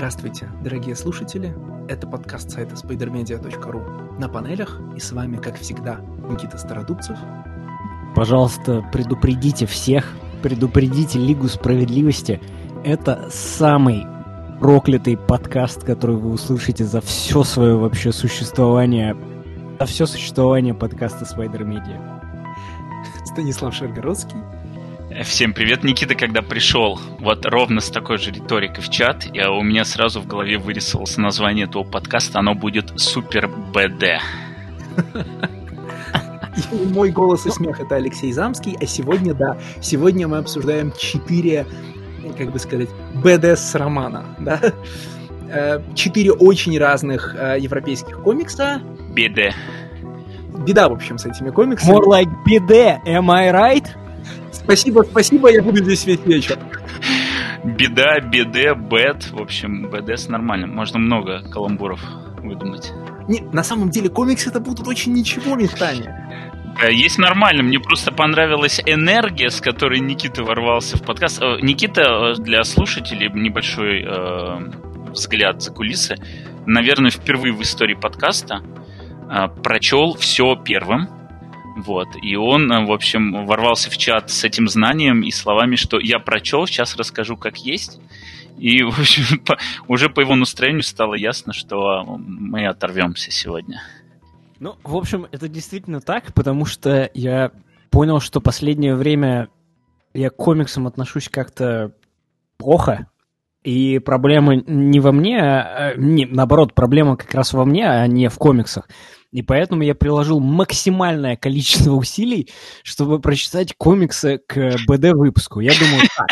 Здравствуйте, дорогие слушатели! Это подкаст сайта spidermedia.ru. На панелях и с вами, как всегда, Никита Стародубцев. Пожалуйста, предупредите всех, предупредите Лигу Справедливости. Это самый проклятый подкаст, который вы услышите за все свое вообще существование, за все существование подкаста Spider Media. Станислав Шергородский. Всем привет, Никита, когда пришел вот ровно с такой же риторикой в чат, и у меня сразу в голове вырисовалось название этого подкаста, оно будет Супер БД. Мой голос и смех это Алексей Замский, а сегодня, да, сегодня мы обсуждаем четыре, как бы сказать, БДС романа, да, Э, четыре очень разных э, европейских комикса. БД. Беда, в общем, с этими комиксами. More like BD, am I right? Спасибо, спасибо, я буду здесь весь вечер. Беда, БД, бэд. В общем, БДС нормально. Можно много каламбуров выдумать. Не, на самом деле комиксы это будут очень ничего местами. Есть нормально. Мне просто понравилась энергия, с которой Никита ворвался в подкаст. Э, Никита, э, для слушателей небольшой э, взгляд за кулисы. Наверное, впервые в истории подкаста э, прочел все первым. Вот. И он, э, в общем, ворвался в чат с этим знанием и словами, что я прочел, сейчас расскажу, как есть. И, в общем, по- уже по его настроению стало ясно, что мы оторвемся сегодня. Ну, в общем, это действительно так, потому что я понял, что последнее время я к комиксам отношусь как-то плохо. И проблема не во мне, а, не, наоборот, проблема как раз во мне, а не в комиксах. И поэтому я приложил максимальное количество усилий, чтобы прочитать комиксы к БД-выпуску. Я думаю, так,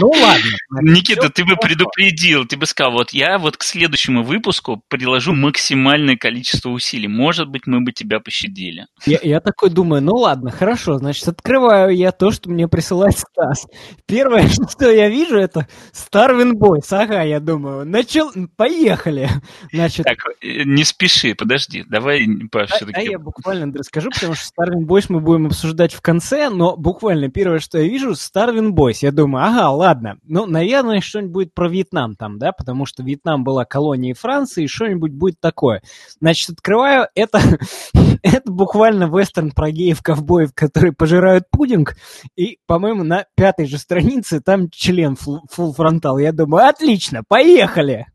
ну ладно. Никита, ты бы предупредил, ты бы сказал, вот я вот к следующему выпуску приложу максимальное количество усилий. Может быть, мы бы тебя пощадили. Я, я такой думаю, ну ладно, хорошо, значит, открываю я то, что мне присылает Стас. Первое, что я вижу, это Starvin Boys. Ага, я думаю, начал, поехали. Значит, Так, э, не спеши, подожди, давай а, все-таки... а я буквально расскажу, потому что Starvin Boys мы будем обсуждать в конце, но буквально первое, что я вижу, Starvin Boys. Я думаю, ага, ладно, ну, наверное, что-нибудь будет про Вьетнам там, да, потому что Вьетнам была колонией Франции, что-нибудь будет такое. Значит, открываю, это, это буквально вестерн про геев-ковбоев, которые пожирают пудинг, и, по-моему, на пятой же странице там член фул фронтал. Я думаю, отлично, поехали!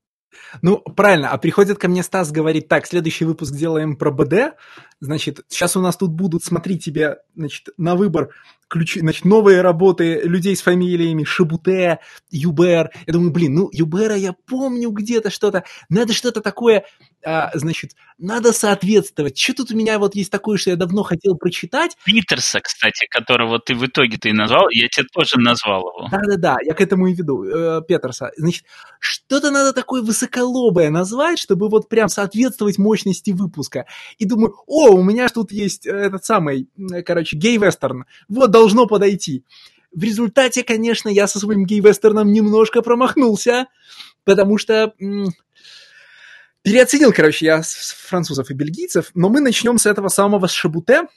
Ну, правильно, а приходит ко мне Стас, говорит, так, следующий выпуск делаем про БД, значит, сейчас у нас тут будут, смотри, тебе, значит, на выбор ключи, значит, новые работы людей с фамилиями Шабуте, Юбер. Я думаю, блин, ну, Юбера я помню где-то что-то, надо что-то такое, а, значит, надо соответствовать. Что тут у меня вот есть такое, что я давно хотел прочитать, Питерса, кстати, которого ты в итоге ты назвал, я тебе тоже назвал его. Да-да-да, я к этому и веду, э, Петерса. Значит, что-то надо такое высоколобое назвать, чтобы вот прям соответствовать мощности выпуска. И думаю, о, у меня тут есть э, этот самый, короче, гей-вестерн. Вот, должно подойти. В результате, конечно, я со своим гей-вестерном немножко промахнулся, потому что... Переоценил, короче, я французов и бельгийцев, но мы начнем с этого самого Шабуте,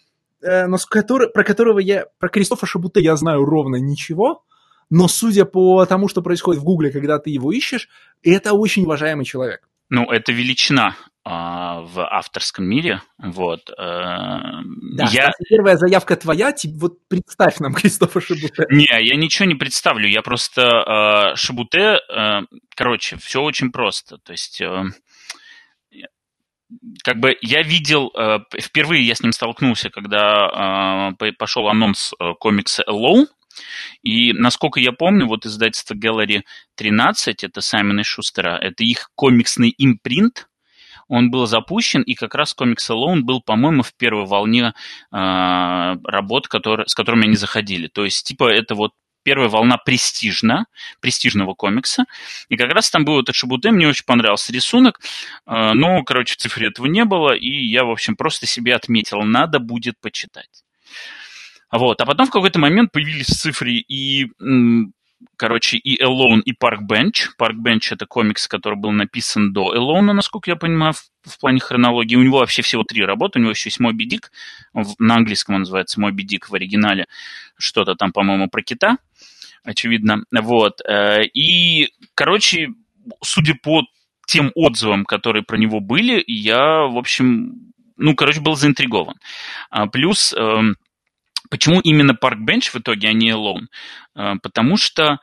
э, но с котор- про которого я, про Кристофа Шабуте я знаю ровно ничего, но судя по тому, что происходит в Гугле, когда ты его ищешь, это очень уважаемый человек. Ну, это величина в авторском мире. Вот. э, Да, я... первая заявка твоя, вот представь нам Кристофа Шабуте. Не, я ничего не представлю. Я просто э, Шабуте, э, короче, все очень просто. То есть, как бы я видел, впервые я с ним столкнулся, когда по- пошел анонс комикса Alone. И, насколько я помню, вот издательство Gallery 13, это Саймона и Шустера, это их комиксный импринт, он был запущен, и как раз комикс Alone был, по-моему, в первой волне э, работ, которые, с которыми они заходили. То есть, типа, это вот первая волна престижна, престижного комикса. И как раз там был этот Шабуте, мне очень понравился рисунок, э, но, короче, в цифре этого не было, и я, в общем, просто себе отметил, надо будет почитать. Вот. А потом в какой-то момент появились цифры и, м, короче, и Alone, и Park Bench. Park Bench — это комикс, который был написан до Alone, насколько я понимаю, в, в плане хронологии. У него вообще всего три работы. У него еще есть Моби Дик. На английском он называется Моби Дик в оригинале. Что-то там, по-моему, про кита очевидно. Вот. э, И, короче, судя по тем отзывам, которые про него были, я, в общем, ну, короче, был заинтригован. А, плюс, э, почему именно Park Bench в итоге, а не Alone? Э, потому что,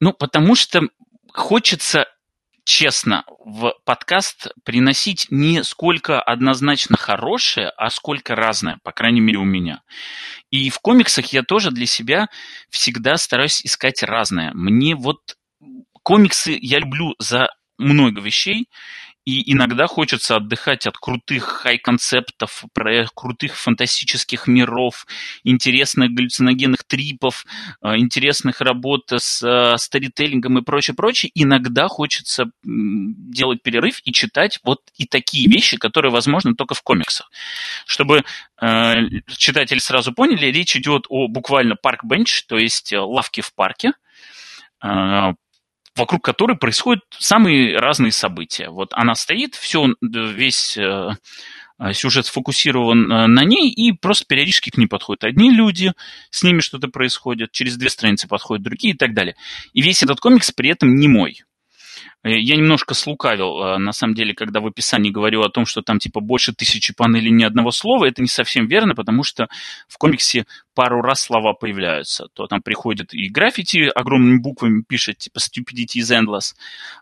ну, потому что хочется честно, в подкаст приносить не сколько однозначно хорошее, а сколько разное, по крайней мере, у меня. И в комиксах я тоже для себя всегда стараюсь искать разное. Мне вот комиксы я люблю за много вещей, и иногда хочется отдыхать от крутых хай-концептов, крутых фантастических миров, интересных галлюциногенных трипов, э, интересных работ с э, старителлингом и прочее, прочее. Иногда хочется делать перерыв и читать вот и такие вещи, которые возможны только в комиксах. Чтобы э, читатели сразу поняли, речь идет о буквально парк-бенч, то есть лавки в парке, вокруг которой происходят самые разные события. Вот она стоит, все, весь э, э, сюжет сфокусирован э, на ней, и просто периодически к ней подходят одни люди, с ними что-то происходит, через две страницы подходят другие и так далее. И весь этот комикс при этом не мой. Э, я немножко слукавил, э, на самом деле, когда в описании говорю о том, что там типа больше тысячи панелей ни одного слова, это не совсем верно, потому что в комиксе пару раз слова появляются. То там приходит и граффити огромными буквами пишет, типа stupidity is endless,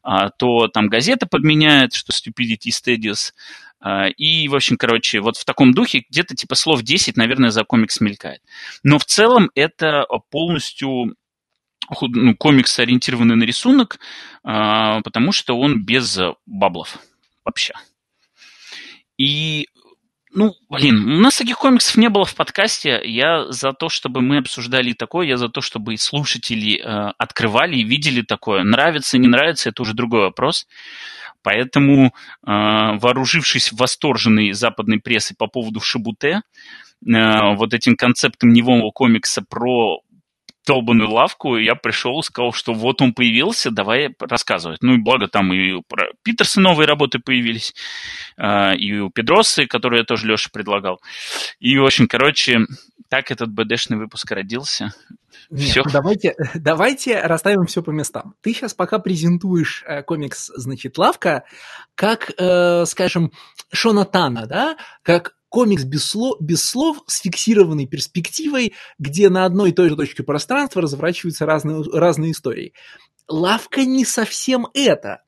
а, то там газета подменяет, что stupidity is tedious, а, и, в общем, короче, вот в таком духе где-то типа слов 10, наверное, за комикс мелькает. Но в целом это полностью ну, комикс ориентированный на рисунок, а, потому что он без баблов вообще. И, ну, блин, у нас таких комиксов не было в подкасте. Я за то, чтобы мы обсуждали такое, я за то, чтобы и слушатели э, открывали и видели такое. Нравится, не нравится, это уже другой вопрос. Поэтому, э, вооружившись восторженной западной прессой по поводу Шабуте, э, вот этим концептом невого комикса про долбанную лавку, и я пришел, сказал, что вот он появился, давай рассказывать. Ну и благо там и про Питерса новые работы появились, а, и у Педросы, которые я тоже Леша предлагал. И, в общем, короче, так этот БДшный выпуск родился. Нет, все. давайте, давайте расставим все по местам. Ты сейчас пока презентуешь э, комикс, значит, Лавка, как, э, скажем, Шона Тана, да, как комикс без слов, без слов с фиксированной перспективой, где на одной и той же точке пространства разворачиваются разные, разные истории. Лавка не совсем это.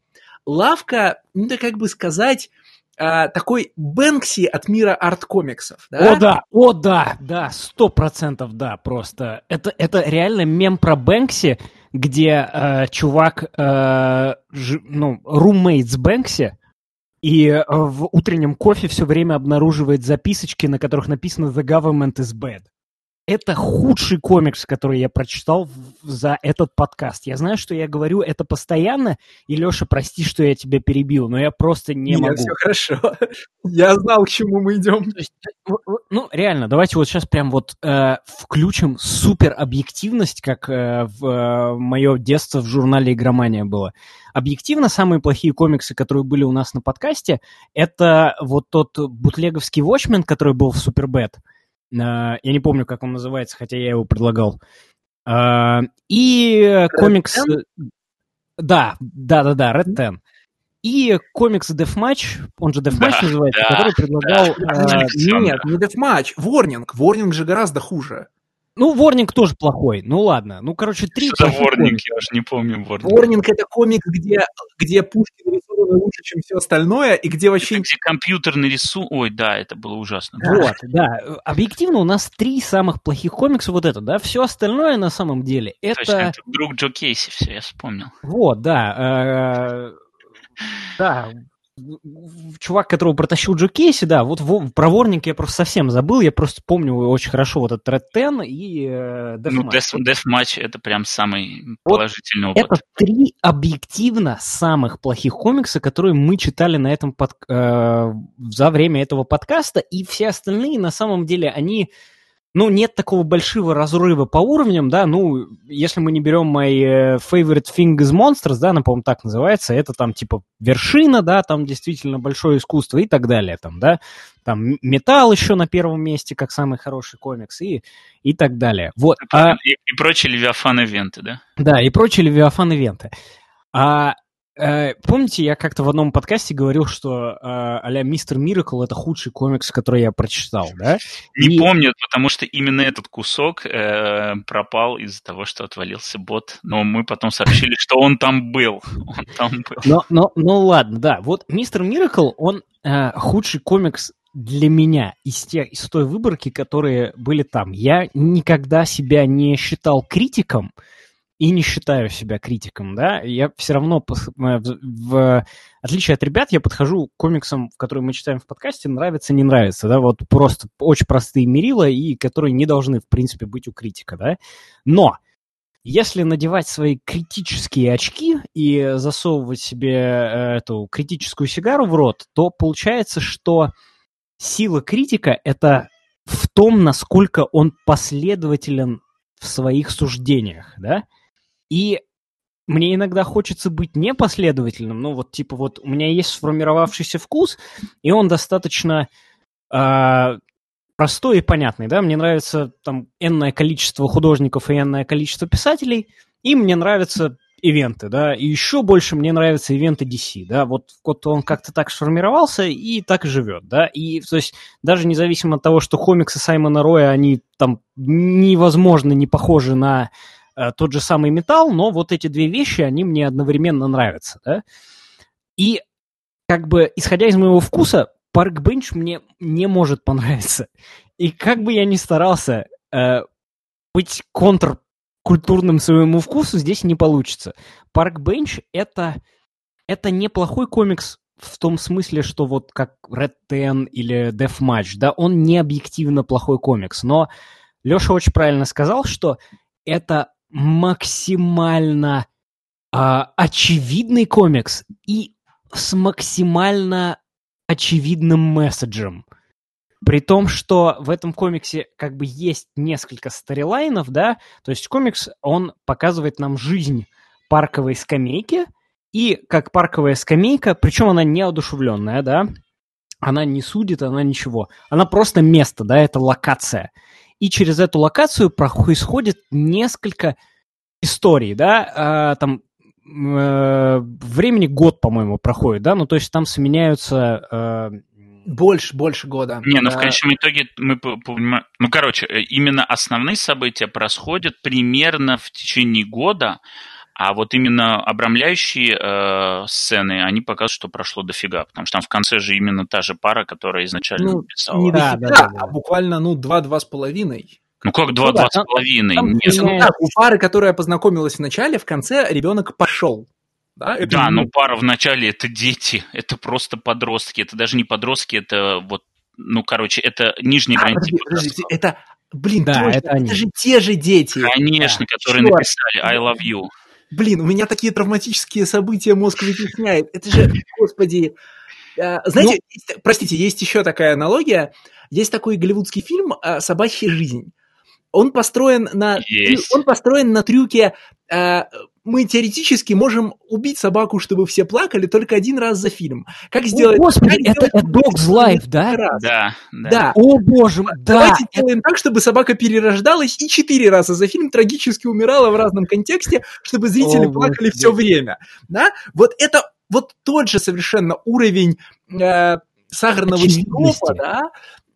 Лавка, ну, это как бы сказать, а, такой Бэнкси от мира арт-комиксов. Да? О, да, о, да, да, сто процентов, да, просто. Это, это реально мем про Бэнкси, где э, чувак, э, ж, ну, румейт с Бэнкси, и э, в утреннем кофе все время обнаруживает записочки, на которых написано «The government is bad». Это худший комикс, который я прочитал за этот подкаст. Я знаю, что я говорю это постоянно, и, Леша, прости, что я тебя перебил, но я просто не Нет, могу. все хорошо. Я знал, к чему мы идем. Есть, э, ну, реально, давайте вот сейчас прям вот э, включим супер объективность, как э, в э, мое детство в журнале «Игромания» было объективно самые плохие комиксы, которые были у нас на подкасте, это вот тот бутлеговский Watchmen, который был в Супербэт. Я не помню, как он называется, хотя я его предлагал. А, и комикс... Да, да, да, да, Red Ten. И комикс Deathmatch, он же Deathmatch да, называется, да, который предлагал... Да. А, нет, не Deathmatch, Warning. Warning же гораздо хуже. Ну, Ворнинг тоже плохой. Ну ладно. Ну, короче, три Что Ворнинг? Я уже не помню Ворнинг. Ворнинг это комик, где, где пушки нарисованы лучше, чем все остальное, и где вообще... Это где компьютерный рисунок... Ой, да, это было ужасно. Вот, да. Объективно у нас три самых плохих комикса вот это, да. Все остальное на самом деле это... Точно, это друг Джо Кейси, все, я вспомнил. Вот, да. Э, да, чувак, которого протащил Джо Кейси, да, вот в, про Ворнинг я просто совсем забыл, я просто помню очень хорошо вот этот Red Ten и э, Death Ну, Death, Death Match это прям самый вот положительный опыт. Это три объективно самых плохих комикса, которые мы читали на этом под, э, за время этого подкаста, и все остальные, на самом деле, они ну, нет такого большого разрыва по уровням, да, ну, если мы не берем My э, Favorite Thing is Monsters, да, она, по-моему, так называется, это там, типа, вершина, да, там действительно большое искусство и так далее, там, да, там Металл еще на первом месте, как самый хороший комикс, и, и так далее. Вот. А, и, и прочие Левиафан-ивенты, да? Да, и прочие Левиафан-ивенты. А помните, я как-то в одном подкасте говорил, что э, а-ля Мистер Миракл это худший комикс, который я прочитал, да? Не И- помню, потому что именно этот кусок э, пропал из-за того, что отвалился бот. Но мы потом сообщили, что он там был. Он там был. Но, но, ну ладно, да. Вот Мистер Миракл, он э, худший комикс для меня из, тех, из той выборки, которые были там. Я никогда себя не считал критиком и не считаю себя критиком, да. Я все равно, э, в, в отличие от ребят, я подхожу к комиксам, которые мы читаем в подкасте, нравится, не нравится, да, вот просто очень простые мерила, и которые не должны, в принципе, быть у критика, да. Но если надевать свои критические очки и засовывать себе э, эту критическую сигару в рот, то получается, что сила критика — это в том, насколько он последователен в своих суждениях, да? И мне иногда хочется быть непоследовательным, ну вот типа вот у меня есть сформировавшийся вкус, и он достаточно а, простой и понятный, да, мне нравится там энное количество художников и энное количество писателей, и мне нравятся ивенты, да, и еще больше мне нравятся ивенты DC, да, вот, вот он как-то так сформировался и так живет, да, и то есть даже независимо от того, что комиксы Саймона Роя, они там невозможно не похожи на э, тот же самый металл, но вот эти две вещи, они мне одновременно нравятся, да, и как бы, исходя из моего вкуса, Park Bench мне не может понравиться. И как бы я ни старался э, быть контркультурным своему вкусу, здесь не получится. Park Bench это, это неплохой комикс в том смысле, что вот как Red Ten или Deathmatch, да, он не объективно плохой комикс, но Леша очень правильно сказал, что это максимально а, очевидный комикс и с максимально очевидным месседжем. При том, что в этом комиксе как бы есть несколько сторилайнов, да, то есть комикс, он показывает нам жизнь парковой скамейки, и как парковая скамейка, причем она неодушевленная, да, она не судит, она ничего, она просто место, да, это локация. И через эту локацию происходит несколько историй, да, а, там э, времени год, по-моему, проходит, да, ну то есть там сменяются э, Больше, больше года. Не, ну в конечном итоге мы по- понимаем... Ну, короче, э, именно основные события происходят примерно в течение года, а вот именно обрамляющие э, сцены, они показывают, что прошло дофига, потому что там в конце же именно та же пара, которая изначально Ну, писала. Не Да, дофига, да, да, да. а буквально, ну, два-два с половиной. Ну как два, Ну да, два с там- половиной? там Нет, ну, Ну, так, у пары, которая познакомилась в начале, в конце ребенок пошел. Да, это Да, но пара в начале это дети, это просто подростки, это даже не подростки, это вот, ну, короче, это нижняя А, граница. подожди, подожди, это, блин, Да, точно, это они. же те же дети. Конечно, Да, которые чёрт. написали I love you. Блин, у меня такие травматические события мозг вытесняет. Это же, господи... э, Знаете, есть- простите, есть еще такая аналогия. Есть такой голливудский фильм э, «Собачья жизнь». Он построен на, Есть. он построен на трюке э, мы теоретически можем убить собаку, чтобы все плакали, только один раз за фильм. Как сделать... О, господи, как это сделать A Dog's Life, да? раз? Да, да. Да. О, боже мой, да. Давайте сделаем так, чтобы собака перерождалась и четыре раза за фильм трагически умирала в разном контексте, чтобы зрители О, плакали Господи. все время. Да? Вот это вот тот же совершенно уровень э, сахарного сиропа, да?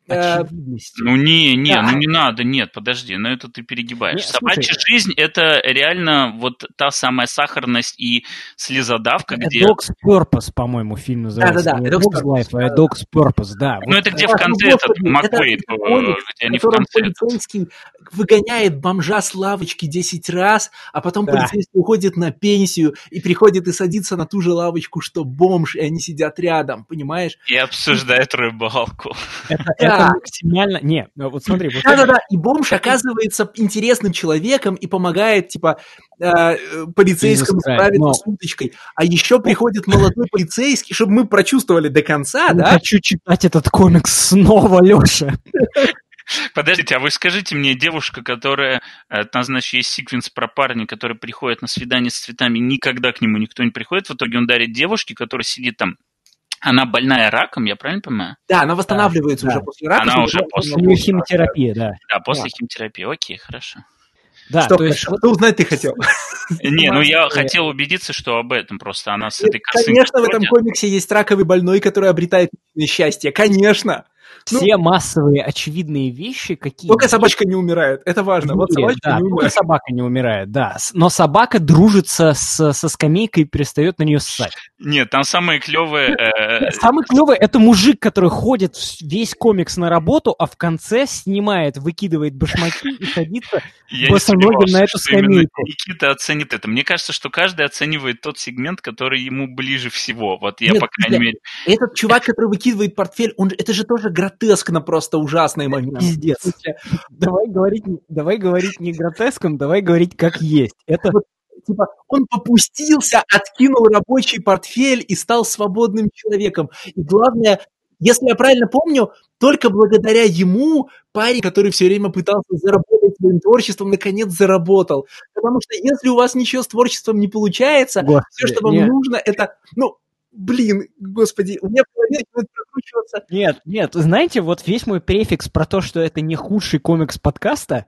Очевидности. Ну не, не, Да. ну не надо, нет, подожди, ну это ты перегибаешь. Не, Собачья слушай. жизнь это реально вот та самая сахарность и слезодавка, A где... Dog's Purpose, по-моему, фильм называется. Да-да-да, Dog's Dog's Life, а Dog's Purpose, да. Ну Вот это где в конце ну, этот это э, где они в конце... этот- полицейский выгоняет бомжа с лавочки 10 раз, а потом Да. полицейский уходит на пенсию и приходит и садится на ту же лавочку, что бомж, и они сидят рядом, понимаешь? И обсуждает рыбалку. это. Это максимально... Не, ну вот смотри, вот Да-да-да, и бомж оказывается интересным человеком и помогает, типа, э, э, полицейскому справиться но- с уточкой. А еще приходит молодой полицейский, чтобы мы прочувствовали до конца, да? хочу читать этот комикс снова, Леша. Подождите, а вы скажите мне, девушка, которая, э, там, значит, есть секвенс про парня, который приходит на свидание с цветами, никогда к нему никто не приходит, в итоге он дарит девушке, которая сидит там, она больная раком, я правильно понимаю? Да, она восстанавливается Да. уже после рака. Она уже после- У нее химиотерапия, да. Да, после Да. химиотерапии, окей, хорошо. Да, Что, то есть что узнать ты хотел? Не, ну я хотел убедиться, что об этом просто она с этой косынкой Конечно, в этом комиксе есть раковый больной, который обретает счастье. Конечно. Ну- все массовые очевидные вещи, какие... Только собачка не умирает. Это важно. в Вот мире, собачка да, не только умирает. собака не умирает, да. Но собака дружится с, со скамейкой и перестает на нее ссать. Нет, там самое клевое... э, Самый клевый это мужик, который ходит весь комикс на работу, а в конце снимает, выкидывает башмаки и садится. Босоногим на эту скамейку. Никита оценит это. Мне кажется, что каждый оценивает тот сегмент, который ему ближе всего. Вот я, Нет, по крайней мере... Этот чувак, который выкидывает портфель, он, это же тоже гротескно просто ужасный момент. Пиздец. Давай говорить, давай говорить не гротеском, давай говорить как есть. Это Типа, он попустился, откинул рабочий портфель и стал свободным человеком. И главное, если я правильно помню, только благодаря ему парень, который все время пытался заработать своим творчеством, наконец заработал. Потому что если у вас ничего с творчеством не получается, все, Господи, что вам нет. нужно, это, ну, блин, господи, у меня в голове прокручиваться. Нет, нет, знаете, вот весь мой префикс про то, что это не худший комикс подкаста,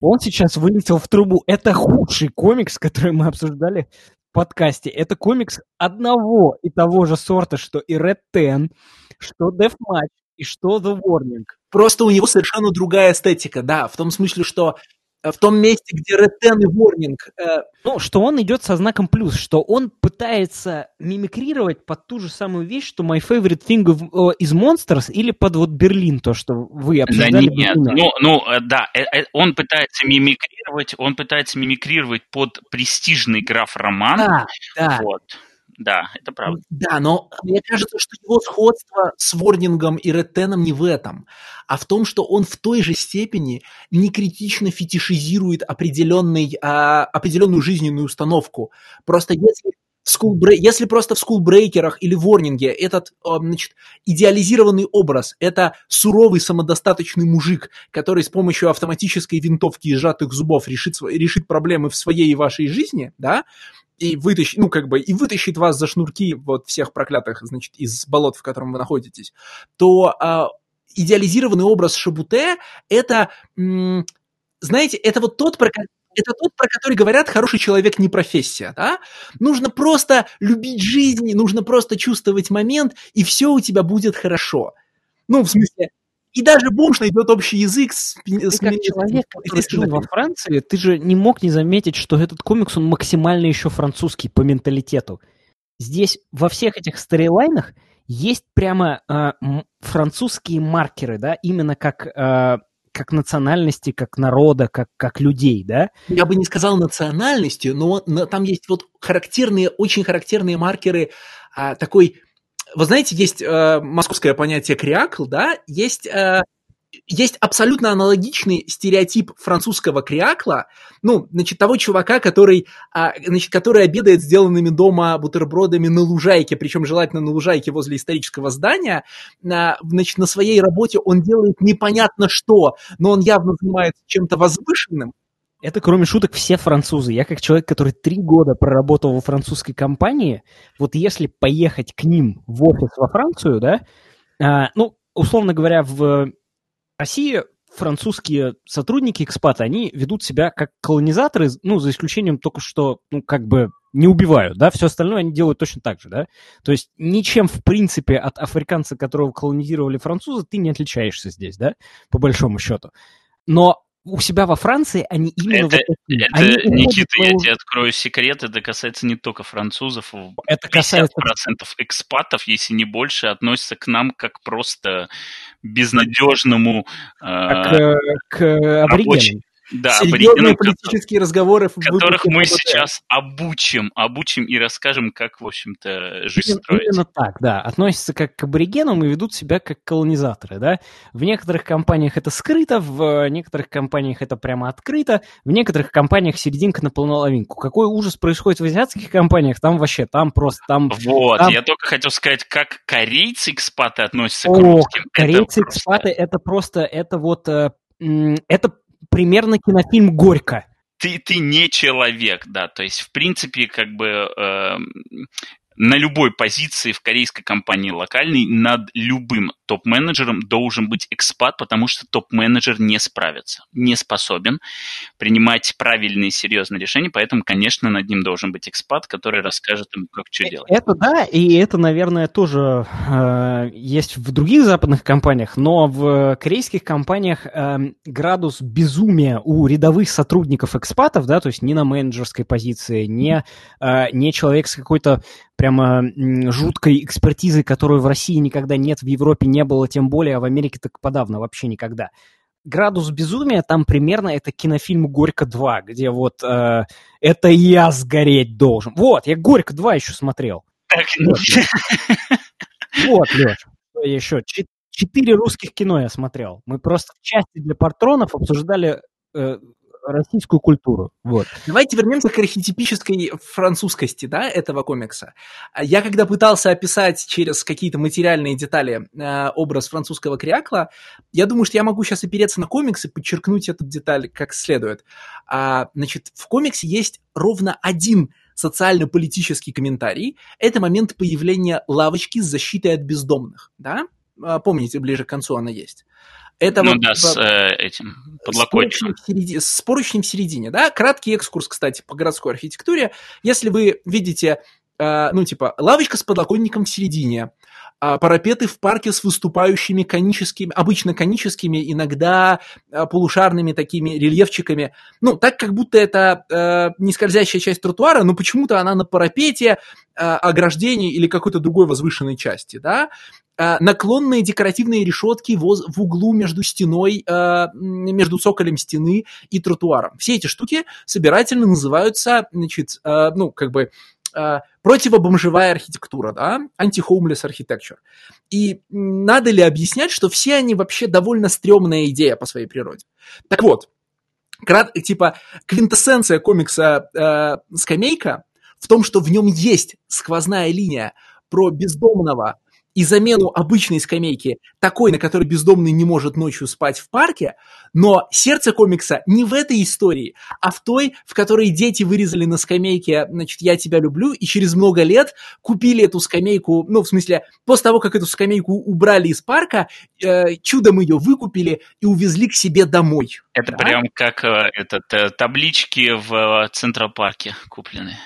он сейчас вылетел в трубу. Это худший комикс, который мы обсуждали в подкасте. Это комикс одного и того же сорта, что и Red Ten, что Deathmatch и что The Warning. Просто у него совершенно другая эстетика, да, в том смысле, что в том месте, где Ten и Warning э, Ну, что он идет со знаком плюс, что он пытается мимикрировать под ту же самую вещь, что My Favorite Thing э, из Monsters или под вот Берлин, то, что вы Да обсуждали. нет, Берлина. ну, ну э, да, э, э, он пытается мимикрировать, он пытается мимикрировать под престижный граф-роман. Да, да. Вот. Да, это правда. Да, но мне кажется, что его сходство с Ворнингом и Реттеном не в этом, а в том, что он в той же степени не критично фетишизирует определенный, а, определенную жизненную установку. Просто если в скулбре- если просто в скулбрейкерах или ворнинге этот а, значит, идеализированный образ – это суровый самодостаточный мужик, который с помощью автоматической винтовки и сжатых зубов решит, решит проблемы в своей и вашей жизни, да, и вытащит, ну, как бы, и вытащит вас за шнурки вот всех проклятых, значит, из болот, в котором вы находитесь, то а, идеализированный образ Шабуте – это, знаете, это вот тот, про это тот, про который говорят, хороший человек не профессия, да? Нужно просто любить жизнь, нужно просто чувствовать момент, и все у тебя будет хорошо. Ну, в смысле, и даже бомж найдет общий язык с, Ты с как человек, который жил во Франции, ты же не мог не заметить, что этот комикс, он максимально еще французский по менталитету. Здесь во всех этих сторилайнах есть прямо м, французские маркеры, да, именно как, а, как национальности, как народа, как, как людей, да. я бы не сказал национальностью, но, но там есть вот характерные, очень характерные маркеры а, такой... Вы знаете, есть э, московское понятие криакл, да, есть, э, есть абсолютно аналогичный стереотип французского криакла, ну, значит, того чувака, который, а, значит, который обедает сделанными дома бутербродами на лужайке, причем желательно на лужайке возле исторического здания, на, значит, на своей работе он делает непонятно что, но он явно занимается чем-то возвышенным, Это, кроме шуток, все французы. Я как человек, который три года проработал во французской компании, вот если поехать к ним в офис во Францию, да, а, ну, условно говоря, в России французские сотрудники, экспаты, они ведут себя как колонизаторы, ну, за исключением только что, ну, как бы не убивают, да, все остальное они делают точно так же, да. То есть ничем, в принципе, от африканца, которого колонизировали французы, ты не отличаешься здесь, да, по большому счету. Но у себя во Франции они именно Это- вот такие. Это, Они Никита, я тебе открою секрет, это касается не только французов. Это 50% касается... экспатов, если не больше, относятся к нам как просто безнадежному К, э, к аборигенам. рабочим. Да, Серьезные политические разговоры в которых мы сейчас обучим, обучим и расскажем, как, в общем-то, жизнь Именно, строить. именно так, да. Относятся как к аборигенам и ведут себя как колонизаторы, да. В некоторых компаниях это скрыто, в некоторых компаниях это прямо открыто, в некоторых компаниях серединка на полноловинку. Какой ужас происходит в азиатских компаниях, там вообще, там просто, там... Вот, Там- я только хотел сказать, как корейцы-экспаты относятся к О, русским. Это корейцы просто- экспаты, это просто, это вот, э, это примерно кинофильм «Горько». ты, ты не человек, да, то есть, в принципе, как бы эм, на любой позиции в корейской компании локальной над любым топ-менеджером должен быть экспат, потому что топ-менеджер не справится, не способен принимать правильные серьезные решения, поэтому, конечно, над ним должен быть экспат, который расскажет ему, как что делать. Это да, и это, наверное, тоже э, есть в других западных компаниях, но в корейских компаниях э, градус безумия у рядовых сотрудников экспатов, да, то есть не на менеджерской позиции, не, э, не человек с какой-то прямо жуткой экспертизой, которую в России никогда нет, в Европе не было, тем более, а в Америке так подавно вообще никогда. Градус безумия там примерно это кинофильм «Горько 2», где вот э, это я сгореть должен. Вот, я «Горько 2» еще смотрел. Вот, вот Леш, еще четыре русских кино я смотрел. Мы просто в части для патронов обсуждали э, российскую культуру. Вот. Давайте вернемся к архетипической французскости да, этого комикса. Я когда пытался описать через какие-то материальные детали э, образ французского крякла, я думаю, что я могу сейчас опереться на комикс и подчеркнуть эту деталь как следует. А, значит, в комиксе есть ровно один социально-политический комментарий. Это момент появления лавочки с защитой от бездомных. Да? А, помните, ближе к концу она есть. Это ну вот, да, с э, этим подлокотником. С поручнем, с поручнем в середине, да. Краткий экскурс, кстати, по городской архитектуре. Если вы видите, э, ну, типа, лавочка с подлокотником в середине, парапеты в парке с выступающими коническими, обычно коническими, иногда э, полушарными такими рельефчиками. Ну, так, как будто это э, не скользящая часть тротуара, но почему-то она на парапете, э, ограждении или какой-то другой возвышенной части, да. Э, наклонные декоративные решетки в, в углу между стеной, э, между цоколем стены и тротуаром. Все эти штуки собирательно называются, значит, э, ну, как бы противобомжевая архитектура, да, anti-homeless architecture. И надо ли объяснять, что все они вообще довольно стрёмная идея по своей природе. Так вот, крат, типа квинтэссенция комикса э, «Скамейка» в том, что в нем есть сквозная линия про бездомного и замену обычной скамейки, такой, на которой бездомный не может ночью спать в парке, но сердце комикса не в этой истории, а в той, в которой дети вырезали на скамейке, значит, «Я тебя люблю», и через много лет купили эту скамейку, ну, в смысле, после того, как эту скамейку убрали из парка, э, чудом ее выкупили и увезли к себе домой. Это да? прям как э, этот, э, таблички в э, Центропарке куплены.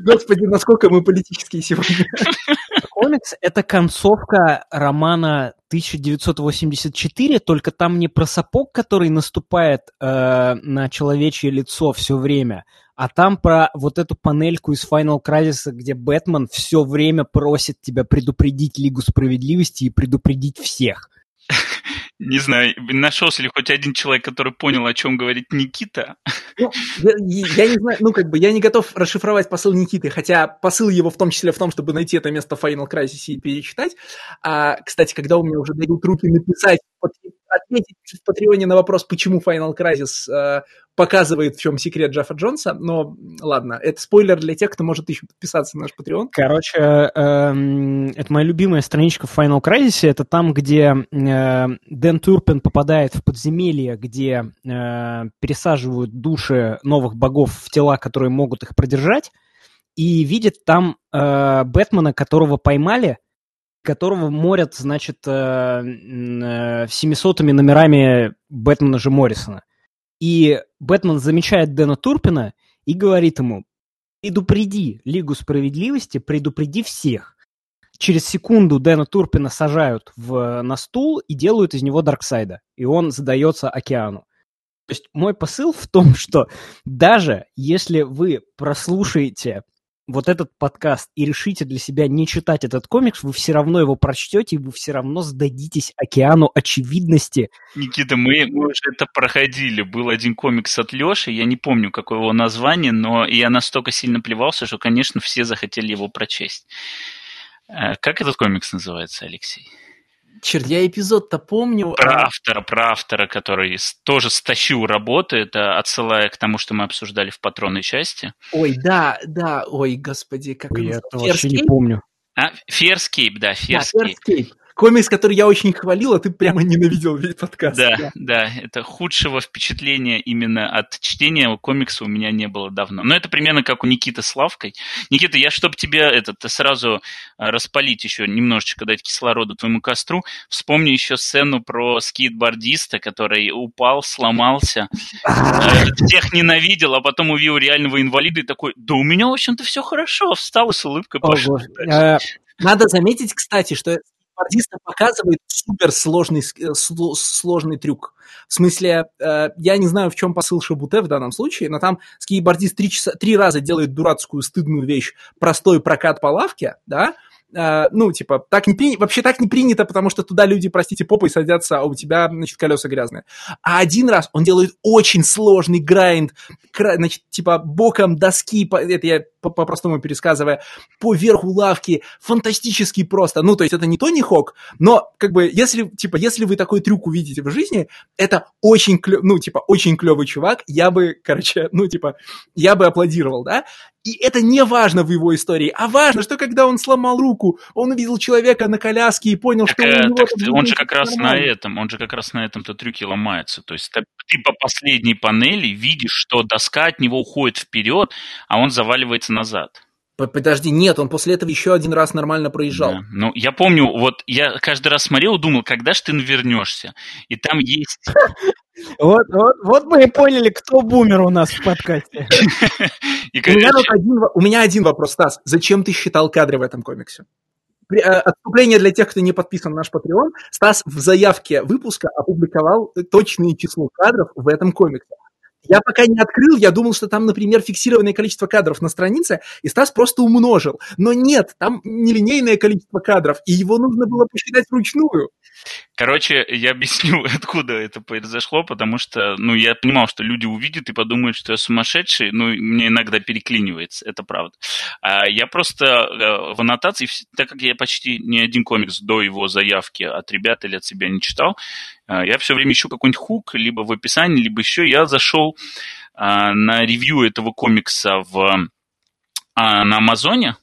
Господи, насколько мы политические сегодня. Комикс — это концовка романа 1984, только там не про сапог, который наступает э, на человечье лицо все время, а там про вот эту панельку из Final Crisis, где Бэтмен все время просит тебя предупредить Лигу Справедливости и предупредить всех. Не знаю, нашелся ли хоть один человек, который понял, о чем говорит Никита? Ну, я, я не знаю, ну, как бы, я не готов расшифровать посыл Никиты, хотя посыл его в том числе в том, чтобы найти это место в Final Crisis и перечитать. А, кстати, когда у меня уже дают руки написать ответить в Патреоне на вопрос, почему Final Crisis э, показывает, в чем секрет Джеффа Джонса, но ладно, это спойлер для тех, кто может еще подписаться на наш Patreon. Короче, э, это моя любимая страничка в Final Crisis, это там, где э, Дэн Турпин попадает в подземелье, где э, пересаживают души новых богов в тела, которые могут их продержать, и видит там э, Бэтмена, которого поймали, которого морят, значит, э, э, 700 номерами Бэтмена же Моррисона. И Бэтмен замечает Дэна Турпина и говорит ему, предупреди Лигу Справедливости, предупреди всех. Через секунду Дэна Турпина сажают в, на стул и делают из него Дарксайда, и он задается океану. То есть мой посыл в том, что даже если вы прослушаете вот этот подкаст и решите для себя не читать этот комикс, вы все равно его прочтете, и вы все равно сдадитесь океану очевидности. Никита, мы, мы уже это проходили. Был один комикс от Леши, я не помню, какое его название, но я настолько сильно плевался, что, конечно, все захотели его прочесть. Э, как этот комикс называется, Алексей? Черт, я эпизод-то помню. Про автора, про автора, который тоже стащил работы, это отсылая к тому, что мы обсуждали в патронной части. Ой, да, да, ой, господи, как ой, Я это вообще не помню. А, Ферскейп, да, Ферскейп. Да, Ферскейп. Комикс, который я очень хвалил, а ты прямо ненавидел весь подкаст. Да, да, да, это худшего впечатления именно от чтения комикса у меня не было давно. Но это примерно как у Никиты Славкой. Никита, я чтобы тебя этот сразу а, распалить еще немножечко, дать кислороду твоему костру, вспомни еще сцену про скейтбордиста, который упал, сломался, э, всех ненавидел, а потом увидел реального инвалида и такой, да у меня, в общем-то, все хорошо, встал и с улыбкой пошел. Э, надо заметить, кстати, что скейтбордиста показывает суперсложный э, сложный трюк. В смысле, э, я не знаю, в чем посыл Шабуте в данном случае, но там скейтбордист три, часа, три раза делает дурацкую, стыдную вещь, простой прокат по лавке, да, Uh, ну, типа, так не принято, вообще так не принято, потому что туда люди, простите, попой садятся, а у тебя, значит, колеса грязные. А один раз он делает очень сложный грайнд, значит, типа, боком доски, это я по-простому пересказывая, по верху лавки, фантастически просто. Ну, то есть это не Тони Хок, но, как бы, если, типа, если вы такой трюк увидите в жизни, это очень клев, ну, типа, очень клевый чувак, я бы, короче, ну, типа, я бы аплодировал, да? И это не важно в его истории, а важно, что когда он сломал руку, он увидел человека на коляске и понял, так, что у него... Так, он же как раз нормально. на этом, он же как раз на этом-то трюке ломается. То есть ты по последней панели видишь, что доска от него уходит вперед, а он заваливается назад. Подожди, нет, он после этого еще один раз нормально проезжал. Да. Ну, я помню, вот я каждый раз смотрел и думал, когда же ты навернешься? И там есть... Вот, вот, вот мы и поняли, кто бумер у нас в подкасте. у, меня один, у меня один вопрос, Стас. Зачем ты считал кадры в этом комиксе? При, э, отступление для тех, кто не подписан на наш Patreon. Стас в заявке выпуска опубликовал точное число кадров в этом комиксе. Я пока не открыл, я думал, что там, например, фиксированное количество кадров на странице, и Стас просто умножил. Но нет, там нелинейное количество кадров, и его нужно было посчитать вручную. Короче, я объясню, откуда это произошло, потому что, ну, я понимал, что люди увидят и подумают, что я сумасшедший, ну, мне иногда переклинивается, это правда. А я просто э, в аннотации, так как я почти ни один комикс до его заявки от ребят или от себя не читал, я все время ищу какой-нибудь хук, либо в описании, либо еще. Я зашел э, на ревью этого комикса в, на Амазоне,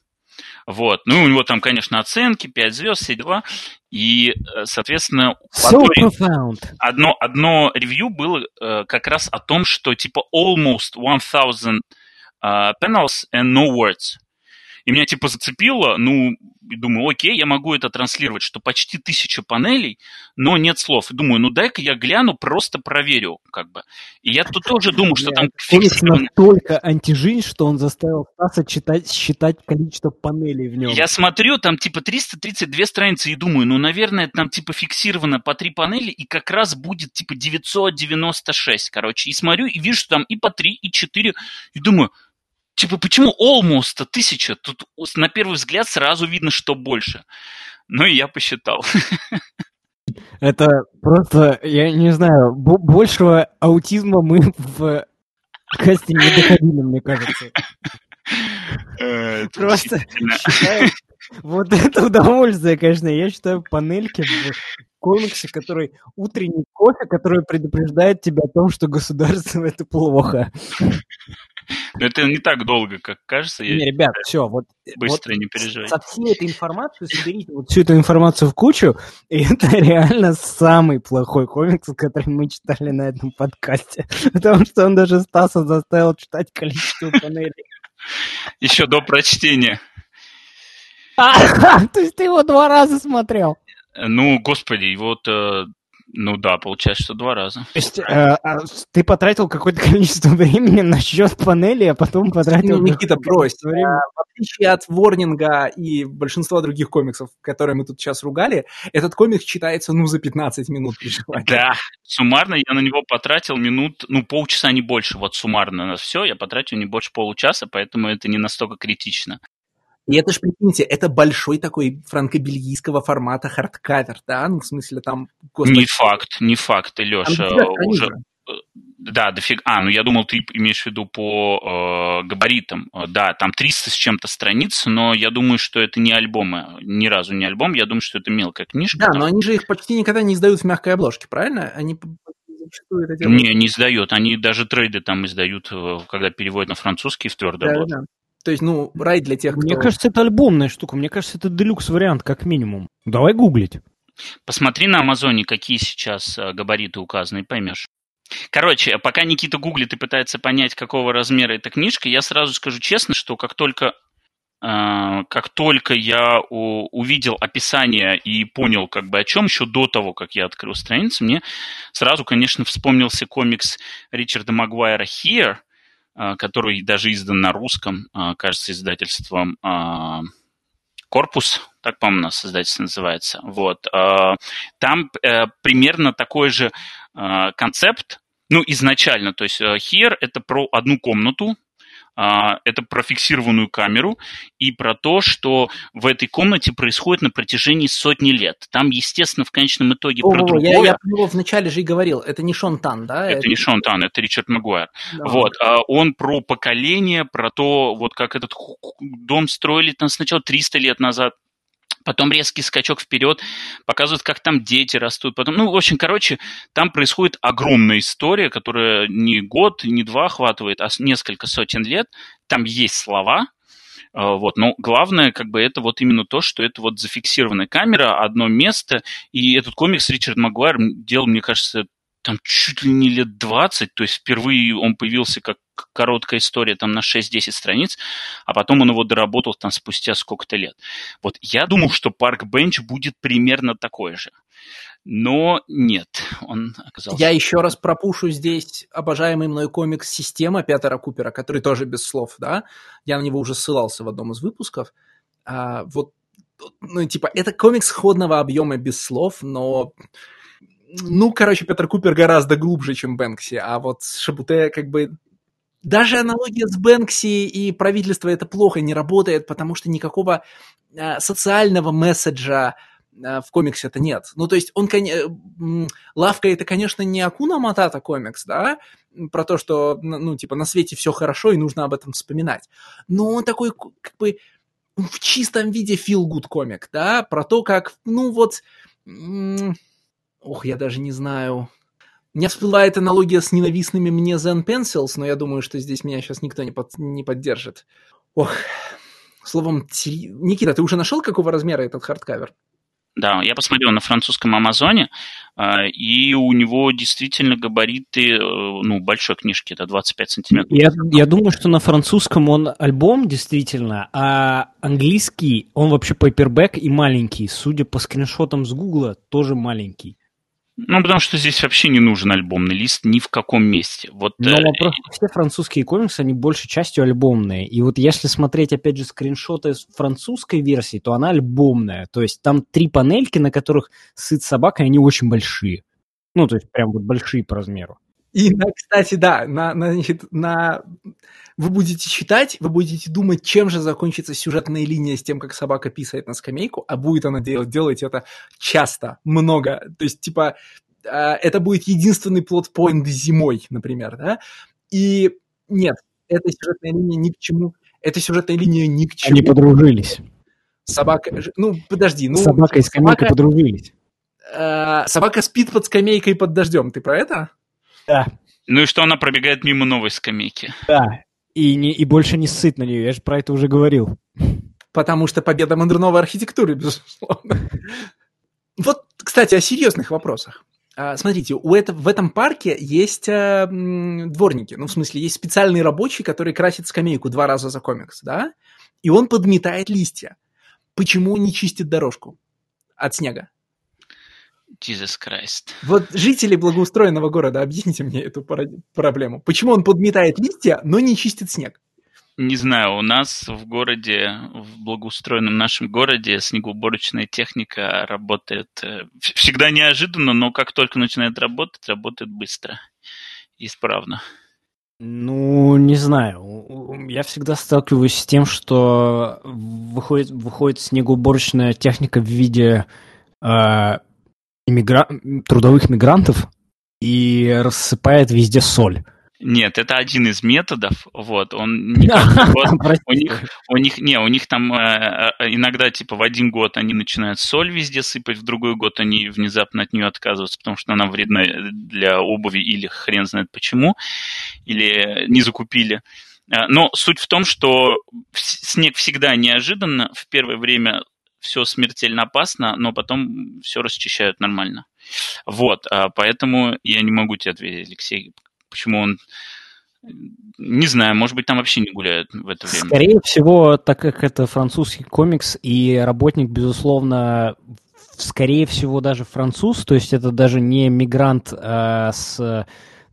вот. Ну, у него там, конечно, оценки, 5 звезд, все дела. И, э, соответственно, so одно, одно, одно ревью было э, как раз о том, что типа almost 1000 uh, panels and no words. И меня типа зацепило, ну, и думаю, окей, я могу это транслировать, что почти тысяча панелей, но нет слов. И думаю, ну дай-ка я гляну, просто проверю, как бы. И я тут тоже думаю, что там фиксировано... настолько антижинь, что он заставил Стаса читать, считать количество панелей в нем. Я смотрю, там типа 332 страницы, и думаю, ну, наверное, там типа фиксировано по три панели, и как раз будет типа 996, короче. И смотрю, и вижу, что там и по три, и четыре, и думаю, Типа, почему almost тысяча? Тут на первый взгляд сразу видно, что больше. Ну и я посчитал. Это просто, я не знаю, большего аутизма мы в касте не доходили, мне кажется. Э, просто считаю, вот это удовольствие, конечно. Я считаю панельки в комиксе, который утренний кофе, который предупреждает тебя о том, что государство это плохо. Но это не так долго, как кажется. Не, я ребят, все, вот... Быстро, вот не переживай. Со всей этой информацией соберите вот всю эту информацию в кучу, и это реально самый плохой комикс, который мы читали на этом подкасте. Потому что он даже Стаса заставил читать количество панелей. Еще до прочтения. А, то есть ты его два раза смотрел? Ну, господи, вот э, ну да, получается, что два раза. То есть э, а ты потратил какое-то количество времени на счет панели, а потом потратил... Ну, Никита, брось. Время. А, в отличие от Warning а и большинства других комиксов, которые мы тут сейчас ругали, этот комикс читается, ну, за 15 минут. Да, суммарно я на него потратил минут, ну, полчаса, не больше. Вот суммарно на все я потратил не больше получаса, поэтому это не настолько критично. И это ж, прикиньте, это большой такой франко-бельгийского формата hardcover, да? Ну, в смысле, там... Господи, не факт, не факт, Леша. Уже... Э, да, дофиг. А, ну я думал, ты имеешь в виду по э, габаритам. Э, да, там 300 с чем-то страниц, но я думаю, что это не альбомы. Ни разу не альбом, я думаю, что это мелкая книжка. Да, там. но они же их почти никогда не издают в мягкой обложке, правильно? Они зачастую это делают. Не, не издают. Они даже трейды там издают, э, когда переводят на французский в твердой да, обложке. Да. То есть, ну, рай для тех, Мне кто... кажется, это альбомная штука. Мне кажется, это делюкс-вариант, как минимум. Давай гуглить. Посмотри на Амазоне, какие сейчас э, габариты указаны, и поймешь. Короче, пока Никита гуглит и пытается понять, какого размера эта книжка, я сразу скажу честно, что как только э, как только я у, увидел описание и понял, как бы о чем, еще до того, как я открыл страницу, мне сразу, конечно, вспомнился комикс Ричарда Магуайра «Here», который даже издан на русском, э, кажется, издательством э, «Корпус», так, по-моему, у нас издательство называется. Вот. Э, там э, примерно такой же э, концепт, ну, изначально, то есть Here это про одну комнату, это про фиксированную камеру и про то, что в этой комнате происходит на протяжении сотни лет. Там, естественно, в конечном итоге О, про другое. Я, я про него вначале же и говорил. Это не Шон Тан, да? Это, это... не Шон Тан, это Ричард Магуайр. Да. Вот. Он про поколение, про то, вот как этот дом строили там сначала 300 лет назад, потом резкий скачок вперед, показывают, как там дети растут, потом, ну, в общем, короче, там происходит огромная история, которая не год, не два охватывает, а несколько сотен лет, там есть слова, а, вот, но главное, как бы, это вот именно то, что это вот зафиксированная камера, одно место, и этот комикс Ричард Магуайр делал, мне кажется, там чуть ли не лет 20, то есть впервые он появился как короткая история там на 6-10 страниц, а потом он его доработал там спустя сколько-то лет. Вот я думал, что Парк Бенч будет примерно такой же. Но нет, он оказался... Я еще раз пропушу здесь обожаемый мной комикс «Система» Петера Купера, который тоже без слов, да? Я на него уже ссылался в одном из выпусков. А, вот, ну, типа, это комикс сходного объема без слов, но ну, короче, Петр Купер гораздо глубже, чем Бэнкси, а вот Шабуте как бы... Даже аналогия с Бэнкси и правительство это плохо не работает, потому что никакого э, социального месседжа э, в комиксе это нет. Ну, то есть он, Лавка это, конечно, не Акуна Матата комикс, да, про то, что, ну, типа, на свете все хорошо и нужно об этом вспоминать. Но он такой, как бы, в чистом виде feel good комик, да, про то, как, ну, вот Ох, я даже не знаю. У меня всплывает аналогия с ненавистными мне Zen Pencils, но я думаю, что здесь меня сейчас никто не, под, не поддержит. Ох, словом, ти... Никита, ты уже нашел, какого размера этот hardcover? Да, я посмотрел на французском Амазоне, а, и у него действительно габариты, э, ну, большой книжки, это 25 сантиметров. Я, я думаю, что на французском он альбом действительно, а английский, он вообще paperback и маленький. Судя по скриншотам с Гугла, тоже маленький. Ну, потому что здесь вообще не нужен альбомный лист ни в каком месте. Вот, Но э... вопрос, все французские комиксы, они большей частью альбомные. И вот если смотреть, опять же, скриншоты с французской версии, то она альбомная. То есть там три панельки, на которых сыт собака, и они очень большие. Ну, то есть прям вот большие по размеру. И, кстати, да, на, на, на... вы будете читать, вы будете думать, чем же закончится сюжетная линия с тем, как собака писает на скамейку, а будет она делать, делать это часто, много. То есть, типа, а, это будет единственный плод-поинт зимой, например, да? И нет, эта сюжетная линия ни к чему, эта сюжетная линия ни к чему. Они подружились. Собака, ну, подожди. Ну, собака и скамейка собака, подружились. Э, собака спит под скамейкой под дождем, ты про это? Да. Ну и что она пробегает мимо новой скамейки. Да. И, не, и больше не сыт на нее, я же про это уже говорил. Потому что победа модерновой архитектуры, безусловно. Вот, кстати, о серьезных вопросах. А, смотрите, у это, в этом парке есть э, дворники. Ну, в смысле, есть специальный рабочий, который красит скамейку два раза за комикс, да? И он подметает листья. Почему не чистит дорожку от снега? Jesus Christ. Вот жители благоустроенного города, объясните мне эту проблему. Почему он подметает листья, но не чистит снег? Не знаю, у нас в городе, в благоустроенном нашем городе снегоуборочная техника работает э, всегда неожиданно, но как только начинает работать, работает быстро и исправно. Ну, не знаю. Я всегда сталкиваюсь с тем, что выходит, выходит снегоуборочная техника в виде э, иммигра... трудовых мигрантов и рассыпает везде соль. Нет, это один из методов, вот, он никак, вот, у них, у них, не, у них там э, э, иногда, типа, в один год они начинают соль везде сыпать, в другой год они внезапно от нее отказываются, потому что она вредна для обуви или хрен знает почему, или не закупили. Э, но суть в том, что снег всегда неожиданно, в первое время все смертельно опасно, но потом все расчищают нормально. Вот, а поэтому я не могу тебе ответить, Алексей, почему он не знаю, может быть, там вообще не гуляют в это время. Скорее всего, так как это французский комикс, и работник, безусловно, скорее всего, даже француз, то есть это даже не мигрант э, с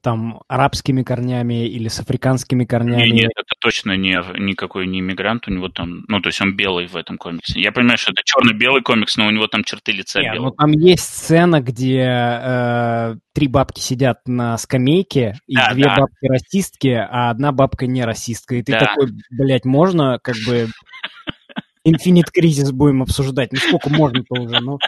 там арабскими корнями или с африканскими корнями. Нет, нет, это точно не никакой не иммигрант, у него там, ну то есть он белый в этом комиксе. Я понимаю, что это черно-белый комикс, но у него там черты лица нет, белые. Ну там есть сцена, где э, три бабки сидят на скамейке и да, две да. бабки расистки, а одна бабка не расистка, и ты да. такой, блядь, можно как бы Infinite Crisis будем обсуждать, ну сколько можно-то уже, ну.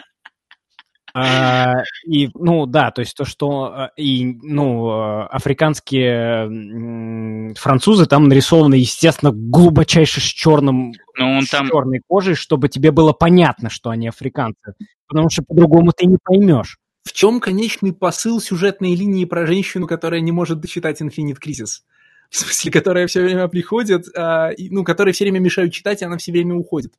А, и, ну, да, то есть то, что а, и, ну, африканские французы там нарисованы, естественно, глубочайше с черным, ну, он с там... черной кожей, чтобы тебе было понятно, что они африканцы, потому что по-другому ты не поймешь. В чем конечный посыл сюжетной линии про женщину, которая не может дочитать Infinite Crisis? В смысле, которая все время приходит, а, и, ну, которая все время мешают читать, и она все время уходит.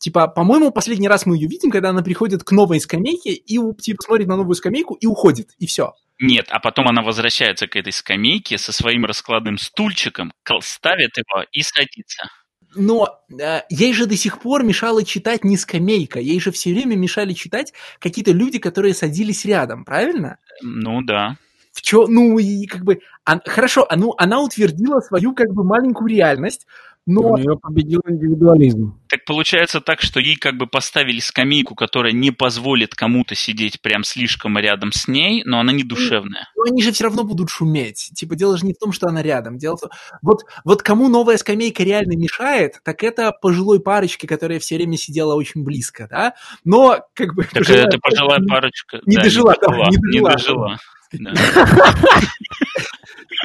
Типа, по-моему, последний раз мы ее видим, когда она приходит к новой скамейке и, типа, смотрит на новую скамейку и уходит, и все. Нет, а потом она возвращается к этой скамейке со своим раскладным стульчиком, ставит его и садится. Но э, ей же до сих пор мешала читать не скамейка, ей же все время мешали читать какие-то люди, которые садились рядом, правильно? Ну да. В чё, ну и как бы, а, хорошо, а, ну, она утвердила свою как бы маленькую реальность, но... У нее победил индивидуализм. Так получается так, что ей как бы поставили скамейку, которая не позволит кому-то сидеть прям слишком рядом с ней, но она не душевная. Но они же все равно будут шуметь. Типа дело же не в том, что она рядом. Дело в том... Вот, вот кому новая скамейка реально мешает, так это пожилой парочке, которая все время сидела очень близко, да? Но как бы... Так это пожилая парочка. Не да, дожила, да, не дожила. Не дожила.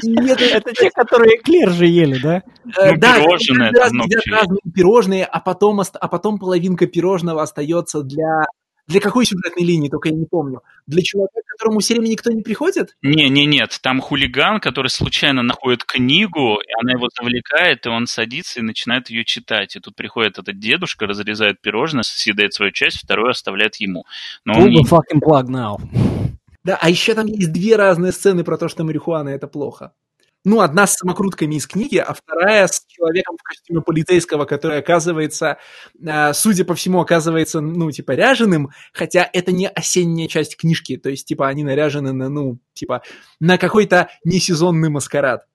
Нет, это те, которые эклер же ели, да? Э, ну, да, пирожные. едят разные пирожные, а потом, а потом половинка пирожного остается для для какой сюжетной линии, только я не помню. Для человека, к которому все время никто не приходит? Не, не, нет. Там хулиган, который случайно находит книгу, и она его завлекает, и он садится и начинает ее читать. И тут приходит этот дедушка, разрезает пирожное, съедает свою часть, вторую оставляет ему. Но Pull он the fucking plug now. Да, а еще там есть две разные сцены про то, что марихуана это плохо. Ну, одна с самокрутками из книги, а вторая с человеком в костюме полицейского, который оказывается, э, судя по всему, оказывается, ну, типа, ряженым, хотя это не осенняя часть книжки, то есть, типа, они наряжены на, ну, типа, на какой-то несезонный маскарад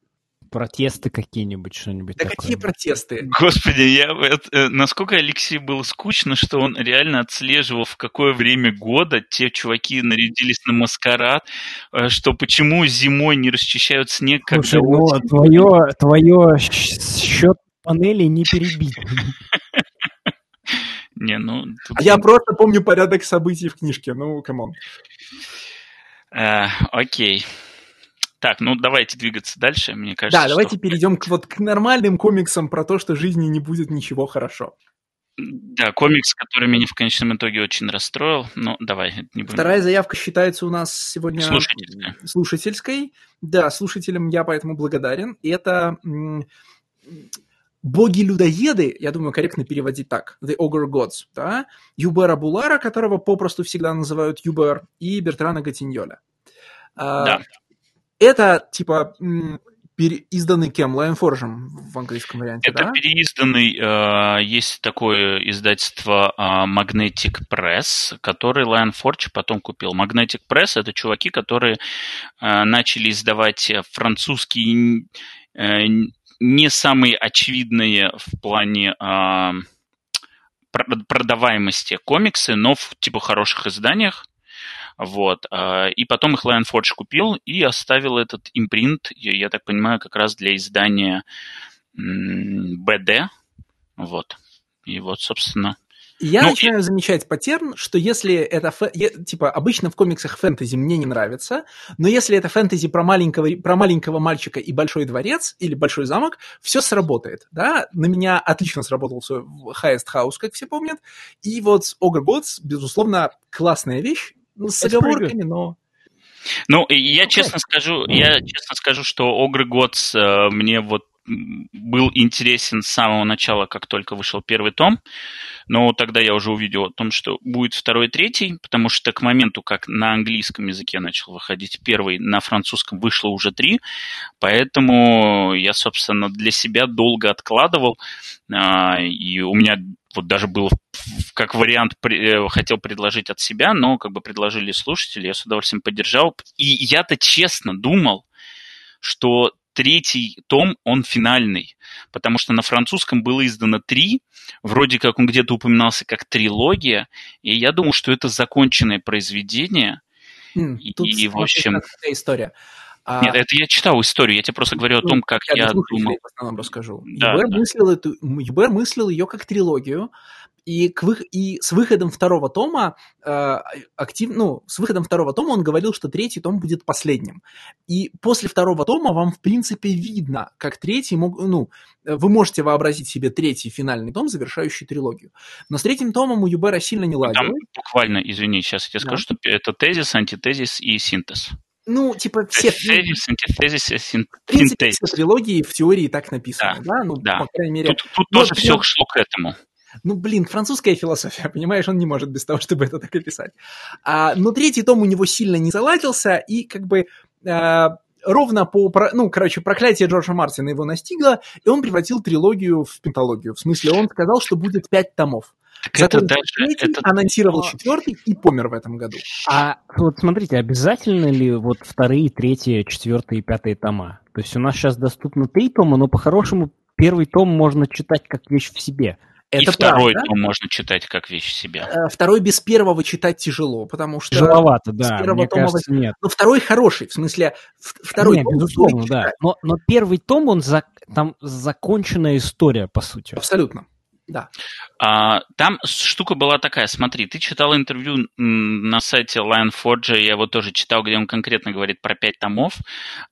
протесты какие-нибудь, что-нибудь Да такое. какие протесты? Господи, я, это, э, насколько Алексей было скучно, что он реально отслеживал, в какое время года те чуваки нарядились на маскарад, э, что почему зимой не расчищают снег, когда Слушай, ну, твое, твое счет панели не перебить. Не, ну... А я просто помню порядок событий в книжке, ну, come on. Э, окей. Так, ну давайте двигаться дальше, мне кажется. Да, давайте перейдем к, вот, к нормальным комиксам про то, что жизни не будет ничего хорошо. Да, комикс, который меня в конечном итоге очень расстроил. Ну, давай, не будем. Вторая заявка считается у нас сегодня слушательской. слушательской. Да, слушателям я поэтому благодарен. И это боги-людоеды, я думаю, корректно переводить так, The Ogre Gods, да, Юбера Булара, которого попросту всегда называют Юбер, и Бертрана Гатиньоля. А, да. Это, типа, переизданный кем? Лайонфоржем в английском варианте, Это да? переизданный, э, есть такое издательство э, Magnetic Press, который Lion Forge потом купил. Magnetic Press — это чуваки, которые э, начали издавать французские, э, не самые очевидные в плане э, продаваемости комиксы, но в типа хороших изданиях. Вот. А, и потом их Lion Forge купил и оставил этот импринт, я так понимаю, как раз для издания BD. Вот. И вот, собственно, я ну, начинаю и... замечать паттерн, что если это, фэ... типа, обычно в комиксах фэнтези мне не нравится, но если это фэнтези про маленького, про маленького мальчика и большой дворец или большой замок, все сработает, да? На меня отлично сработал Highest House, как все помнят, и вот Ogre Gods, безусловно, классная вещь, с оговорками, но... Ну, я честно скажу, я честно скажу, что Ogre Gods э, мне вот был интересен с самого начала, как только вышел первый том, но тогда я уже увидел о том, что будет второй и третий, потому что к моменту, как на английском языке начал выходить первый, на французском вышло уже три, поэтому я, собственно, для себя долго откладывал, а, и у меня вот даже был как вариант, э, хотел предложить от себя, но как бы предложили слушатели, я с удовольствием поддержал. И я-то честно думал, что третий том, он финальный, потому что на французском было издано три, вроде как он где-то упоминался как трилогия, и я думал, что это законченное произведение. Mm, и, тут и, в общем... история. А... Нет, это я читал историю, я тебе просто говорю о ну, том, как я, я думал. в основном расскажу. Да, Юбер, да. Мыслил эту, Юбер мыслил ее как трилогию, и, к вы... и с выходом второго тома, э, актив... ну, с выходом второго тома он говорил, что третий том будет последним. И после второго тома вам, в принципе, видно, как третий мог... Ну, вы можете вообразить себе третий финальный том, завершающий трилогию. Но с третьим томом у Юбера сильно не ладило. Там буквально, извини, сейчас я тебе да. скажу, что это тезис, антитезис и синтез. Ну, типа все... Тезис, антитезис, синтез. В принципе, все трилогии в теории так написаны, да? да? Ну, да. по крайней мере... Тут, тут тоже все шло к этому. Ну, блин, французская философия, понимаешь, он не может без того, чтобы это так описать. А, но третий том у него сильно не заладился, и как бы а, ровно по, ну, короче, проклятие Джорджа Мартина его настигло, и он превратил трилогию в пенталогию. В смысле, он сказал, что будет пять томов. Так это дальше, третий, это... анонсировал четвертый и помер в этом году. А вот смотрите, обязательно ли вот вторые, третьи, четвертые и пятые тома? То есть у нас сейчас доступно три тома, но по-хорошему первый том можно читать как вещь в себе. Это и второй правда. том можно читать как вещь себя. Э, второй без первого читать тяжело, потому что... Тяжеловато, да, мне тома... кажется, нет. Но второй хороший, в смысле, второй нет, том... безусловно, да. Но, но первый том, он за... там законченная история, по сути. Абсолютно. Да. А, там штука была такая, смотри, ты читал интервью на сайте Lionforge, я его тоже читал, где он конкретно говорит про пять томов.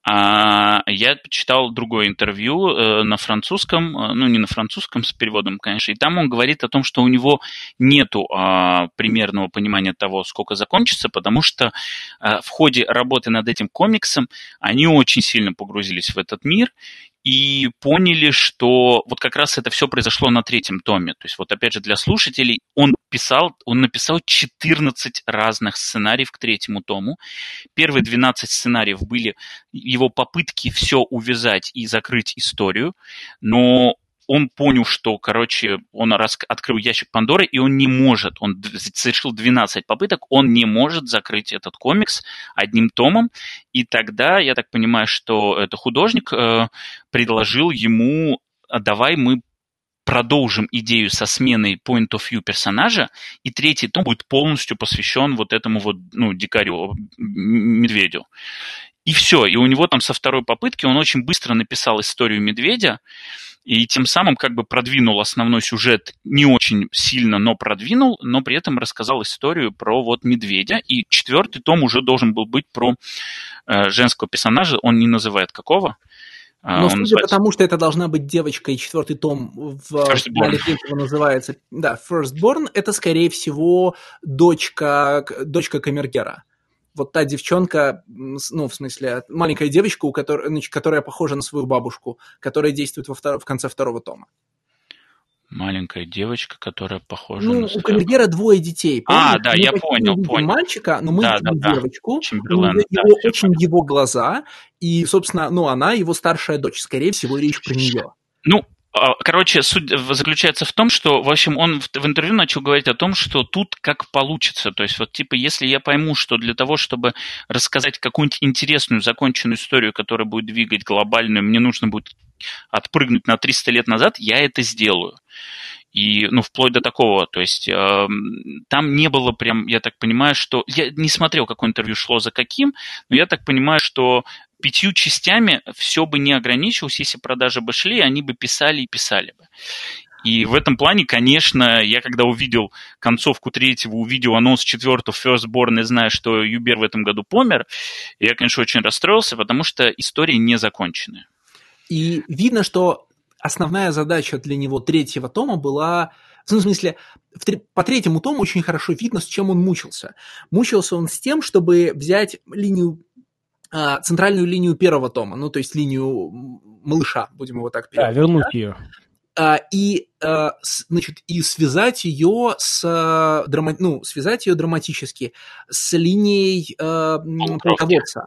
А, я читал другое интервью э, на французском, э, ну не на французском, с переводом, конечно, и там он говорит о том, что у него нету а, примерного понимания того, сколько закончится, потому что а, в ходе работы над этим комиксом они очень сильно погрузились в этот мир, и поняли, что вот как раз это все произошло на третьем томе. То есть вот опять же для слушателей он писал, он написал 14 разных сценариев к третьему тому. Первые 12 сценариев были его попытки все увязать и закрыть историю, но он понял, что, короче, он рас... открыл ящик Пандоры, и он не может, он совершил 12 попыток, он не может закрыть этот комикс одним томом, и тогда, я так понимаю, что это художник э, предложил ему, «А давай мы продолжим идею со сменой point of view персонажа, и третий том будет полностью посвящен вот этому вот, ну, дикарю, медведю. И все, и у него там со второй попытки он очень быстро написал историю медведя, и тем самым как бы продвинул основной сюжет не очень сильно, но продвинул, но при этом рассказал историю про вот медведя. И четвертый том уже должен был быть про э, женского персонажа, он не называет какого. А, но судя называется... по тому, что это должна быть девочка, и четвертый том в финале третьего называется, да, Firstborn, это, скорее всего, дочка, дочка Камергера вот та девчонка, ну, в смысле, маленькая девочка, у которой, значит, которая похожа на свою бабушку, которая действует во втор... в конце второго тома. Маленькая девочка, которая похожа ну, на свою... у Камергера двое детей. А, Помните? да, мы я понял, понял. мальчика, но мы да, видим да, девочку, да, его, очень понял. его глаза, и, собственно, ну, она его старшая дочь. Скорее всего, речь про нее. Ну, а, короче, суть заключается в том, что, в общем, он в, в интервью начал говорить о том, что тут как получится. То есть, вот, типа, если я пойму, что для того, чтобы рассказать какую-нибудь интересную, законченную историю, которая будет двигать глобальную, мне нужно будет отпрыгнуть на 300 лет назад, я это сделаю. И, ну, вплоть до такого, то есть э, там не было прям, я так понимаю, что... Я не смотрел, какое интервью шло за каким, но я так понимаю, что пятью частями все бы не ограничилось, если продажи бы шли, они бы писали и писали бы. И в этом плане, конечно, я когда увидел концовку третьего, увидел анонс четвертого Firstborn и знаю, что Юбер в этом году помер, я, конечно, очень расстроился, потому что история не законченная. И видно, что основная задача для него третьего тома была... Ну, в смысле, в по третьему тому очень хорошо видно, с чем он мучился. Мучился он с тем, чтобы взять линию центральную линию первого тома, ну, то есть линию малыша, будем его так Да, переводить. вернуть ее. А, и, а, значит, и связать ее с, а, драма- ну, связать ее драматически с линией а, полководца.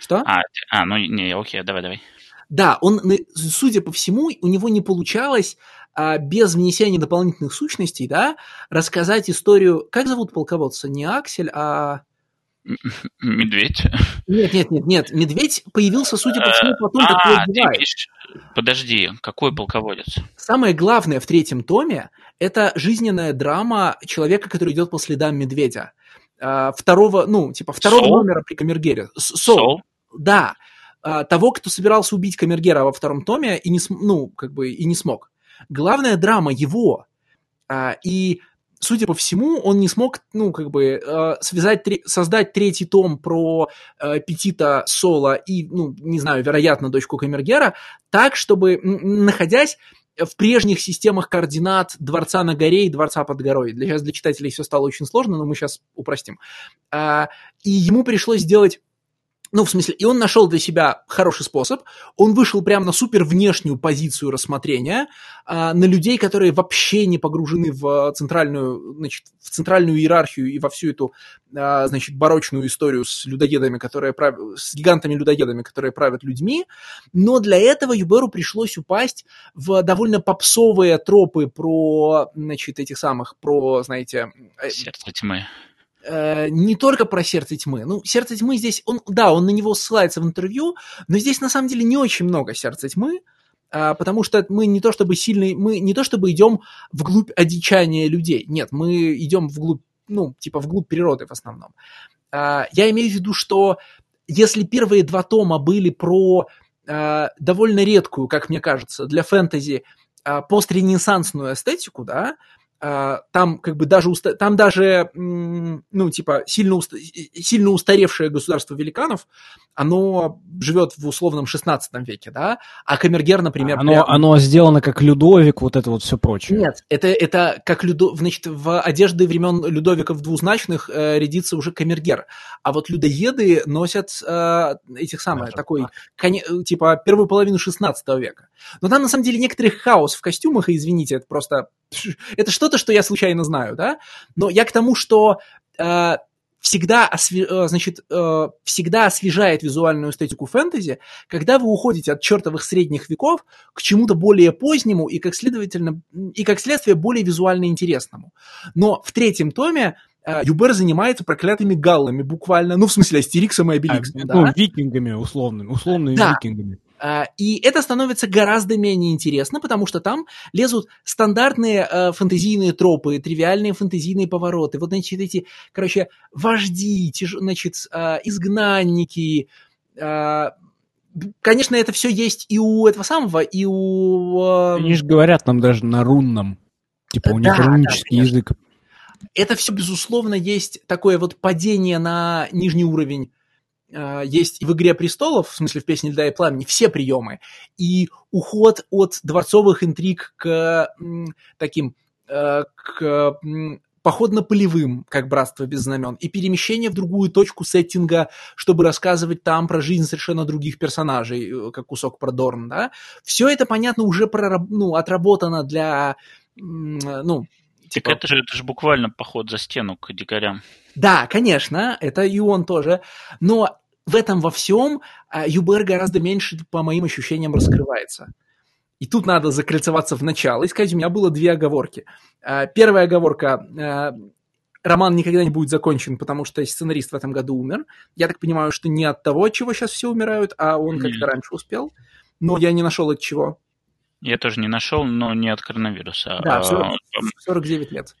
Что? А, а, ну не, окей, давай, давай. Да, он, судя по всему, у него не получалось а, без внесения дополнительных сущностей, да, рассказать историю. Как зовут полководца? Не Аксель, а Медведь. нет, нет, нет, нет. Медведь появился, судя по всему, потом, как А, ты Подожди, какой полководец? Самое главное в третьем томе – это жизненная драма человека, который идет по следам медведя. А, Второго, ну, типа, второго Сол? номера при Камергере. Сол, Сол? да. А, Того, кто собирался убить Камергера во втором томе и не, ну, как бы, и не смог. Главная драма его. А, И, судя по всему, он не смог, ну, как бы, э, связать, тре- создать третий том про э, Петита Соло и, ну, не знаю, вероятно, дочку Камергера так, чтобы, находясь в прежних системах координат Дворца на горе и Дворца под горой. Для, сейчас для читателей все стало очень сложно, но мы сейчас упростим. А, и ему пришлось сделать ну, в смысле, и он нашел для себя хороший способ. Он вышел прямо на супер внешнюю позицию рассмотрения, а, на людей, которые вообще не погружены в центральную, значит, в центральную иерархию и во всю эту, а, значит, барочную историю с людоедами, которые прав... с гигантами-людоедами, которые правят людьми. Но для этого Юберу пришлось упасть в довольно попсовые тропы про, значит, этих самых, про, знаете, э, Сердце тьмы. Э, не только про сердце тьмы. Ну, сердце тьмы здесь, он, да, он на него ссылается в интервью, но здесь на самом деле не очень много сердца тьмы, а, потому что мы не то чтобы сильный, мы не то чтобы идем вглубь одичания людей. Нет, мы идем вглубь, ну, типа вглубь природы в основном. А, я имею в виду, что если первые два тома были про а, довольно редкую, как мне кажется, для фэнтези а, постренессансную эстетику, да, там как бы даже уста- там даже ну типа сильно уста- сильно устаревшее государство великанов оно живет в условном 16 веке да а Камергер например Оно, прям- оно сделано как Людовик, вот это вот все прочее. нет, это, это как Людо... значит, в одежды времен Людовиков двузначных э, рядится уже камергер. А вот людоеды носят э, этих самых, Даже такой, коне- э, типа, первую половину 16 века. Но там, на самом деле, некоторый хаос в костюмах, и извините, это просто... Это что-то, что я случайно знаю, да? Но я к тому, что э, всегда, осве- э, значит, э, всегда освежает визуальную эстетику фэнтези, когда вы уходите от чертовых средних веков к чему-то более позднему и, как, следовательно, и как следствие более визуально интересному. Но в третьем томе э, Юбер занимается проклятыми галлами, буквально, ну, в смысле, Астериксом и А, Обеликсом, да. ну, викингами условными, условными Да. викингами. А, И это становится гораздо менее интересно, потому что там лезут стандартные э, фэнтезийные тропы, тривиальные фэнтезийные повороты. Вот, значит, эти, короче, вожди, значит, э, изгнанники. э, Конечно, это все есть и у этого самого, и у... э, Они же говорят нам даже на рунном. Типа у них Да, да, рунический конечно. язык. это все, безусловно, есть такое вот падение на нижний уровень. Э, Есть и в «Игре престолов», в смысле в «Песне льда и пламени», все приемы. И уход от дворцовых интриг к таким, э, к походно-полевым, как «Братство без знамен», и перемещение в другую точку сеттинга, чтобы рассказывать там про жизнь совершенно других персонажей, э, как кусок про Дорн, да. Все это, понятно, уже прораб- ну, отработано для, м, Так типа- это же, это же буквально поход за стену к дикарям. да, конечно, это и он тоже. Но в этом во всем а, ЮБР гораздо меньше, по моим ощущениям, раскрывается. И тут надо закольцеваться в начало. И сказать, у меня было две оговорки. А, Первая оговорка. а, Роман никогда не будет закончен, потому что сценарист в этом году умер. Я так понимаю, что не от того, от чего сейчас все умирают, а он как-то раньше успел. Но я не нашел от чего. Я тоже не нашел, но не от коронавируса. Да, А, 40 49 лет.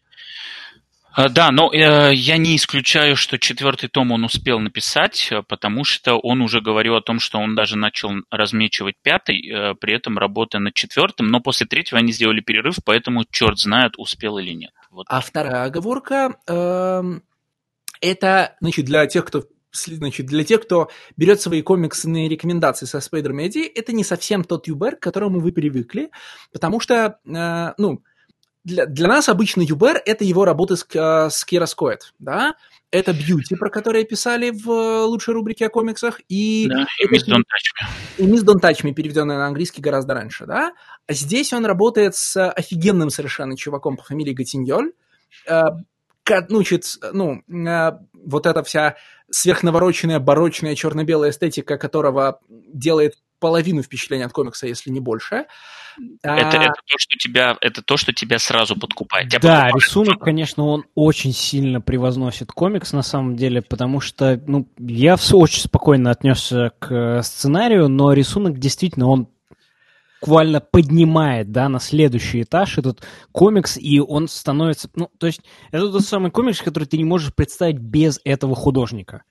А, Да, но э, я не исключаю, что четвертый том он успел написать, э, потому что он уже говорил о том, что он даже начал размечивать пятый, э, при этом работая над четвертым, но после третьего они сделали перерыв, поэтому черт знает, успел или нет. Вот. А вторая оговорка эм, это, значит, для тех, кто значит, для тех, кто берет свои комиксные рекомендации со Spider Media, это не совсем тот Юбер, к которому вы привыкли, потому что, э, ну, для, для нас обычно Юбер — это его работы с, э, с Кироскоид, да? Это Бьюти, про который писали в лучшей рубрике о комиксах, и... Да, и Don't Touch Me. И Don't Touch Me, переведенная на английский гораздо раньше, да? А здесь он работает с офигенным совершенно чуваком по фамилии Гатиньоль, э, ну, чуть, ну, э, вот эта вся сверхнавороченная, барочная, черно-белая эстетика, которого делает половину впечатления от комикса, если не больше. Это, а... это, то, что тебя, это то, что тебя сразу подкупает. Тебя да, подкупает. рисунок, конечно, он очень сильно превозносит комикс на самом деле, потому что ну, я очень спокойно отнесся к э, сценарию, но рисунок действительно, он буквально поднимает, да, на следующий этаж этот комикс, и он становится, ну, то есть это тот самый комикс, который ты не можешь представить без этого художника.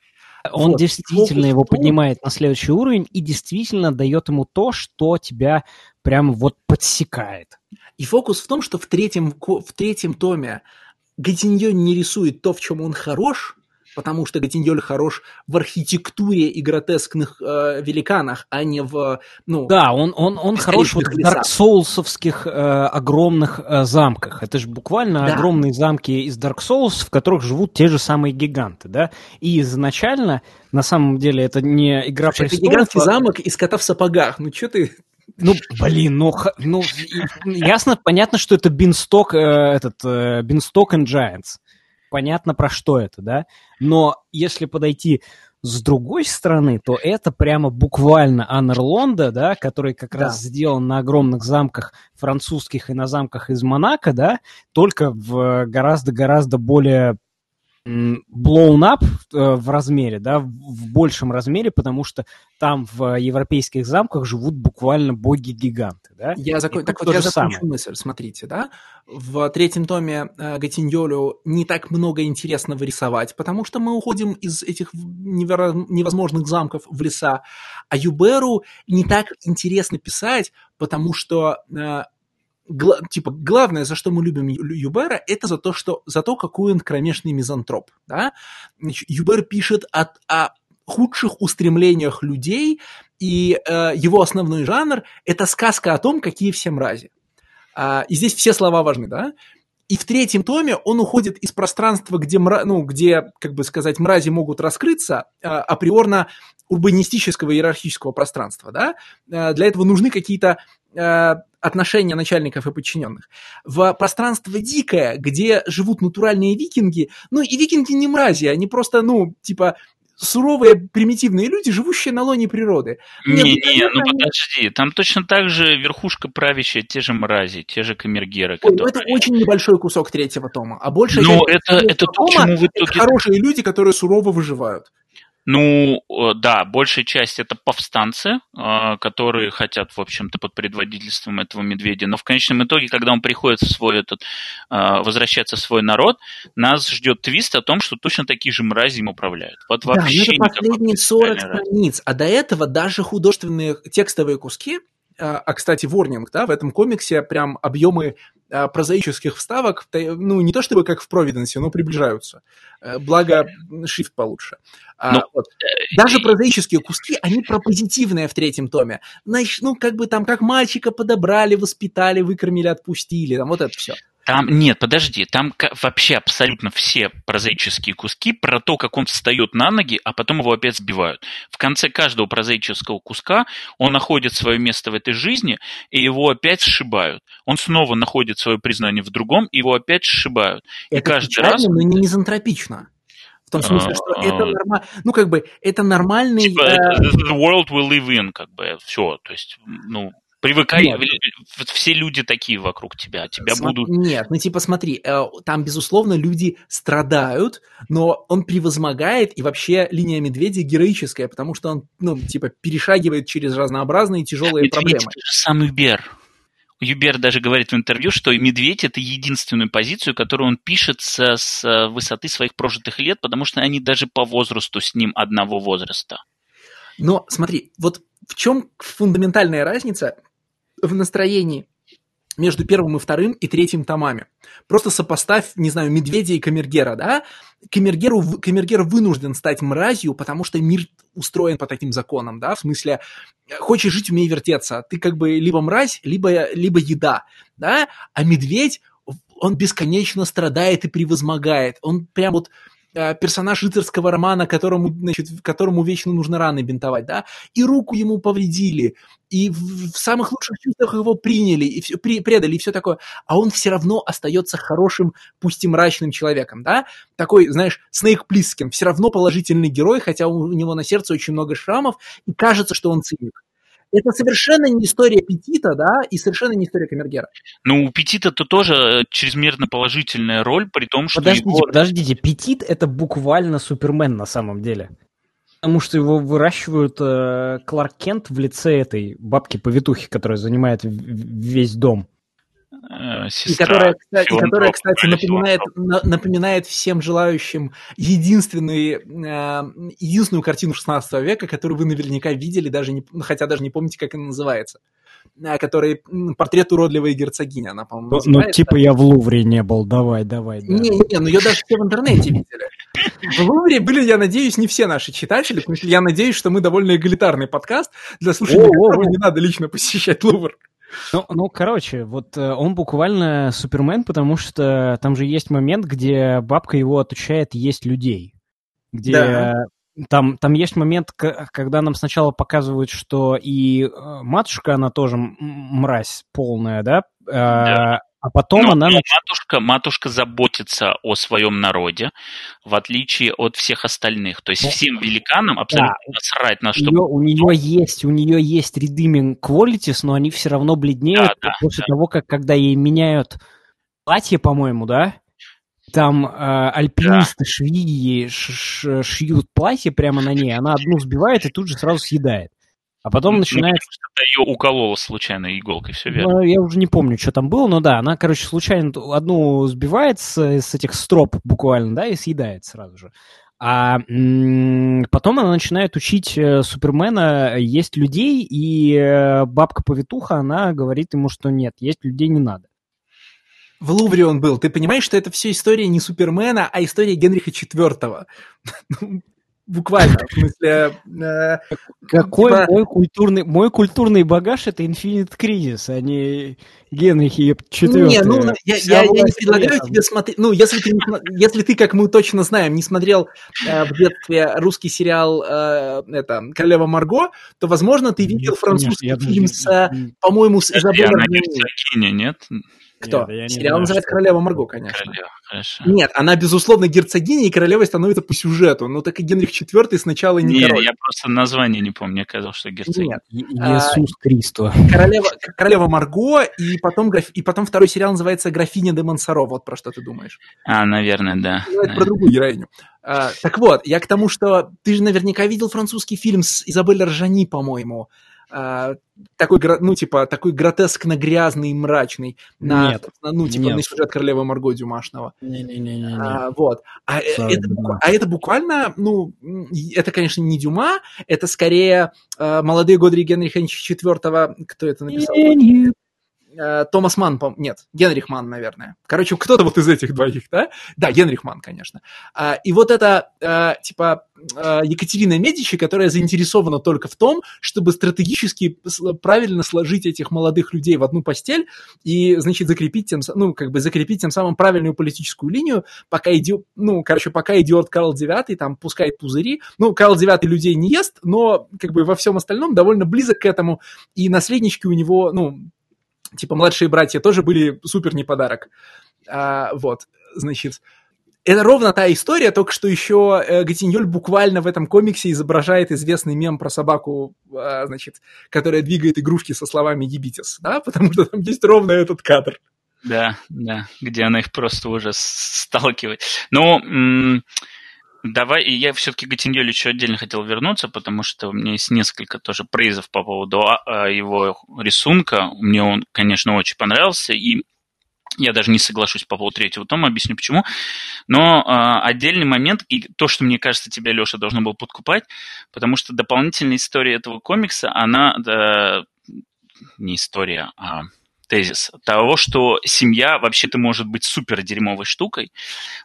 Он вот, действительно его поднимает на следующий уровень и действительно дает ему то, что тебя прямо вот подсекает. И фокус в том, что в третьем, в третьем томе Гатиньо не рисует то, в чем он хорош, потому что Гатиньоль хорош в архитектуре и гротескных э, великанах, а не в, ну... Да, он, он, он хорош вот в Dark Souls'овских э, огромных э, замках. Это же буквально да. огромные замки из Dark Souls, в которых живут те же самые гиганты, да? И изначально, на самом деле, это не игра Слушай, престолов... Это гигантский а... замок из кота в сапогах. Ну, что ты... Ну, блин, ну, ну ясно, понятно, что это Бинсток, э, этот, э, Бинсток and Giants понятно про что это, да? Но если подойти с другой стороны, то это прямо буквально Анерлонда, да, который как да. раз сделан на огромных замках французских и на замках из Монако, да, только в гораздо-гораздо более blown up э, в размере, да, в большем размере, потому что там в европейских замках живут буквально боги-гиганты, да. Я закон... Так вот я закончу самое. мысль, смотрите, да. В третьем томе э, Гатиньолю не так много интересного рисовать, потому что мы уходим из этих неверо... невозможных замков в леса, а Юберу не так интересно писать, потому что э, гла- типа, главное, за что мы любим Юбера, это за то, что, за то, какой он кромешный мизантроп, да. Значит, Юбер пишет о, о худших устремлениях людей, и э, его основной жанр – это сказка о том, какие все мрази. А, и здесь все слова важны, да. И в третьем томе он уходит из пространства, где, мра... ну, где как бы сказать, мрази могут раскрыться, а, априорно урбанистического иерархического пространства. Да? А, для этого нужны какие-то а, отношения начальников и подчиненных. В пространство дикое, где живут натуральные викинги, ну и викинги не мрази, они просто, ну, типа, суровые, примитивные люди, живущие на лоне природы. Не-не, ну они... подожди, там точно так же верхушка правящая, те же мрази, те же камергеры. Ой, которые... Это очень небольшой кусок третьего тома, а больше Но это, это то, тома, чему в итоге... это хорошие люди, которые сурово выживают. Ну, да, большая часть это повстанцы, а, которые хотят, в общем-то, под предводительством этого медведя. Но в конечном итоге, когда он приходит в свой этот, а, возвращается в свой народ, нас ждет твист о том, что точно такие же мрази им управляют. Вот да, вообще это последние 40 страниц, а до этого даже художественные текстовые куски, а, а, кстати, ворнинг, да, в этом комиксе прям объемы а, прозаических вставок, ну, не то чтобы как в Провиденсе, но приближаются. Э, благо, шрифт получше. А, но... вот. Э, Даже прозаические куски, они пропозитивные в третьем томе. Значит, ну, как бы там, как мальчика подобрали, воспитали, выкормили, отпустили, там вот это все. Там, нет, подожди, там вообще абсолютно все прозаические куски про то, как он встает на ноги, а потом его опять сбивают. В конце каждого прозаического куска он находит свое место в этой жизни, и его опять сшибают. Он снова находит свое признание в другом, и его опять сшибают. Это и каждый печально, раз... но не мизантропично. В том смысле, что это а. нормально, ну, как бы, это нормальный... Типа, uh... the world we live in, как бы, все, то есть, ну, Привыкай, нет. все люди такие вокруг тебя, тебя См- будут... Нет, ну типа смотри, э, там, безусловно, люди страдают, но он превозмогает, и вообще линия медведя героическая, потому что он, ну, типа, перешагивает через разнообразные тяжелые Медведь проблемы. Это же сам Юбер. Юбер даже говорит в интервью, что медведь – это единственную позицию, которую он пишет с, с высоты своих прожитых лет, потому что они даже по возрасту с ним одного возраста. Но смотри, вот в чем фундаментальная разница в настроении между первым и вторым и третьим томами. Просто сопоставь, не знаю, Медведя и Камергера, да? Камергеру, Камергер вынужден стать мразью, потому что мир устроен по таким законам, да? В смысле, хочешь жить, умей вертеться. Ты как бы либо мразь, либо, либо еда, да? А Медведь он бесконечно страдает и превозмогает. Он прям вот персонаж рыцарского романа, которому, значит, которому вечно нужно раны бинтовать, да, и руку ему повредили, и в, в самых лучших чувствах его приняли, и все, при, предали, и все такое, а он все равно остается хорошим, пусть и мрачным человеком, да, такой, знаешь, Снейк Плискин, все равно положительный герой, хотя у него на сердце очень много шрамов, и кажется, что он циник. Это совершенно не история Петита, да, и совершенно не история Камергера. Ну, у Петита-то тоже чрезмерно положительная роль, при том, что Подождите, его... подождите, Петит — это буквально Супермен на самом деле. Потому что его выращивают э, Кларк Кент в лице этой бабки-повитухи, которая занимает весь дом. Э, и которая, кстати, и которая, кстати напоминает, напоминает всем желающим единственную, э, единственную картину 16 века, которую вы наверняка видели, даже не, хотя даже не помните, как она называется. Э, который портрет уродливой герцогини, она, по-моему, Ну, ну типа я в Лувре не был, давай, давай. Не-не-не, ну ее даже все в интернете видели. В Лувре были, я надеюсь, не все наши читатели, потому что я надеюсь, что мы довольно эгалитарный подкаст, для слушателей которого не надо лично посещать Лувр. Ну, ну, короче, вот э, он буквально Супермен, потому что там же есть момент, где бабка его отучает есть людей. Где да. там, там есть момент, когда нам сначала показывают, что и э, матушка, она тоже мразь полная, да? Э, да. А потом но, она... Но матушка, матушка заботится о своем народе, в отличие от всех остальных. То есть ну, всем великанам абсолютно да. насрать на что... У нее, есть, у нее есть redeeming qualities, но они все равно бледнеют да, после да. того, как когда ей меняют платье, по-моему, да? Там э, альпинисты да. швеи шьют платье прямо на ней, она одну сбивает и тут же сразу съедает. А потом ну, начинается... Ну, ее уколола случайно иголкой, все верно. Ну, я уже не помню, что там было, но да, она, короче, случайно одну сбивает с, с этих строп буквально, да, и съедает сразу же. А потом она начинает учить э, Супермена есть людей, и э, бабка-повитуха, она говорит ему, что нет, есть людей не надо. В Лувре он был. Ты понимаешь, что это все история не Супермена, а история Генриха IV. Буквально, в смысле... Э, Какой типа... мой культурный... Мой культурный багаж — это Infinite Crisis, а не Генрих четвертый. Не, ну, я, я, я не предлагаю тебе смотреть... Ну, если ты, если ты, как мы точно знаем, не смотрел э, в детстве русский сериал э, это, «Королева Марго», то, возможно, ты видел нет, французский нет, фильм с, по-моему, с Изабеллой Она нет? Кто? Нет, Сериал знаю, называется «Королева Марго», конечно. Королева, хорошо. Нет, она, безусловно, герцогиня, и королевой становится по сюжету. Но так и Генрих IV сначала не Нет, король. я просто название не помню, мне казалось, что герцогиня. Нет. Иисус а, Христо. Королева, королева Марго, и потом, и потом второй сериал называется «Графиня де Монсоро». Вот про что ты думаешь. А, наверное, да. Ну, это про другую героиню. А, так вот, я к тому, что ты же наверняка видел французский фильм с Изабель Ржани, по-моему. А, такой, ну, типа, такой гротескно грязный и мрачный на, нет, ну, типа, нет. на сюжет королевы Марго Дюмашного. Не-не-не. А, вот. А это, а это буквально, ну, это, конечно, не Дюма, это скорее э, молодые годы Генриха IV, кто это написал? Э, Томас Ман, нет, Генрих Ман, наверное. Короче, кто-то вот из этих двоих, да? Да, Генрих Ман, конечно. А, и вот это, э, типа, э, Екатерина Медичи, которая заинтересована только в том, чтобы стратегически правильно сложить этих молодых людей в одну постель и, значит, закрепить тем, ну, как бы закрепить тем самым правильную политическую линию, пока идет, ну, короче, пока идет Карл IX, там, пускает пузыри. Ну, Карл IX людей не ест, но, как бы, во всем остальном довольно близок к этому, и наследнички у него, ну, типа младшие братья тоже были супер не подарок. А, вот, значит, это ровно та история, только что еще э, Гатиньоль буквально в этом комиксе изображает известный мем про собаку, э, значит, которая двигает игрушки со словами «ебитес», да, потому что там есть ровно этот кадр. Да, да, где она их просто уже сталкивает. М- Давай, и я все-таки к Гатиньолю еще отдельно хотел вернуться, потому что у меня есть несколько тоже прейзов по поводу а, его рисунка. Мне он, конечно, очень понравился, и я даже не соглашусь по поводу третьего тома, объясню почему. Но э, отдельный момент, и то, что, мне кажется, тебя, Леша, должно было подкупать, потому что дополнительная история этого комикса, она, да, не история, а тезис того, что семья вообще-то может быть супер дерьмовой штукой,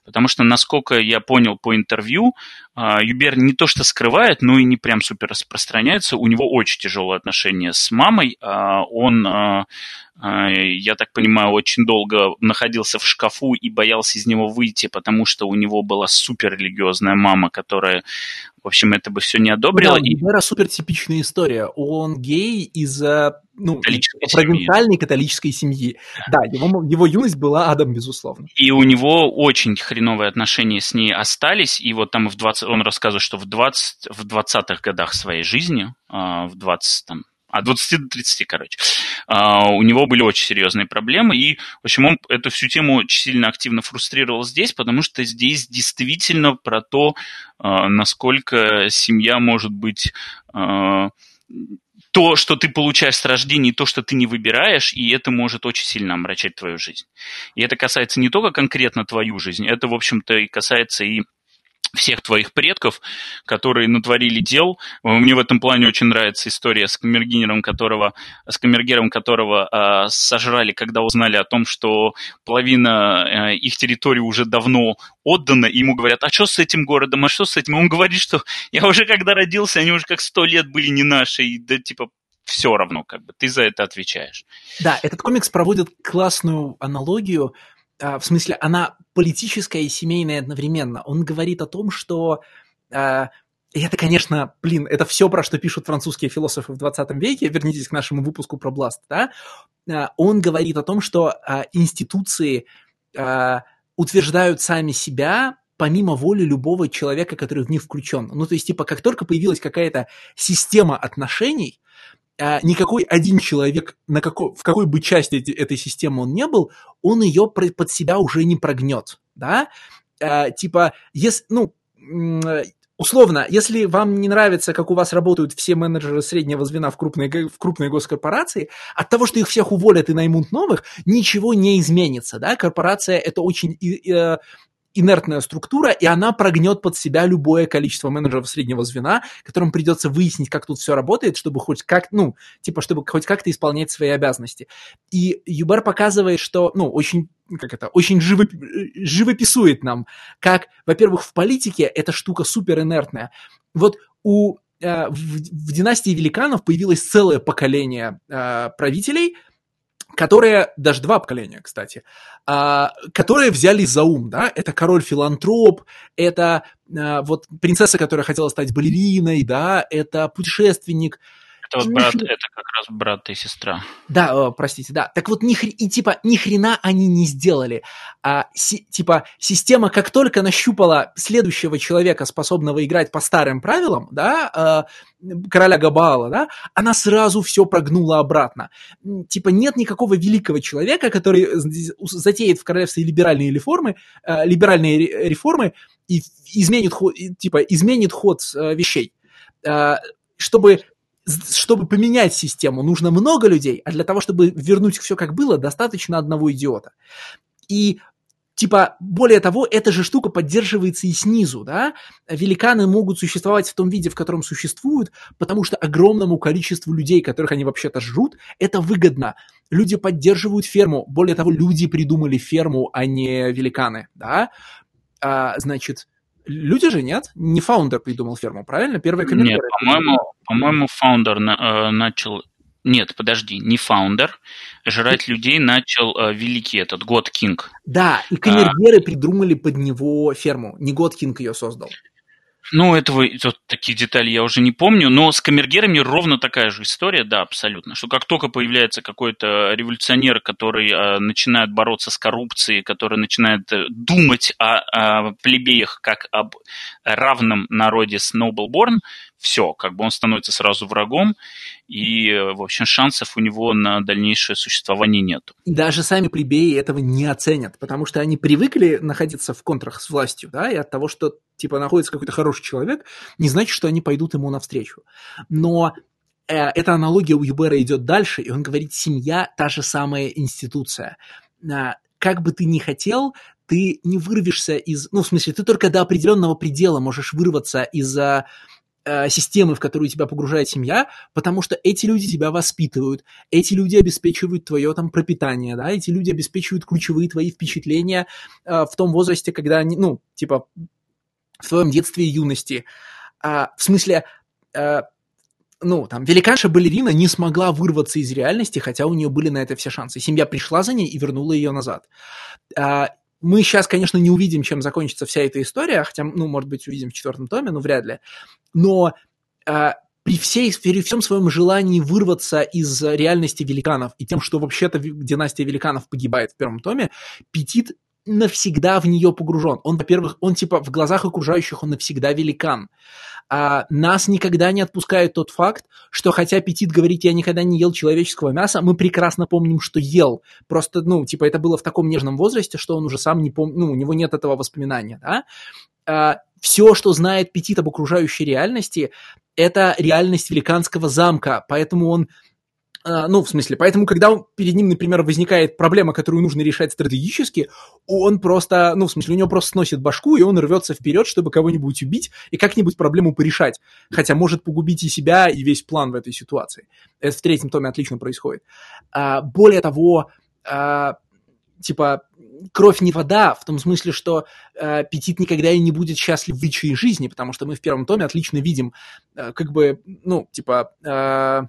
потому что, насколько я понял по интервью, а, Юбер не то что скрывает, но и не прям супер распространяется. У него очень тяжелые отношения с мамой. А, он, а, я так понимаю, очень долго находился в шкафу и боялся из него выйти, потому что у него была супер религиозная мама, которая в общем, это бы все не одобрило. Да, и... Бера супер типичная история. Он гей из-за ну, провинциальной католической семьи. Да, его, его юность была адом, безусловно. И у него очень хреновые отношения с ней остались. И вот там в 20, он рассказывает, что в, 20, в 20-х годах своей жизни, а, в 20, там, от 20 до 30, короче. А, у него были очень серьезные проблемы, и, в общем, он эту всю тему очень сильно активно фрустрировал здесь, потому что здесь действительно про то, а, насколько семья может быть а, то, что ты получаешь с рождения, и то, что ты не выбираешь, и это может очень сильно омрачать твою жизнь. И это касается не только конкретно твою жизнь, это, в общем-то, и касается и всех твоих предков, которые натворили дел. Мне в этом плане очень нравится история с камергинером, которого, с камергером, которого э, сожрали, когда узнали о том, что половина э, их территории уже давно отдана, и ему говорят, а что с этим городом, а что с этим? Он говорит, что я уже когда родился, они уже как сто лет были не наши, и да типа все равно, как бы, ты за это отвечаешь. Да, этот комикс проводит классную аналогию в смысле, она политическая и семейная одновременно. Он говорит о том, что а, и это, конечно, блин, это все, про что пишут французские философы в 20 веке, вернитесь к нашему выпуску про Бласт, да, а, он говорит о том, что институции утверждают сами себя помимо воли любого человека, который в них включен. Ну, то есть, типа, как только появилась какая-то система отношений, а, никакой один человек, на какой, в какой бы части эти, этой системы он не был, он ее под себя уже не прогнет, да, а, типа, если, ну, условно, если вам не нравится, как у вас работают все менеджеры среднего звена в крупной, в крупной госкорпорации, от того, что их всех уволят и наймут новых, ничего не изменится, да, корпорация это очень э, инертная структура, и она прогнет под себя любое количество менеджеров среднего звена, которым придется выяснить, как тут все работает, чтобы хоть как, ну, типа, чтобы хоть как-то исполнять свои обязанности. И Юбер показывает, что, ну, очень как это, очень живо, живописует нам, как, во-первых, в политике эта штука супер инертная. Вот у э, в, в династии великанов появилось целое поколение э, правителей, которые, даже два поколения, кстати, а, которые взяли за ум, да, это король-филантроп, это а, вот принцесса, которая хотела стать балериной, да, это путешественник, это вот брат, это как раз брат и сестра. Да, о, простите, да. Так вот, ни, хр... и, типа, ни хрена они не сделали. А, си... Типа, система как только нащупала следующего человека, способного играть по старым правилам, да, а, короля Габаала, да, она сразу все прогнула обратно. Типа, нет никакого великого человека, который затеет в королевстве либеральные реформы, э, либеральные реформы и изменит ход, типа, изменит ход э, вещей э, чтобы чтобы поменять систему, нужно много людей, а для того, чтобы вернуть все как было, достаточно одного идиота. И Типа, более того, эта же штука поддерживается и снизу, да? Великаны могут существовать в том виде, в котором существуют, потому что огромному количеству людей, которых они вообще-то жрут, это выгодно. Люди поддерживают ферму. Более того, люди придумали ферму, а не великаны, да? А, значит, Люди же нет? Не founder придумал ферму, правильно? Первый комментарий. Нет, по-моему, по-моему, founder на, э, начал... Нет, подожди, не founder. Жрать людей начал э, великий этот, God King. Да, и камергеры а... придумали под него ферму. Не God King ее создал. Ну, этого, тут таких деталей я уже не помню, но с камергерами ровно такая же история, да, абсолютно. Что как только появляется какой-то революционер, который э, начинает бороться с коррупцией, который начинает э, думать о, о плебеях как об равном народе с Noble все, как бы он становится сразу врагом, и, в общем, шансов у него на дальнейшее существование нет. Даже сами плебеи этого не оценят, потому что они привыкли находиться в контрах с властью, да, и от того, что, типа, находится какой-то хороший человек, не значит, что они пойдут ему навстречу. Но э, эта аналогия у Юбера идет дальше, и он говорит, семья – та же самая институция. Э, как бы ты ни хотел, ты не вырвешься из... Ну, в смысле, ты только до определенного предела можешь вырваться из-за э, системы, в которую тебя погружает семья, потому что эти люди тебя воспитывают, эти люди обеспечивают твое там пропитание, да, эти люди обеспечивают ключевые твои впечатления э, в том возрасте, когда они, ну, типа, в твоем детстве и юности. А, в смысле, а, ну, там, великанша-балерина не смогла вырваться из реальности, хотя у нее были на это все шансы. Семья пришла за ней и вернула ее назад. А, мы сейчас, конечно, не увидим, чем закончится вся эта история, хотя, ну, может быть, увидим в четвертом томе, но вряд ли. Но а, при, всей, при всем своем желании вырваться из реальности великанов и тем, что вообще-то династия великанов погибает в первом томе, Петит навсегда в нее погружен. Он, во-первых, он типа в глазах окружающих он навсегда великан. А нас никогда не отпускает тот факт, что хотя Петит говорит, я никогда не ел человеческого мяса, мы прекрасно помним, что ел. Просто, ну, типа, это было в таком нежном возрасте, что он уже сам не помнит, ну, у него нет этого воспоминания, да. А, все, что знает Петит об окружающей реальности, это реальность великанского замка, поэтому он ну, в смысле, поэтому, когда перед ним, например, возникает проблема, которую нужно решать стратегически, он просто, ну, в смысле, у него просто сносит башку, и он рвется вперед, чтобы кого-нибудь убить и как-нибудь проблему порешать. Хотя может погубить и себя, и весь план в этой ситуации. Это в третьем томе отлично происходит. А, более того, а, типа, кровь не вода, в том смысле, что э, Петит никогда и не будет счастлив в личной жизни, потому что мы в первом томе отлично видим, э, как бы, ну, типа... Э,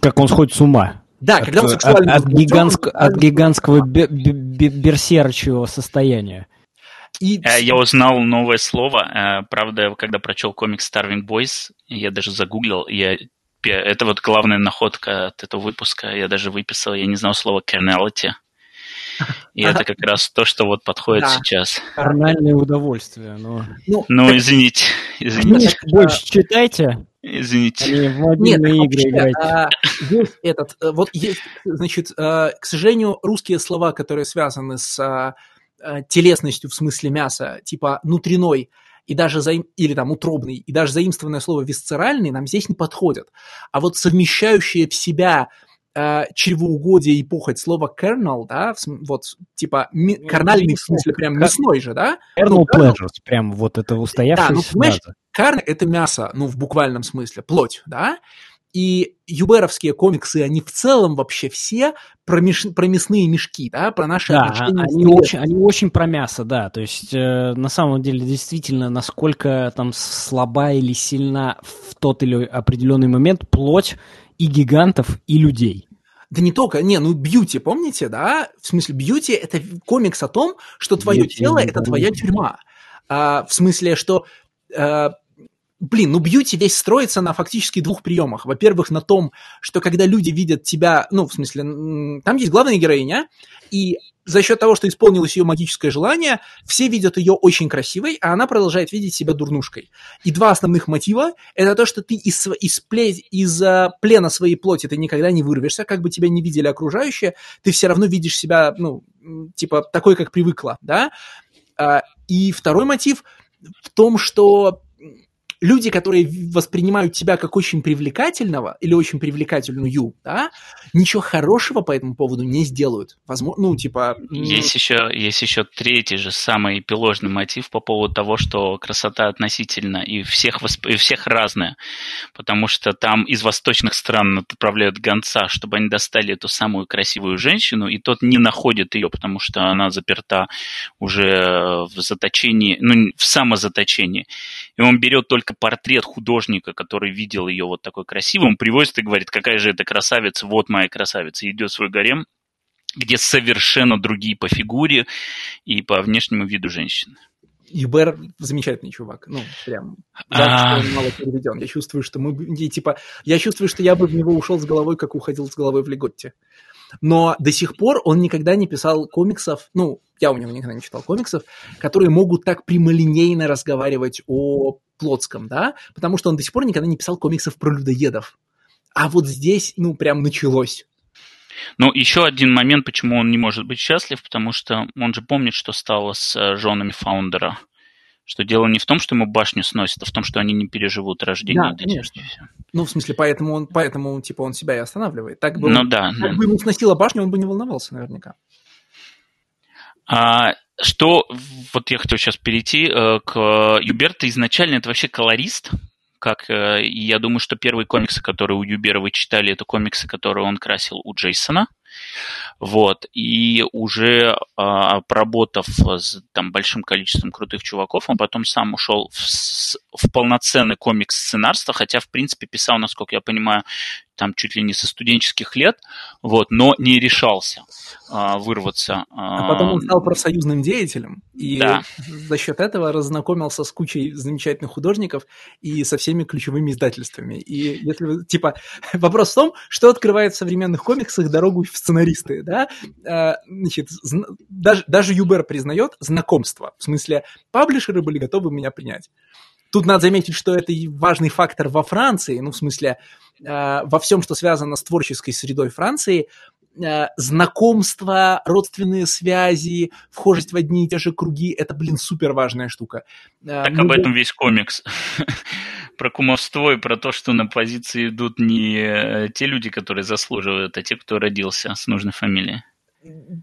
как он сходит с ума. Да, от, когда он сексуально... От, от, гигантск, от гигантского бе, бе, бе, берсерчьего состояния. И... Э, я узнал новое слово. Э, правда, когда прочел комикс Starving Boys, я даже загуглил, я это вот главная находка от этого выпуска. Я даже выписал, я не знал слова carnality. И это как раз то, что вот подходит да. сейчас. Карнальное удовольствие. Но... Ну, ну извините. извините. Больше читайте. Извините. Нет, игры вообще, а, есть этот, э, вот есть, значит, а, к сожалению, русские слова, которые связаны с а, а, телесностью в смысле мяса, типа внутренной, и даже заим... или там утробный, и даже заимствованное слово висцеральный нам здесь не подходят. А вот совмещающие в себя э, чревоугодие и похоть слово kernel, да, вот типа ми- ну, карнальный в смысле прям мясной же, да? Kernel ну, pleasures, прям вот это устоявшееся. Да, ну, понимаешь, карн – это мясо, ну, в буквальном смысле, плоть, да? И юберовские комиксы, они в целом вообще все про, меш... про мясные мешки, да, про наши да, они очень, они очень про мясо, да. То есть, э, на самом деле, действительно, насколько там слаба или сильна в тот или определенный момент плоть и гигантов, и людей. Да не только, не, ну бьюти, помните, да? В смысле, бьюти – это комикс о том, что твое бьюти, тело – это твоя тюрьма. А, в смысле, что а, блин, ну бьюти весь строится на фактически двух приемах. Во-первых, на том, что когда люди видят тебя, ну, в смысле, там есть главная героиня, и за счет того, что исполнилось ее магическое желание, все видят ее очень красивой, а она продолжает видеть себя дурнушкой. И два основных мотива – это то, что ты из, из, из uh, плена своей плоти ты никогда не вырвешься, как бы тебя не видели окружающие, ты все равно видишь себя, ну, типа, такой, как привыкла, да? Uh, и второй мотив в том, что люди, которые воспринимают тебя как очень привлекательного или очень привлекательную, да, ничего хорошего по этому поводу не сделают. Возможно, ну, типа... Есть еще, есть еще третий же самый эпиложный мотив по поводу того, что красота относительно и всех, восп... и всех разная. Потому что там из восточных стран отправляют гонца, чтобы они достали эту самую красивую женщину, и тот не находит ее, потому что она заперта уже в заточении, ну, в самозаточении. И он берет только портрет художника, который видел ее вот такой красивым, он привозит и говорит, какая же это красавица, вот моя красавица, идет в свой гарем, где совершенно другие по фигуре и по внешнему виду женщины. Юбер замечательный чувак. Ну, прям. Да, что он мало переведен. Я чувствую, что мы... Типа, я чувствую, что я бы в него ушел с головой, как уходил с головой в Леготте. Но до сих пор он никогда не писал комиксов, ну, я у него никогда не читал комиксов, которые могут так прямолинейно разговаривать о Плотском, да, потому что он до сих пор никогда не писал комиксов про людоедов. А вот здесь, ну, прям началось. Ну, еще один момент, почему он не может быть счастлив, потому что он же помнит, что стало с э, женами Фаундера. Что дело не в том, что ему башню сносит, а в том, что они не переживут рождение. Да, конечно. Ну, в смысле, поэтому он, поэтому, типа, он себя и останавливает. Так бы, ну, он, да, так да. бы ему сносила башню, он бы не волновался наверняка. А, что, вот я хотел сейчас перейти э, к Юберто, изначально это вообще колорист, как э, я думаю, что первые комиксы, которые у Юбера вы читали, это комиксы, которые он красил у Джейсона. Вот. И уже а, поработав с там, большим количеством крутых чуваков, он потом сам ушел в, в полноценный комикс-сценарство, хотя, в принципе, писал, насколько я понимаю, там чуть ли не со студенческих лет, вот, но не решался а, вырваться. А потом он стал профсоюзным деятелем, и да. за счет этого разнакомился с кучей замечательных художников и со всеми ключевыми издательствами. И если типа вопрос в том, что открывает в современных комиксах дорогу в сценаристы, да? А, значит, даже, даже Юбер признает знакомство. В смысле, паблишеры были готовы меня принять. Тут надо заметить, что это важный фактор во Франции, ну, в смысле, э, во всем, что связано с творческой средой Франции, э, знакомства, родственные связи, вхожесть в одни и те же круги, это, блин, супер важная штука. Э, так Мы... об этом весь комикс. про кумовство и про то, что на позиции идут не те люди, которые заслуживают, а те, кто родился с нужной фамилией.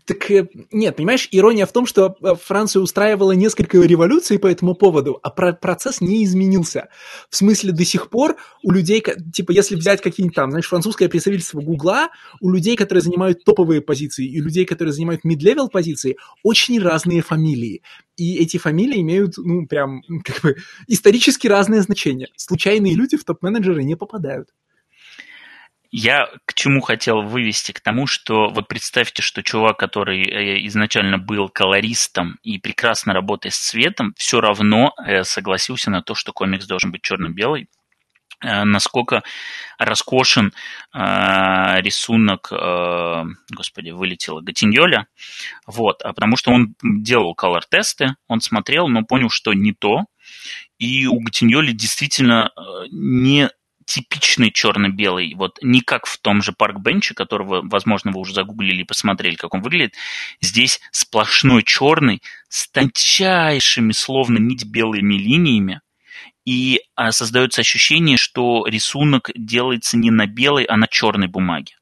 Так э, нет, понимаешь, ирония в том, что э, Франция устраивала несколько революций по этому поводу, а процесс не изменился. В смысле, до сих пор у людей, типа, если взять какие-нибудь там, знаешь, французское представительство Гугла, у людей, которые занимают топовые позиции, и людей, которые занимают mid-level позиции, очень разные фамилии. И эти фамилии имеют, ну, прям, как бы, исторически разные значения. Случайные люди в топ-менеджеры не попадают. Я к чему хотел вывести? К тому, что вот представьте, что чувак, который э, изначально был колористом и прекрасно работает с цветом, все равно э, согласился на то, что комикс должен быть черно-белый, э, насколько роскошен э, рисунок, э, господи, вылетела Гатиньоля, вот, а потому что он делал колор-тесты, он смотрел, но понял, что не то, и у Гатиньоли действительно не типичный черно-белый, вот не как в том же парк-бенче, которого, возможно, вы уже загуглили и посмотрели, как он выглядит. Здесь сплошной черный с тончайшими, словно нить белыми линиями, и а, создается ощущение, что рисунок делается не на белой, а на черной бумаге.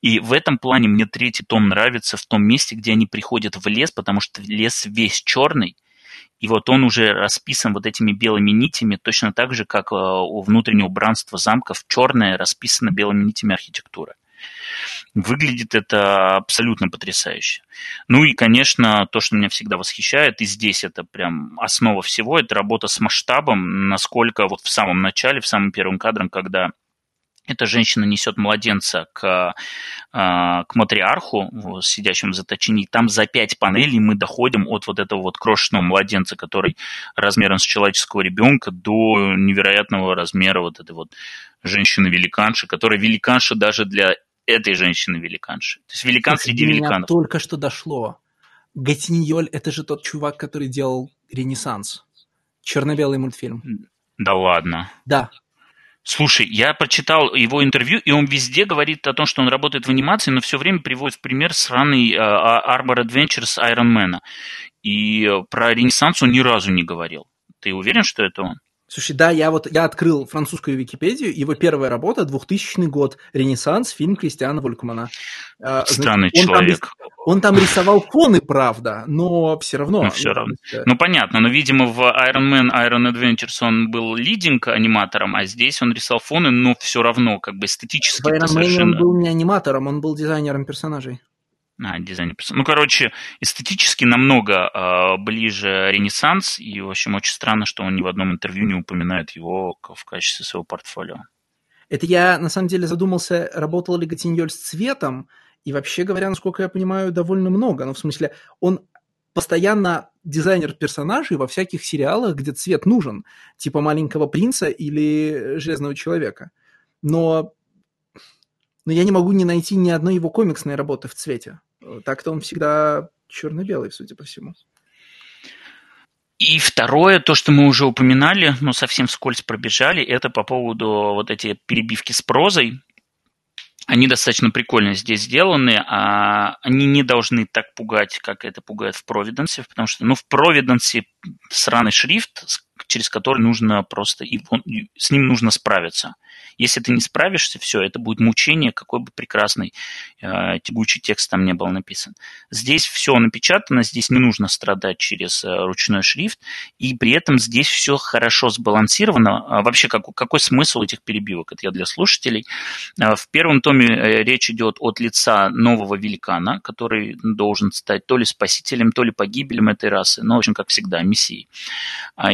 И в этом плане мне третий том нравится в том месте, где они приходят в лес, потому что лес весь черный, и вот он уже расписан вот этими белыми нитями, точно так же, как э, у внутреннего убранства замков черное расписано белыми нитями архитектура. Выглядит это абсолютно потрясающе. Ну и, конечно, то, что меня всегда восхищает, и здесь это прям основа всего, это работа с масштабом, насколько вот в самом начале, в самом первом кадре, когда эта женщина несет младенца к, а, к матриарху, сидящему в заточении. Там за пять панелей мы доходим от вот этого вот крошечного младенца, который размером с человеческого ребенка, до невероятного размера вот этой вот женщины-великанши, которая великанша даже для этой женщины-великанши. То есть великан среди великанов. только что дошло. Гатиньоль – это же тот чувак, который делал «Ренессанс». Черно-белый мультфильм. Да ладно. Да, Слушай, я прочитал его интервью, и он везде говорит о том, что он работает в анимации, но все время приводит в пример сраный uh, Arbor Adventures Iron Man. И про Ренессанс он ни разу не говорил. Ты уверен, что это он? Слушай, да, я вот я открыл французскую Википедию, его первая работа 2000 год, Ренессанс, фильм Кристиана Волькмана. А, Странный он человек. Там, он там рисовал фоны, правда, но все равно. Ну, все равно. Ну, понятно, но, видимо, в Iron Man, Iron Adventures он был лидинг аниматором, а здесь он рисовал фоны, но все равно, как бы эстетически. В Iron Man совершенно... он был не аниматором, он был дизайнером персонажей. А, дизайн Ну, короче, эстетически намного э, ближе Ренессанс, и, в общем, очень странно, что он ни в одном интервью не упоминает его в качестве своего портфолио. Это я, на самом деле, задумался, работал ли Гатиньоль с цветом, и вообще говоря, насколько я понимаю, довольно много. Ну, в смысле, он постоянно дизайнер персонажей во всяких сериалах, где цвет нужен, типа «Маленького принца» или «Железного человека». Но, но я не могу не найти ни одной его комиксной работы в цвете. Так-то он всегда черно-белый, судя по всему. И второе, то, что мы уже упоминали, но совсем вскользь пробежали, это по поводу вот эти перебивки с прозой. Они достаточно прикольно здесь сделаны, а они не должны так пугать, как это пугает в Провиденсе, потому что, ну, в Провиденсе сраный шрифт, через который нужно просто, и он, и с ним нужно справиться. Если ты не справишься, все, это будет мучение, какой бы прекрасный э, тягучий текст там не был написан. Здесь все напечатано, здесь не нужно страдать через э, ручной шрифт, и при этом здесь все хорошо сбалансировано. А вообще, как, какой смысл этих перебивок? Это я для слушателей. Э, в первом томе э, речь идет от лица нового великана, который должен стать то ли спасителем, то ли погибелем этой расы, но, в общем, как всегда, мессией. А,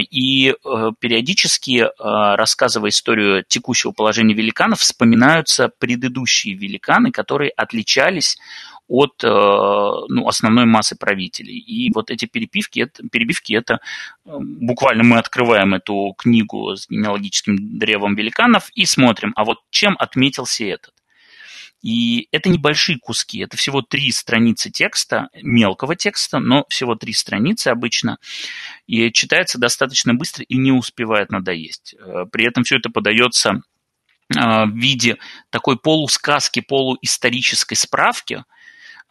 э, периодически, э, рассказывая историю текущего положения великанов вспоминаются предыдущие великаны, которые отличались от э, ну, основной массы правителей. И вот эти перепивки, это, перебивки, это буквально мы открываем эту книгу с генеалогическим древом великанов и смотрим, а вот чем отметился этот. И это небольшие куски, это всего три страницы текста, мелкого текста, но всего три страницы обычно. И читается достаточно быстро и не успевает надоесть. Э, при этом все это подается а, в виде такой полусказки, полуисторической справки.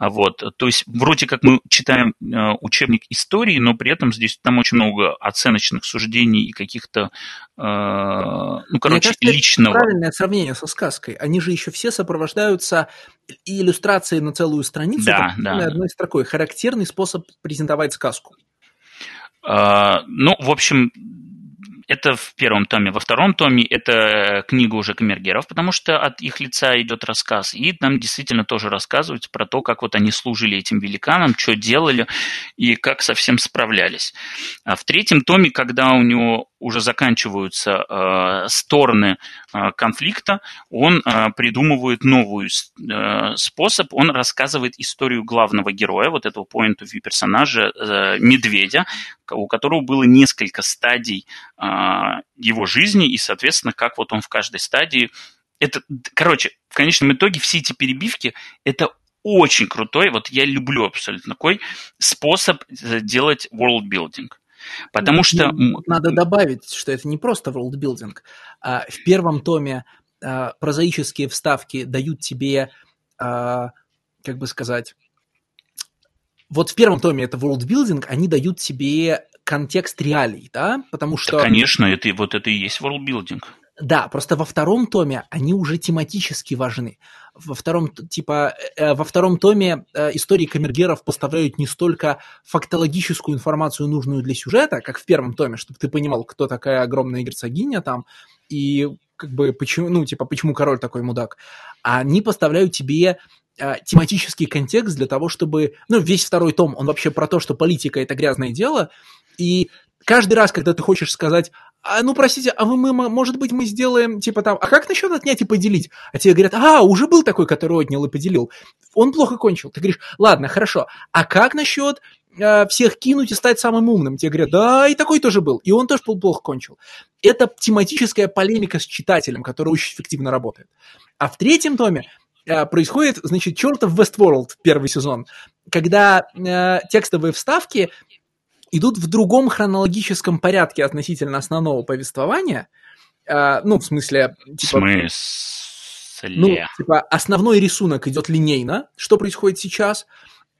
А вот, то есть вроде как мы читаем э, учебник истории, но при этом здесь там очень много оценочных суждений и каких-то, э, ну, короче, кажется, личного. Это правильное сравнение со сказкой. Они же еще все сопровождаются иллюстрацией на целую страницу, да, да. одной строкой. Характерный способ презентовать сказку. Uh, ну, в общем, это в первом томе. Во втором томе это книга уже камергеров, потому что от их лица идет рассказ. И там действительно тоже рассказывается про то, как вот они служили этим великанам, что делали и как совсем справлялись. А в третьем томе, когда у него уже заканчиваются э, стороны э, конфликта, он э, придумывает новый э, способ, он рассказывает историю главного героя, вот этого point of view персонажа, э, медведя, у которого было несколько стадий э, его жизни, и, соответственно, как вот он в каждой стадии это, короче, в конечном итоге все эти перебивки – это очень крутой, вот я люблю абсолютно такой способ э, делать world building. Потому ну, что... Надо добавить, что это не просто worldbuilding. А в первом томе а, прозаические вставки дают тебе, а, как бы сказать... Вот в первом томе это worldbuilding, они дают тебе контекст реалий, да? Потому что... Да, конечно, это, вот это и есть worldbuilding. Да, просто во втором томе они уже тематически важны. Во втором, типа, э, во втором томе э, истории камергеров поставляют не столько фактологическую информацию, нужную для сюжета, как в первом томе, чтобы ты понимал, кто такая огромная герцогиня там, и как бы почему, ну, типа, почему король такой мудак. А они поставляют тебе э, тематический контекст для того, чтобы... Ну, весь второй том, он вообще про то, что политика – это грязное дело, и каждый раз, когда ты хочешь сказать, а, ну, простите, а вы, мы, может быть, мы сделаем, типа там, а как насчет отнять и поделить? А тебе говорят, а, уже был такой, который отнял и поделил. Он плохо кончил. Ты говоришь, ладно, хорошо, а как насчет э, всех кинуть и стать самым умным? Тебе говорят, да, и такой тоже был, и он тоже плохо кончил. Это тематическая полемика с читателем, которая очень эффективно работает. А в третьем томе э, происходит, значит, чертов Westworld первый сезон, когда э, текстовые вставки идут в другом хронологическом порядке относительно основного повествования. Э, ну, в смысле... Типа, смысле? Ну, типа, основной рисунок идет линейно, что происходит сейчас,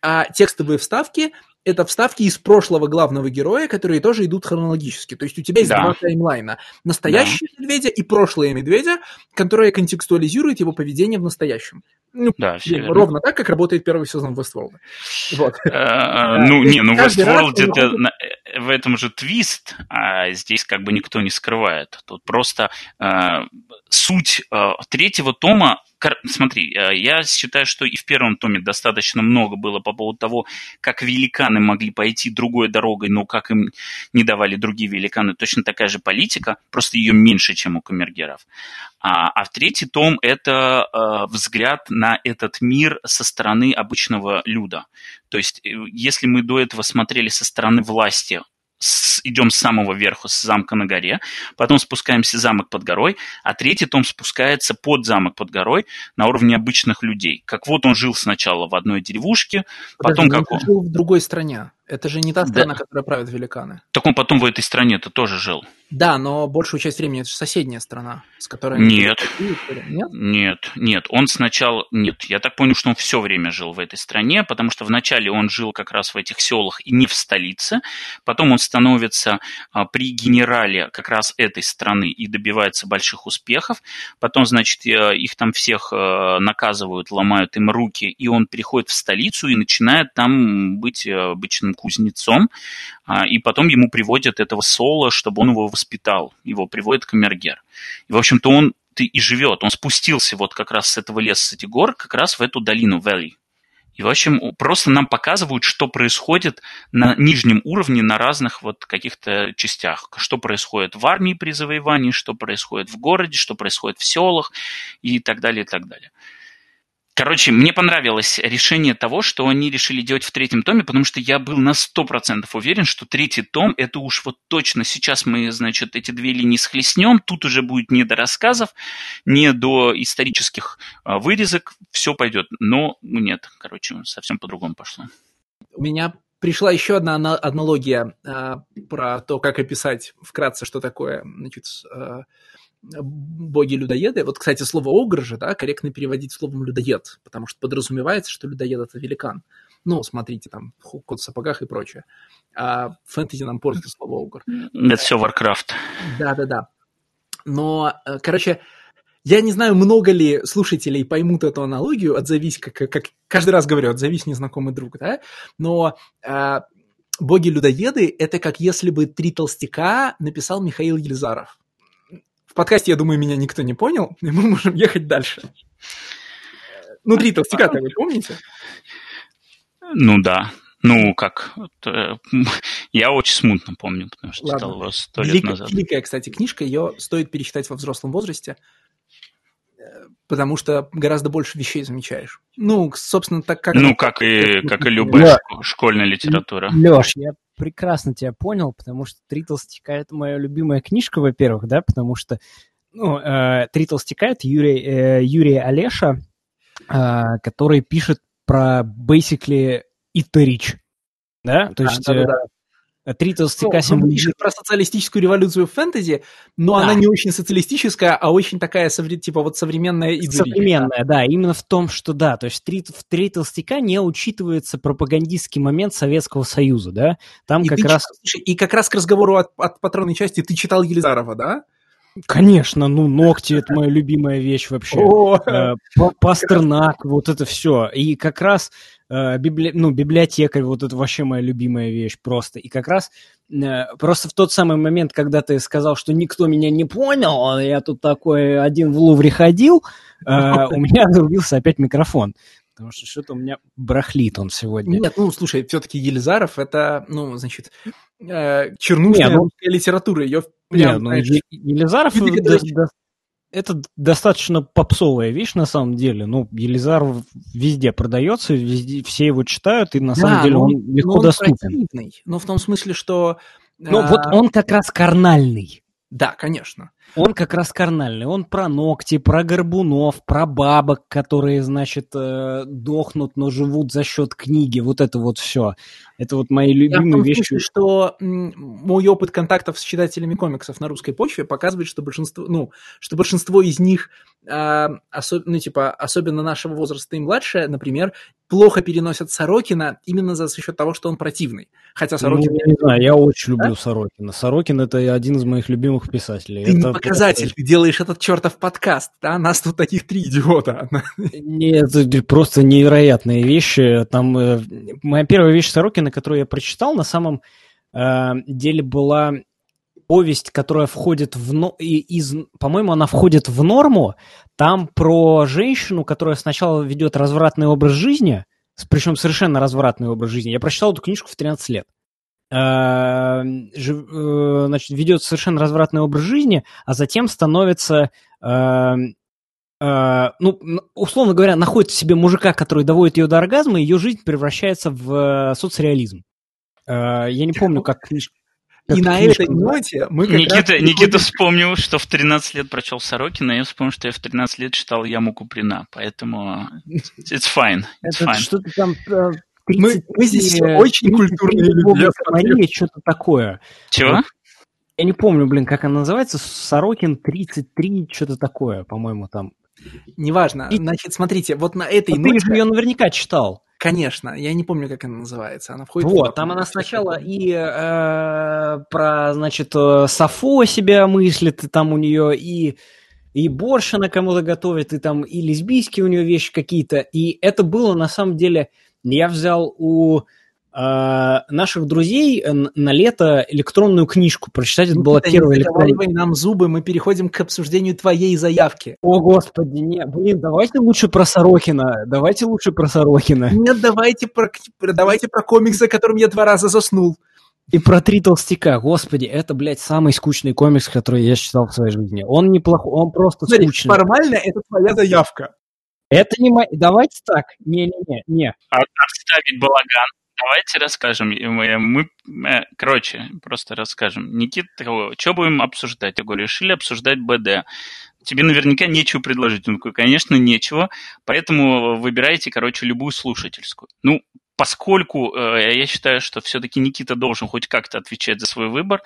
а текстовые вставки — это вставки из прошлого главного героя, которые тоже идут хронологически. То есть у тебя есть да. два таймлайна. Настоящие да. медведя и прошлые медведя, которые контекстуализируют его поведение в настоящем. Ну, да, ровно так, как работает первый сезон Westworld. Вот. Э, ну, не, ну Westworld это в этом же твист, а здесь как бы никто не скрывает. Тут просто э, суть э, третьего тома Смотри, я считаю, что и в первом томе достаточно много было по поводу того, как великаны могли пойти другой дорогой, но как им не давали другие великаны. Точно такая же политика, просто ее меньше, чем у камергеров. А, а третий том это э, взгляд на этот мир со стороны обычного люда. То есть, э, если мы до этого смотрели со стороны власти, с, идем с самого верху, с замка на горе, потом спускаемся замок под горой, а третий том спускается под замок под горой на уровне обычных людей. Как вот он жил сначала в одной деревушке, Подожди, потом как он... жил в другой стране. Это же не та страна, да. которая правит великаны. Так он потом в этой стране-то тоже жил. Да, но большую часть времени это же соседняя страна, с которой... Нет. нет, нет, нет. Он сначала... Нет, я так понял, что он все время жил в этой стране, потому что вначале он жил как раз в этих селах и не в столице. Потом он становится а, при генерале как раз этой страны и добивается больших успехов. Потом, значит, э, их там всех э, наказывают, ломают им руки, и он переходит в столицу и начинает там быть э, обычным кузнецом. А, и потом ему приводят этого Соло, чтобы он его воспитал. Его приводит камергер. И, в общем-то, он ты и живет. Он спустился вот как раз с этого леса, с этих гор, как раз в эту долину Вэлли. И, в общем, просто нам показывают, что происходит на нижнем уровне, на разных вот каких-то частях. Что происходит в армии при завоевании, что происходит в городе, что происходит в селах и так далее, и так далее. Короче, мне понравилось решение того, что они решили делать в третьем томе, потому что я был на 100% уверен, что третий том, это уж вот точно, сейчас мы, значит, эти две линии схлестнем, тут уже будет не до рассказов, не до исторических а, вырезок, все пойдет. Но нет, короче, совсем по-другому пошло. У меня пришла еще одна аналогия а, про то, как описать вкратце, что такое, значит, а, боги-людоеды. Вот, кстати, слово «огр» же, да, корректно переводить словом «людоед», потому что подразумевается, что людоед — это великан. Ну, смотрите, там, кот в сапогах и прочее. А фэнтези нам портит слово «огр». Это все Warcraft. Да-да-да. Но, э, короче, я не знаю, много ли слушателей поймут эту аналогию, отзовись, как, как каждый раз говорю, отзовись незнакомый друг, да, но э, боги-людоеды — это как если бы «Три толстяка» написал Михаил Елизаров. В подкасте, я думаю, меня никто не понял, и мы можем ехать дальше. Внутри толстяка-то вы помните? Ну да. Ну, как? Э, я очень смутно помню, потому что Ладно. читал его сто лет Великая, назад. Великая, кстати, книжка, ее стоит перечитать во взрослом возрасте, э, потому что гораздо больше вещей замечаешь. Ну, собственно, так как... Ну, как и, как и любая школьная литература. Леш, я прекрасно тебя понял, потому что «Три толстяка» — это моя любимая книжка, во-первых, да, потому что ну, э, «Три толстяка» — это Юрий, э, Юрий Олеша, э, который пишет про, basically, Итарич, да, то есть... Да, да, да. Три толстяка символизируют... про социалистическую революцию в фэнтези, но да. она не очень социалистическая, а очень такая, типа, вот современная идея. Современная, да. Именно в том, что да, то есть три, в «Три толстяка» не учитывается пропагандистский момент Советского Союза, да? Там и как раз... Слушай, и как раз к разговору от, от патронной части ты читал Елизарова, да? Конечно, ну ногти это моя любимая вещь вообще. О, э, Пастернак, вот это все. И как раз э, библи... ну, библиотекарь, вот это вообще моя любимая вещь просто. И как раз э, просто в тот самый момент, когда ты сказал, что никто меня не понял, а я тут такой один в Лувре ходил, у меня зарубился опять микрофон потому что что-то у меня брахлит он сегодня. Нет, ну, слушай, все-таки Елизаров это, ну, значит, э, чернушная не, ну, русская литература, ее прям, не, ну, Елизаров это достаточно попсовая вещь на самом деле. Ну, Елизаров везде продается, везде, все его читают, и на да, самом деле он, он легко он доступен. Противный, но в том смысле, что... Ну, а... вот он как раз карнальный. Да, конечно. Он как раз карнальный. Он про ногти, про горбунов, про бабок, которые, значит, э, дохнут, но живут за счет книги. Вот это вот все. Это вот мои любимые Я вещи. Смысле, что мой опыт контактов с читателями комиксов на русской почве показывает, что большинство, ну, что большинство из них, э, особ, ну, типа, особенно нашего возраста и младше, например, плохо переносят Сорокина именно за счет того, что он противный. Хотя Сорокин... Ну, я не знаю, я очень да? люблю Сорокина. Сорокин — это один из моих любимых писателей. Ты это показатель, ты делаешь этот чертов подкаст, да? Нас тут таких три идиота. Нет, просто невероятные вещи. Там э, моя первая вещь Сорокина, которую я прочитал, на самом э, деле была повесть, которая входит в... Но... Из... По-моему, она входит в норму. Там про женщину, которая сначала ведет развратный образ жизни, причем совершенно развратный образ жизни. Я прочитал эту книжку в 13 лет. Э, э, значит, ведет совершенно развратный образ жизни, а затем становится, э, ну, условно говоря, находит в себе мужика, который доводит ее до оргазма, и ее жизнь превращается в соцреализм. Я не помню, как книжка и на этой ноте мы как Никита, раз... Никита вспомнил, что в 13 лет прочел Сорокина, я вспомнил, что я в 13 лет читал Яму Куприна, поэтому it's fine. It's Это fine. что-то там Мы, мы здесь все очень культурные люди. Мария, что-то такое. Чего? Я не помню, блин, как она называется. Сорокин 33, что-то такое, по-моему, там. Неважно. И... Значит, смотрите, вот на этой ноте... Ты же ее наверняка читал. Конечно, я не помню, как она называется. Она входит. Вот, в... там она сначала и э, про, значит, э, Сафо себя мыслит, и там у нее и и борщ она кому-то готовит, и там и лесбийские у нее вещи какие-то. И это было на самом деле... Я взял у э, наших друзей на лето электронную книжку прочитать. Это ну, была первая электронная... нам зубы, мы переходим к обсуждению твоей заявки. О, господи, нет, блин, давайте лучше про Сорокина. Давайте лучше про Сорокина. Нет, давайте про, давайте про комиксы, которым я два раза заснул. И про три толстяка. Господи, это, блядь, самый скучный комикс, который я читал в своей жизни. Он неплохой, он просто Смотри, скучный. Формально это твоя заявка. Это не моя... Давайте так. Не-не-не. не. Отставить балаган. Давайте расскажем. Мы, мы, э, короче, просто расскажем. Никита, что будем обсуждать? Я говорю, решили обсуждать БД. Тебе наверняка нечего предложить. Он такой, конечно, нечего. Поэтому выбирайте, короче, любую слушательскую. Ну, поскольку э, я считаю, что все-таки Никита должен хоть как-то отвечать за свой выбор,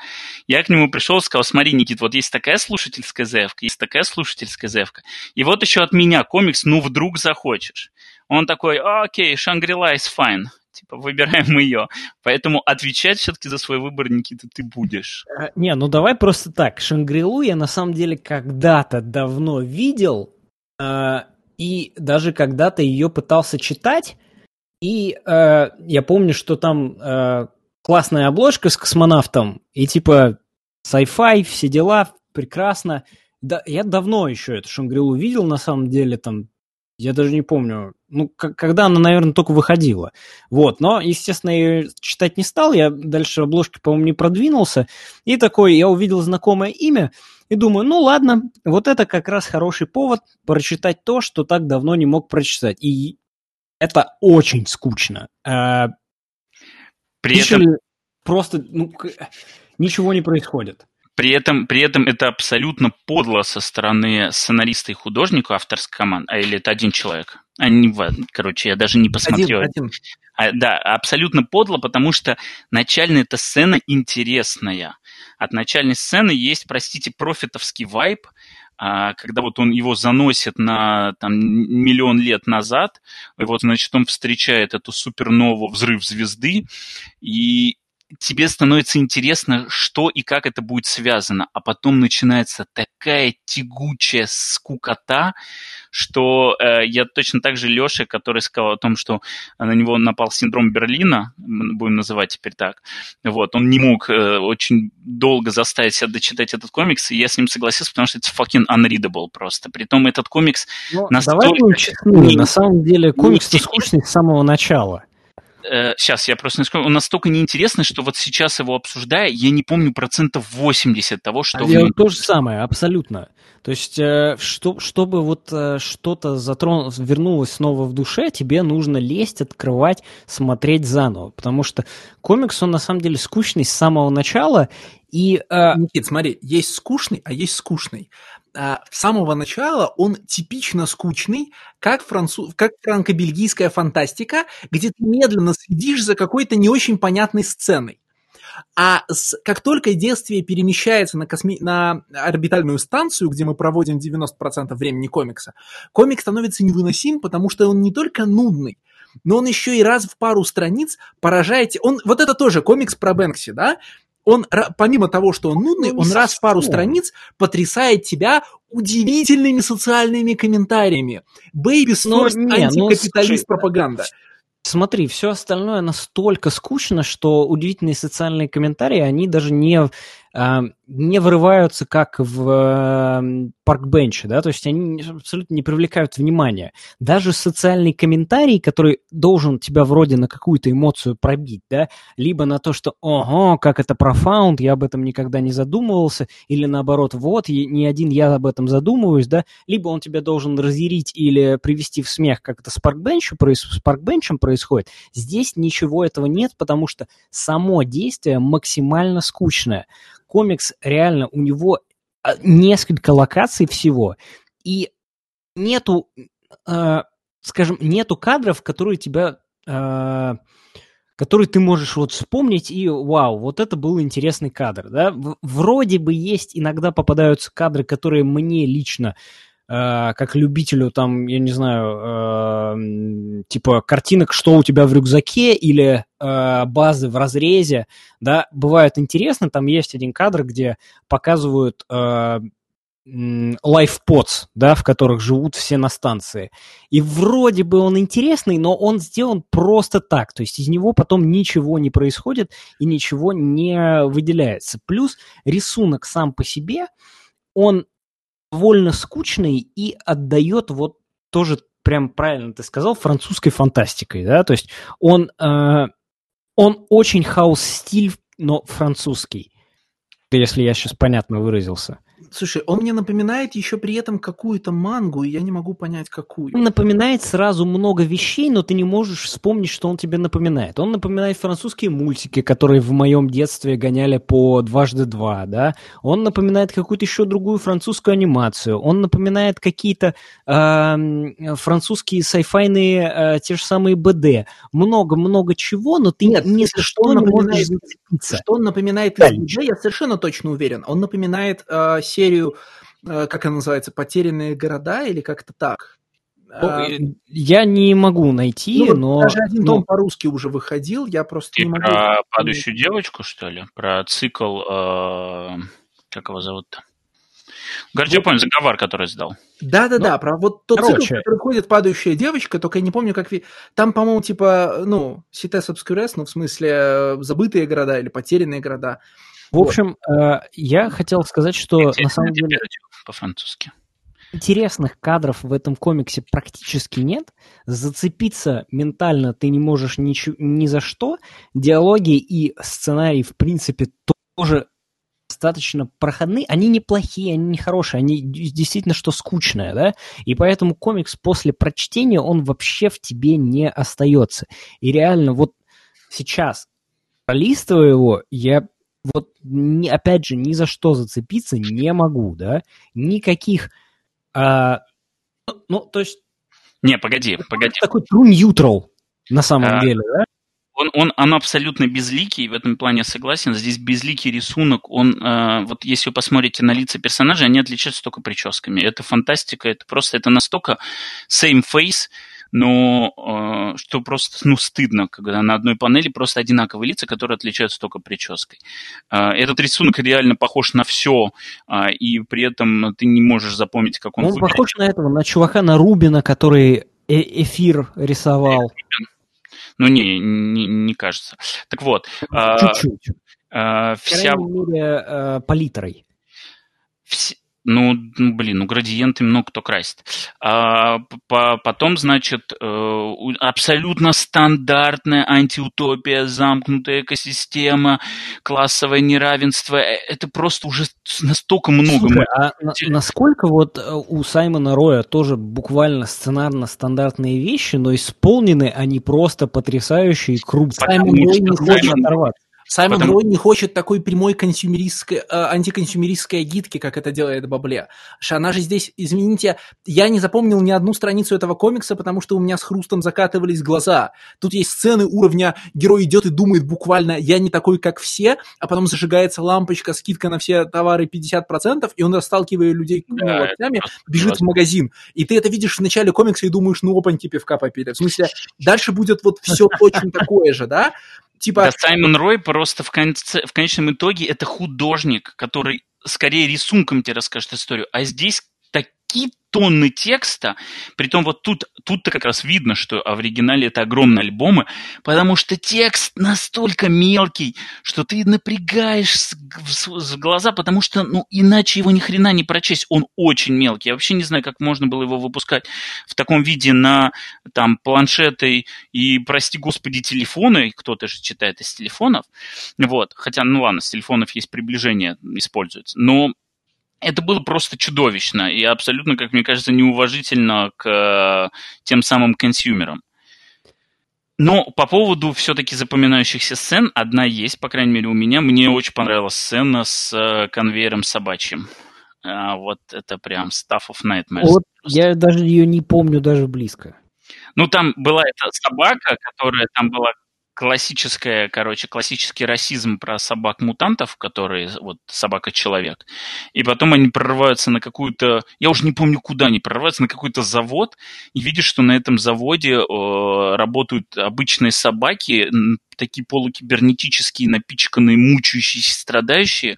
я к нему пришел и сказал, смотри, Никит, вот есть такая слушательская заявка, есть такая слушательская заявка, и вот еще от меня комикс «Ну, вдруг захочешь». Он такой, окей, Шангрила is fine, типа, выбираем ее. Поэтому отвечать все-таки за свой выбор, Никита, ты будешь. Э, не, ну давай просто так. Шангрилу я на самом деле когда-то давно видел, э, и даже когда-то ее пытался читать, и э, я помню, что там э, классная обложка с космонавтом, и типа sci-fi, все дела, прекрасно. Да, я давно еще эту Шангрилу видел, на самом деле, там, я даже не помню, ну, когда она, наверное, только выходила. Вот, но, естественно, я ее читать не стал, я дальше обложки, по-моему, не продвинулся, и такой, я увидел знакомое имя, и думаю, ну ладно, вот это как раз хороший повод прочитать то, что так давно не мог прочитать. И это очень скучно. Э, При этом... Просто ну, ничего не происходит. При этом, при этом это абсолютно подло со стороны сценариста и художника авторской команды. А или это один человек? А не, короче, я даже не посмотрел. Один, один. А, да, абсолютно подло, потому что начальная эта сцена интересная. От начальной сцены есть, простите, профитовский вайб, когда вот он его заносит на там, миллион лет назад, и вот, значит, он встречает эту супернову, взрыв звезды, и тебе становится интересно, что и как это будет связано, а потом начинается такая тягучая скукота, что э, я точно так же Леша, который сказал о том, что на него напал синдром Берлина, будем называть теперь так, вот, он не мог э, очень долго заставить себя дочитать этот комикс, и я с ним согласился, потому что это fucking unreadable просто. Притом этот комикс ну, настолько... Давай будем честны, на самом деле комикс-то скучный с самого начала сейчас я просто не скажу, он настолько неинтересный, что вот сейчас его обсуждая, я не помню процентов 80 того, что... А я то же самое, абсолютно. То есть, э, что, чтобы вот э, что-то затрон... вернулось снова в душе, тебе нужно лезть, открывать, смотреть заново. Потому что комикс, он на самом деле скучный с самого начала. И, э... Никит, смотри, есть скучный, а есть скучный. А, с самого начала он типично скучный, как, француз, как франко-бельгийская фантастика, где ты медленно следишь за какой-то не очень понятной сценой. А с, как только действие перемещается на, косми... на орбитальную станцию, где мы проводим 90% времени комикса, комик становится невыносим, потому что он не только нудный, но он еще и раз в пару страниц поражает... Он, вот это тоже комикс про Бэнкси, да? Он, помимо того, что он нудный, он, он раз в пару страниц потрясает тебя удивительными социальными комментариями. Бэйби Сорс, ну, ну, пропаганда. Смотри, все остальное настолько скучно, что удивительные социальные комментарии, они даже не не вырываются как в э, паркбенче, да, то есть они абсолютно не привлекают внимания. Даже социальный комментарий, который должен тебя вроде на какую-то эмоцию пробить, да, либо на то, что «Ого, как это профаунд, я об этом никогда не задумывался», или наоборот «Вот, не один я об этом задумываюсь», да, либо он тебя должен разъярить или привести в смех, как это с паркбенчем, с паркбенчем происходит. Здесь ничего этого нет, потому что само действие максимально скучное комикс реально, у него а, несколько локаций всего, и нету, э, скажем, нету кадров, которые тебя э, который ты можешь вот вспомнить и вау, вот это был интересный кадр, да? Вроде бы есть иногда попадаются кадры, которые мне лично как любителю там, я не знаю, э, типа картинок, что у тебя в рюкзаке или э, базы в разрезе, да, бывают интересны. Там есть один кадр, где показывают э, лайфподс, да, в которых живут все на станции. И вроде бы он интересный, но он сделан просто так. То есть из него потом ничего не происходит и ничего не выделяется. Плюс рисунок сам по себе, он довольно скучный и отдает вот тоже прям правильно ты сказал, французской фантастикой, да, то есть он, э, он очень хаос-стиль, но французский, если я сейчас понятно выразился. Слушай, он мне напоминает еще при этом какую-то мангу, и я не могу понять, какую. Он напоминает сразу много вещей, но ты не можешь вспомнить, что он тебе напоминает. Он напоминает французские мультики, которые в моем детстве гоняли по дважды два, да. Он напоминает какую-то еще другую французскую анимацию. Он напоминает какие-то э, французские сайфайные э, те же самые БД. Много-много чего, но ты Нет, ни за что что не можешь напоминает- зацепиться. Что он напоминает из БД, я совершенно точно уверен. Он напоминает э, серию, э, как она называется, «Потерянные города» или как-то так. Ну, Э, Я не могу найти, ну, вот но... даже один но- том по-русски уже выходил, я просто Ты не могу... про падающую девочку, что ли? Про цикл, э, как его зовут-то? Короче, я понял, заговор, который сдал. Да-да-да, про вот тот короче. цикл, который ходит «Падающая девочка», только я не помню, как... Там, по-моему, типа, ну, «Cités obscures», ну, в смысле, э, забытые города или потерянные города. В общем, э, я хотел сказать, что на Интересно, самом деле по-французски. интересных кадров в этом комиксе практически нет. Зацепиться ментально ты не можешь ничего, ни за что. Диалоги и сценарий, в принципе, тоже достаточно проходны. Они неплохие, они не хорошие, они действительно что скучное, да? И поэтому комикс после прочтения, он вообще в тебе не остается. И реально вот сейчас, пролистывая его, я вот, ни- опять же, ни за что зацепиться не могу, да? Никаких... а, ну, то есть Не, погоди, погоди. такой true neutral на самом А, деле, да? Он, он, он абсолютно безликий, в этом плане согласен. Здесь безликий рисунок. Он, э, вот если вы посмотрите на лица персонажей, они отличаются только прическами. Это фантастика, это просто, это настолько same face, но э, что просто, ну, стыдно, когда на одной панели просто одинаковые лица, которые отличаются только прической. Э, этот рисунок реально похож на все, и при этом ты не можешь запомнить, как он, Он выглядит. похож на этого, на чувака, на Рубина, который э- эфир рисовал. Ну, не, не, не кажется. Так вот, э, Чуть-чуть. э, По вся крайней мере, э, палитрой. Вс- Ну, ну, блин, ну градиенты много кто красит. А, по- потом, значит, э, абсолютно стандартная антиутопия, замкнутая экосистема, классовое неравенство. Э, Это просто уже настолько много. Слушай, а на- насколько вот э, у Саймона Роя тоже буквально сценарно-стандартные вещи, но исполнены они просто потрясающе и круто. Саймон Рой не хочет оторваться. Саймон Потому- Рой не хочет такой прямой консюмеристской, э, антиконсюмеристской гидки, как это делает Бабле. Она же здесь, извините, я не запомнил ни одну страницу этого комикса, потому что у меня с хрустом закатывались глаза. Тут есть сцены уровня герой идет и думает буквально «я не такой, как все», а потом зажигается лампочка, скидка на все товары 50%, и он, расталкивая людей ну, Да, локтями, просто бежит в магазин. И ты это видишь в начале комикса и думаешь, ну опаньки, пивка попили. В смысле, дальше будет вот все точно такое же, да? Типа, Да, Саймон Рой просто в, конце, в конечном итоге это художник, который скорее рисунком тебе расскажет историю, а здесь такие тонны текста, притом вот тут, тут-то как раз видно, что в оригинале это огромные альбомы, потому что текст настолько мелкий, что ты напрягаешь с глаза, потому что, ну, иначе его ни хрена не прочесть, он очень мелкий. Я вообще не знаю, как можно было его выпускать в таком виде на там планшеты и, прости господи, телефоны, кто-то же читает из телефонов, вот, хотя, ну ладно, с телефонов есть приближение, используется, но это было просто чудовищно и абсолютно, как мне кажется, неуважительно к э, тем самым консюмерам. Но по поводу все-таки запоминающихся сцен, одна есть, по крайней мере, у меня. Мне очень понравилась сцена с э, конвейером собачьим. А, вот это прям stuff of nightmares. Вот я даже ее не помню даже близко. Ну, там была эта собака, которая там была классическая, короче, классический расизм про собак-мутантов, которые вот собака-человек. И потом они прорываются на какую-то, я уже не помню куда они прорываются, на какой-то завод, и видишь, что на этом заводе э, работают обычные собаки, такие полукибернетические, напичканные, мучающиеся, страдающие,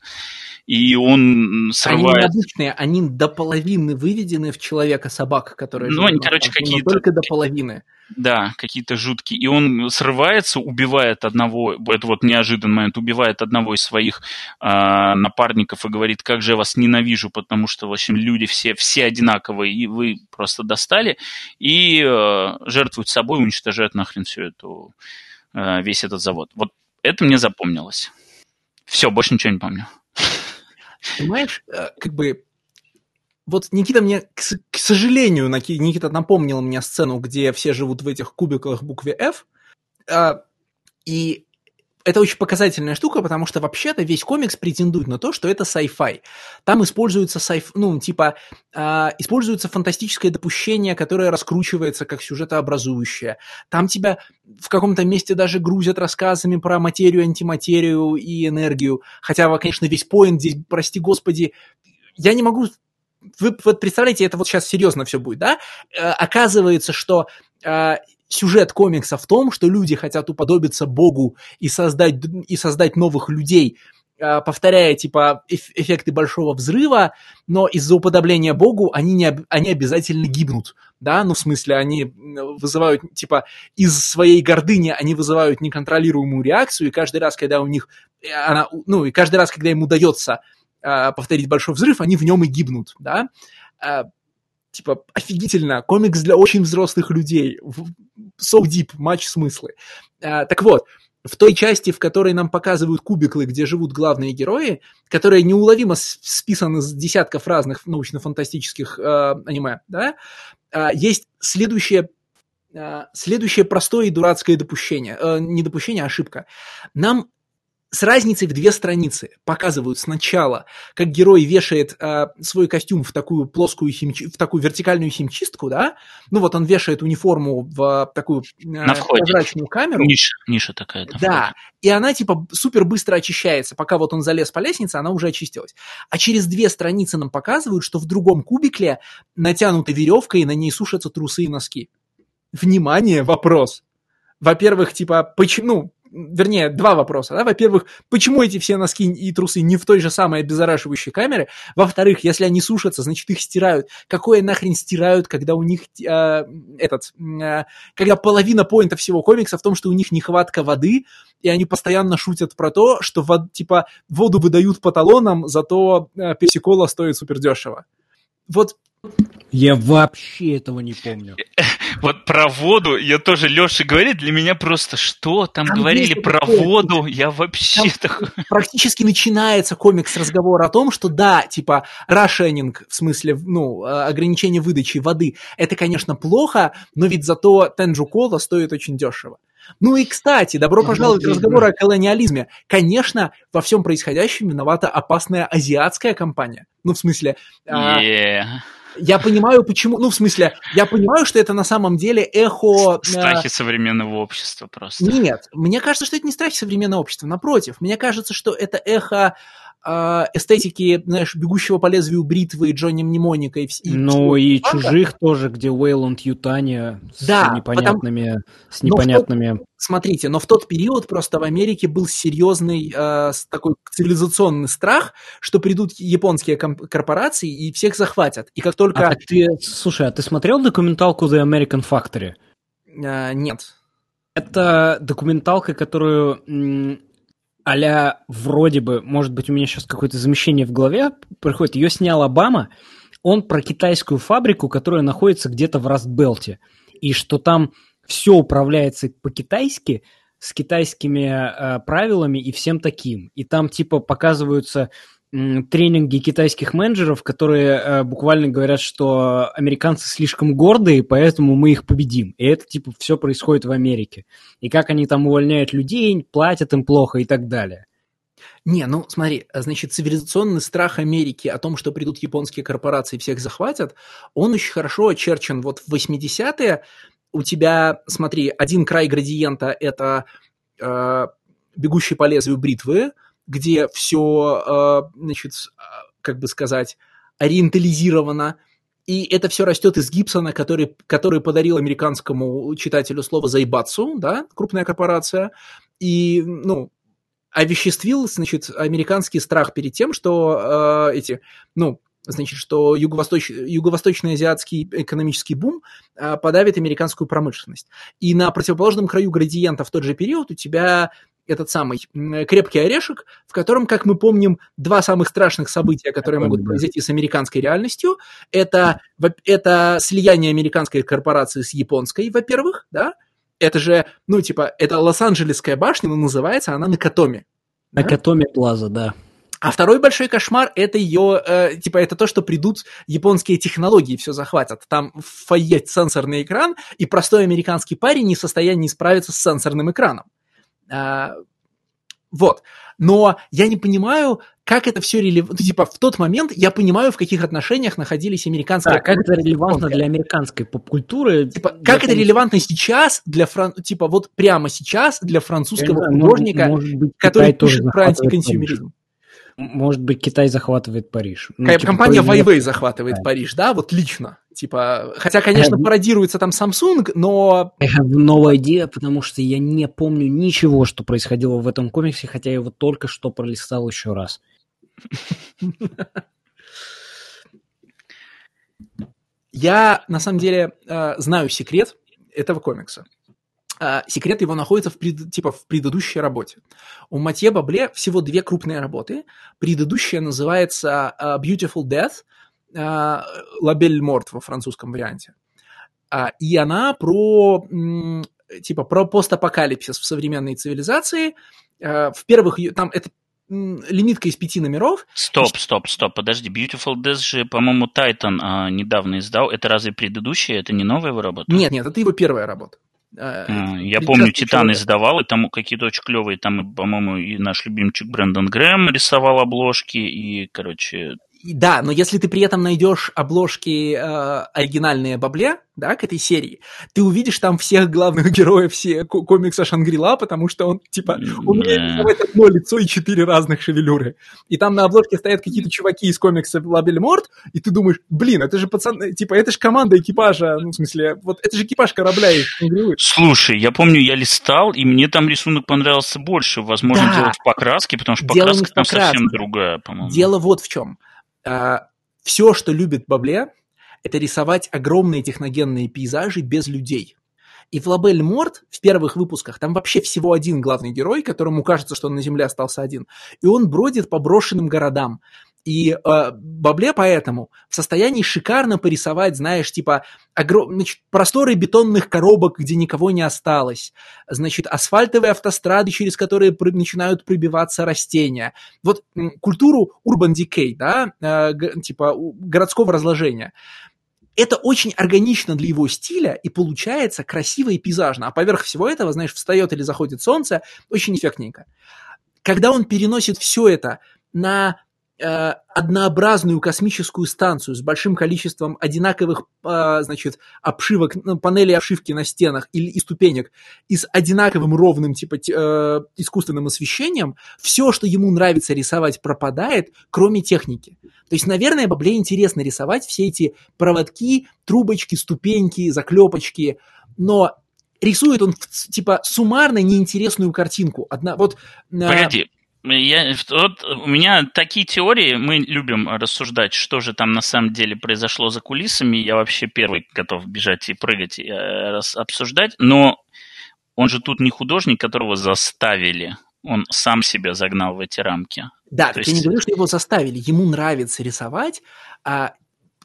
и он срывает... Они необычные, они до половины выведены в человека собак, которые... Ну, они, короче, какие-то... Только до половины. Да, какие-то жуткие. И он срывается, убивает одного, это вот неожиданный момент, убивает одного из своих э, напарников и говорит, как же я вас ненавижу, потому что, в общем, люди все, все одинаковые, и вы просто достали. И э, жертвует собой, уничтожает нахрен всю эту, э, весь этот завод. Вот это мне запомнилось. Все, больше ничего не помню. Понимаешь, э, как бы вот Никита мне, к, сожалению, Никита напомнил мне сцену, где все живут в этих кубиках букве F, а, и это очень показательная штука, потому что вообще-то весь комикс претендует на то, что это sci-fi. Там используется sci ну, типа, э, используется фантастическое допущение, которое раскручивается как сюжетообразующее. Там тебя в каком-то месте даже грузят рассказами про материю, антиматерию и энергию. Хотя, конечно, весь поинт здесь, прости господи, я не могу вы вот представляете, это вот сейчас серьезно все будет, да? Э, оказывается, что э, сюжет комикса в том, что люди хотят уподобиться Богу и создать, и создать новых людей, э, повторяя типа эф- эффекты большого взрыва, но из-за уподобления Богу они, не, они обязательно гибнут, да, ну в смысле они вызывают, типа из своей гордыни они вызывают неконтролируемую реакцию, и каждый раз, когда у них, э, она, ну и каждый раз, когда им удается э, повторить большой взрыв, они в нем и гибнут, да. Типа, офигительно, комикс для очень взрослых людей, so deep, матч смыслы. Э, так вот, в той части, в которой нам показывают кубиклы, где живут главные герои, которые неуловимо списаны с десятков разных научно-фантастических э, аниме, да, э, есть следующее э, следующее простое и дурацкое допущение, э, не допущение, а ошибка. Нам с разницей в две страницы показывают сначала, как герой вешает э, свой костюм в такую плоскую химчи... в такую вертикальную химчистку, да? Ну вот он вешает униформу в такую э, На прозрачную камеру. Ниша, ниша такая. Да, входе. и она типа супер быстро очищается. Пока вот он залез по лестнице, она уже очистилась. А через две страницы нам показывают, что в другом кубикле натянута веревка, и на ней сушатся трусы и носки. Внимание, вопрос. Во-первых, типа, почему, вернее, два вопроса. Да? Во-первых, почему эти все носки и трусы не в той же самой обеззараживающей камере? Во-вторых, если они сушатся, значит, их стирают. Какое нахрен стирают, когда у них э, этот, э, когда половина поинта всего комикса в том, что у них нехватка воды, и они постоянно шутят про то, что вод, типа воду выдают по талонам, зато э, пепси-кола стоит супер дешево. Вот я вообще этого не помню. Вот про воду, я тоже, Леша говорит, для меня просто что? Там, там говорили про такое, воду, я вообще... Там практически начинается комикс разговора о том, что да, типа, рашенинг, в смысле, ну, а, ограничение выдачи воды, это, конечно, плохо, но ведь зато Тенджу Кола стоит очень дешево. Ну и, кстати, добро пожаловать к разговору о колониализме. Конечно, во всем происходящем виновата опасная азиатская компания. Ну, в смысле... Yeah. Я понимаю, почему... Ну, в смысле, я понимаю, что это на самом деле эхо... Э, страхи современного общества просто. Нет, мне кажется, что это не страхи современного общества. Напротив, мне кажется, что это эхо эстетики, знаешь, бегущего по лезвию бритвы Джонни Мнемоника и, и Ну и фанка. чужих тоже, где Уэйланд Ютани да, с непонятными, потому... с непонятными. Но тот, смотрите, но в тот период просто в Америке был серьезный э, такой цивилизационный страх, что придут японские корпорации и всех захватят. И как только. А ты, слушай, а ты смотрел документалку The American Factory? Э, нет. Это документалка, которую а вроде бы, может быть, у меня сейчас какое-то замещение в голове приходит, ее снял Обама, он про китайскую фабрику, которая находится где-то в Растбелте, и что там все управляется по-китайски, с китайскими э, правилами и всем таким. И там типа показываются тренинги китайских менеджеров, которые э, буквально говорят, что американцы слишком гордые, поэтому мы их победим. И это типа все происходит в Америке. И как они там увольняют людей, платят им плохо и так далее. Не, ну смотри, значит, цивилизационный страх Америки о том, что придут японские корпорации и всех захватят, он очень хорошо очерчен вот в 80-е у тебя, смотри, один край градиента – это э, бегущий по лезвию бритвы, где все, э, значит, как бы сказать, ориентализировано, и это все растет из Гибсона, который, который подарил американскому читателю слово «заебацу», да, крупная корпорация, и, ну, овеществил, значит, американский страх перед тем, что э, эти, ну, значит, что юго-восточ... юго-восточный азиатский экономический бум а, подавит американскую промышленность. И на противоположном краю градиента в тот же период у тебя этот самый крепкий орешек, в котором, как мы помним, два самых страшных события, которые могут произойти с американской реальностью, это, это слияние американской корпорации с японской, во-первых, да, это же, ну, типа, это Лос-Анджелесская башня, но называется она Накатоми. Накатоми да? Плаза, да. А второй большой кошмар это ее, э, типа, это то, что придут японские технологии, все захватят. Там в сенсорный экран, и простой американский парень не в состоянии справиться с сенсорным экраном. А, вот. Но я не понимаю, как это все релевантно. Ну, типа, в тот момент я понимаю, в каких отношениях находились американские... Да, как это релевантно для американской поп-культуры. Типа, как это релевантно сейчас для фран... Типа, вот прямо сейчас для французского художника, может, может быть, который пишет про антиконсюмеризм. Может быть, Китай захватывает Париж. Ну, типа, Компания Huawei захватывает да. Париж, да, вот лично. Типа, хотя, конечно, пародируется там Samsung, но... I have no idea, потому что я не помню ничего, что происходило в этом комиксе, хотя я его только что пролистал еще раз. Я, на самом деле, э, знаю секрет этого комикса. А, секрет его находится в, пред, типа, в предыдущей работе. У Матье Бабле всего две крупные работы. Предыдущая называется uh, Beautiful Death, uh, Лабель Морт во французском варианте. Uh, и она про, м, типа, про постапокалипсис в современной цивилизации. Uh, в первых, там это лимитка из пяти номеров. Стоп, стоп, стоп, подожди. Beautiful Death же, по-моему, Тайтан а, недавно издал. Это разве предыдущая? Это не новая его работа? Нет, нет, это его первая работа. А, я помню, Титан издавал, и там какие-то очень клевые, там, по-моему, и наш любимчик Брэндон Грэм рисовал обложки, и, короче, да, но если ты при этом найдешь обложки э, оригинальные Бабле, да, к этой серии, ты увидишь там всех главных героев все комикса Шангрила, потому что он, типа, он умеет одно лицо и четыре разных шевелюры. И там на обложке стоят какие-то чуваки из комикса Лабель Морт, и ты думаешь, блин, это же пацаны, типа, это же команда экипажа, ну, в смысле, вот это же экипаж корабля из Шангрилы. Слушай, я помню, я листал, и мне там рисунок понравился больше. Возможно, да. дело в покраске, потому что дело покраска там совсем другая, по-моему. Дело вот в чем все, что любит Бабле, это рисовать огромные техногенные пейзажи без людей. И в Лабель Морт в первых выпусках там вообще всего один главный герой, которому кажется, что он на Земле остался один. И он бродит по брошенным городам. И э, Бабле поэтому в состоянии шикарно порисовать, знаешь, типа огром... значит, просторы бетонных коробок, где никого не осталось, значит, асфальтовые автострады, через которые пр... начинают пробиваться растения. Вот культуру urban decay, да, э, типа городского разложения. Это очень органично для его стиля, и получается красиво и пейзажно. А поверх всего этого, знаешь, встает или заходит солнце, очень эффектненько. Когда он переносит все это на однообразную космическую станцию с большим количеством одинаковых, э, значит, обшивок, ну, панелей обшивки на стенах или и ступенек, и с одинаковым ровным, типа, э, искусственным освещением, все, что ему нравится рисовать, пропадает, кроме техники. То есть, наверное, Бабле интересно рисовать все эти проводки, трубочки, ступеньки, заклепочки, но рисует он, типа, суммарно неинтересную картинку. Одна, вот, Погоди, я, вот у меня такие теории, мы любим рассуждать, что же там на самом деле произошло за кулисами. Я вообще первый готов бежать и прыгать и э, обсуждать. Но он же тут не художник, которого заставили. Он сам себя загнал в эти рамки. Да, То есть... я не говорю, что его заставили. Ему нравится рисовать а,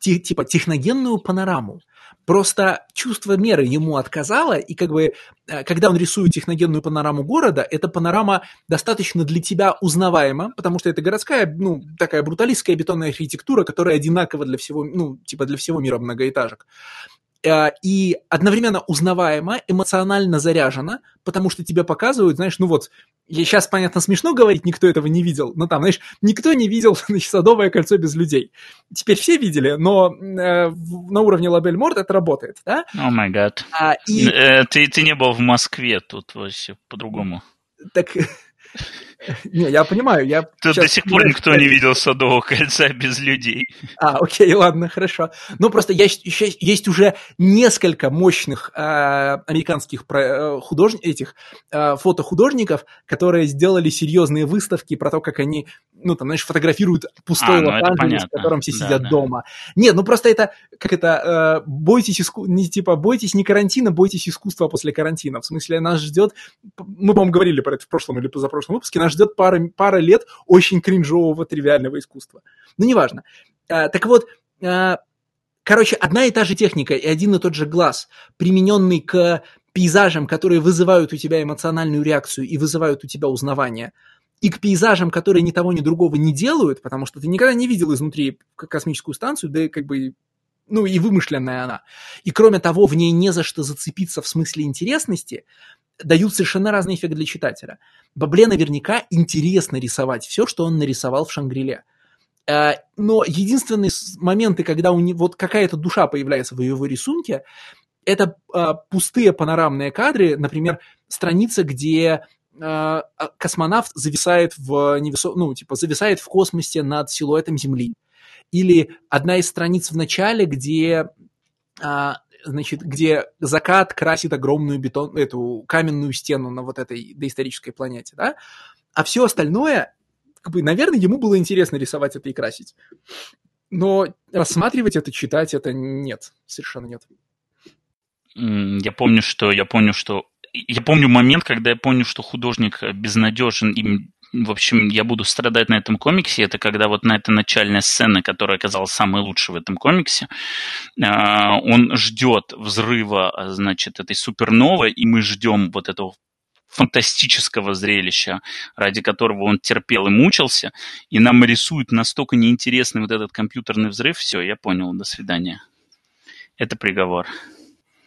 типа техногенную панораму. Просто чувство меры ему отказало, и как бы, э, когда он рисует техногенную панораму города, эта панорама достаточно для тебя узнаваема, потому что это городская, ну, такая бруталистская бетонная архитектура, которая одинакова для всего, ну, типа для всего мира многоэтажек. Э, и одновременно узнаваема, эмоционально заряжена, потому что тебе показывают, знаешь, ну вот, я сейчас, понятно, смешно говорить, никто этого не видел, но там, знаешь, никто не видел значит, Садовое кольцо без людей. Теперь все видели, но э, на уровне Лабель Морд это работает, да? О май гад. Ты, ты не был в Москве, тут вообще по-другому. Так Не, я понимаю, я... Тут до сих пор никто не видел Садового кольца без людей. А, окей, ладно, хорошо. Ну, просто есть, есть уже несколько мощных э, американских э, художников, этих э, фотохудожников, которые сделали серьезные выставки про то, как они, ну, там, знаешь, фотографируют пустой а, ну, Лос-Анджелес, в котором все да, сидят да. дома. Нет, ну, просто это, как это, э, бойтесь, иску... не, типа, бойтесь не карантина, бойтесь искусства после карантина. В смысле, нас ждет, мы, по-моему, говорили про это в прошлом или позапрошлом выпуске, нас ждет пара, пара лет очень кринжового тривиального искусства. Ну, неважно. А, так вот, а, короче, одна и та же техника и один и тот же глаз, примененный к пейзажам, которые вызывают у тебя эмоциональную реакцию и вызывают у тебя узнавание, и к пейзажам, которые ни того, ни другого не делают, потому что ты никогда не видел изнутри космическую станцию, да и как бы ну и вымышленная она. И кроме того, в ней не за что зацепиться в смысле интересности, дают совершенно разный эффект для читателя. Бабле наверняка интересно рисовать все, что он нарисовал в Шангриле. Э, но единственные моменты, когда у него вот какая-то душа появляется в его рисунке, это э, пустые панорамные кадры, например, страница, где э, а, космонавт зависает в невесо... ну, типа, зависает в космосе над силуэтом Земли. Или одна из страниц в начале, где значит, где закат красит огромную бетон, эту каменную стену на вот этой доисторической планете, да, а все остальное, как бы, наверное, ему было интересно рисовать это и красить. Но рассматривать это, читать это нет, совершенно нет. Я помню, что я помню, что я помню момент, когда я понял, что художник безнадежен, и в общем, я буду страдать на этом комиксе, это когда вот на эта начальная сцена, которая оказалась самой лучшей в этом комиксе, а, он ждет взрыва, значит, этой суперновой, и мы ждем вот этого фантастического зрелища, ради которого он терпел и мучился, и нам рисуют настолько неинтересный вот этот компьютерный взрыв, все, я понял, до свидания. Это приговор.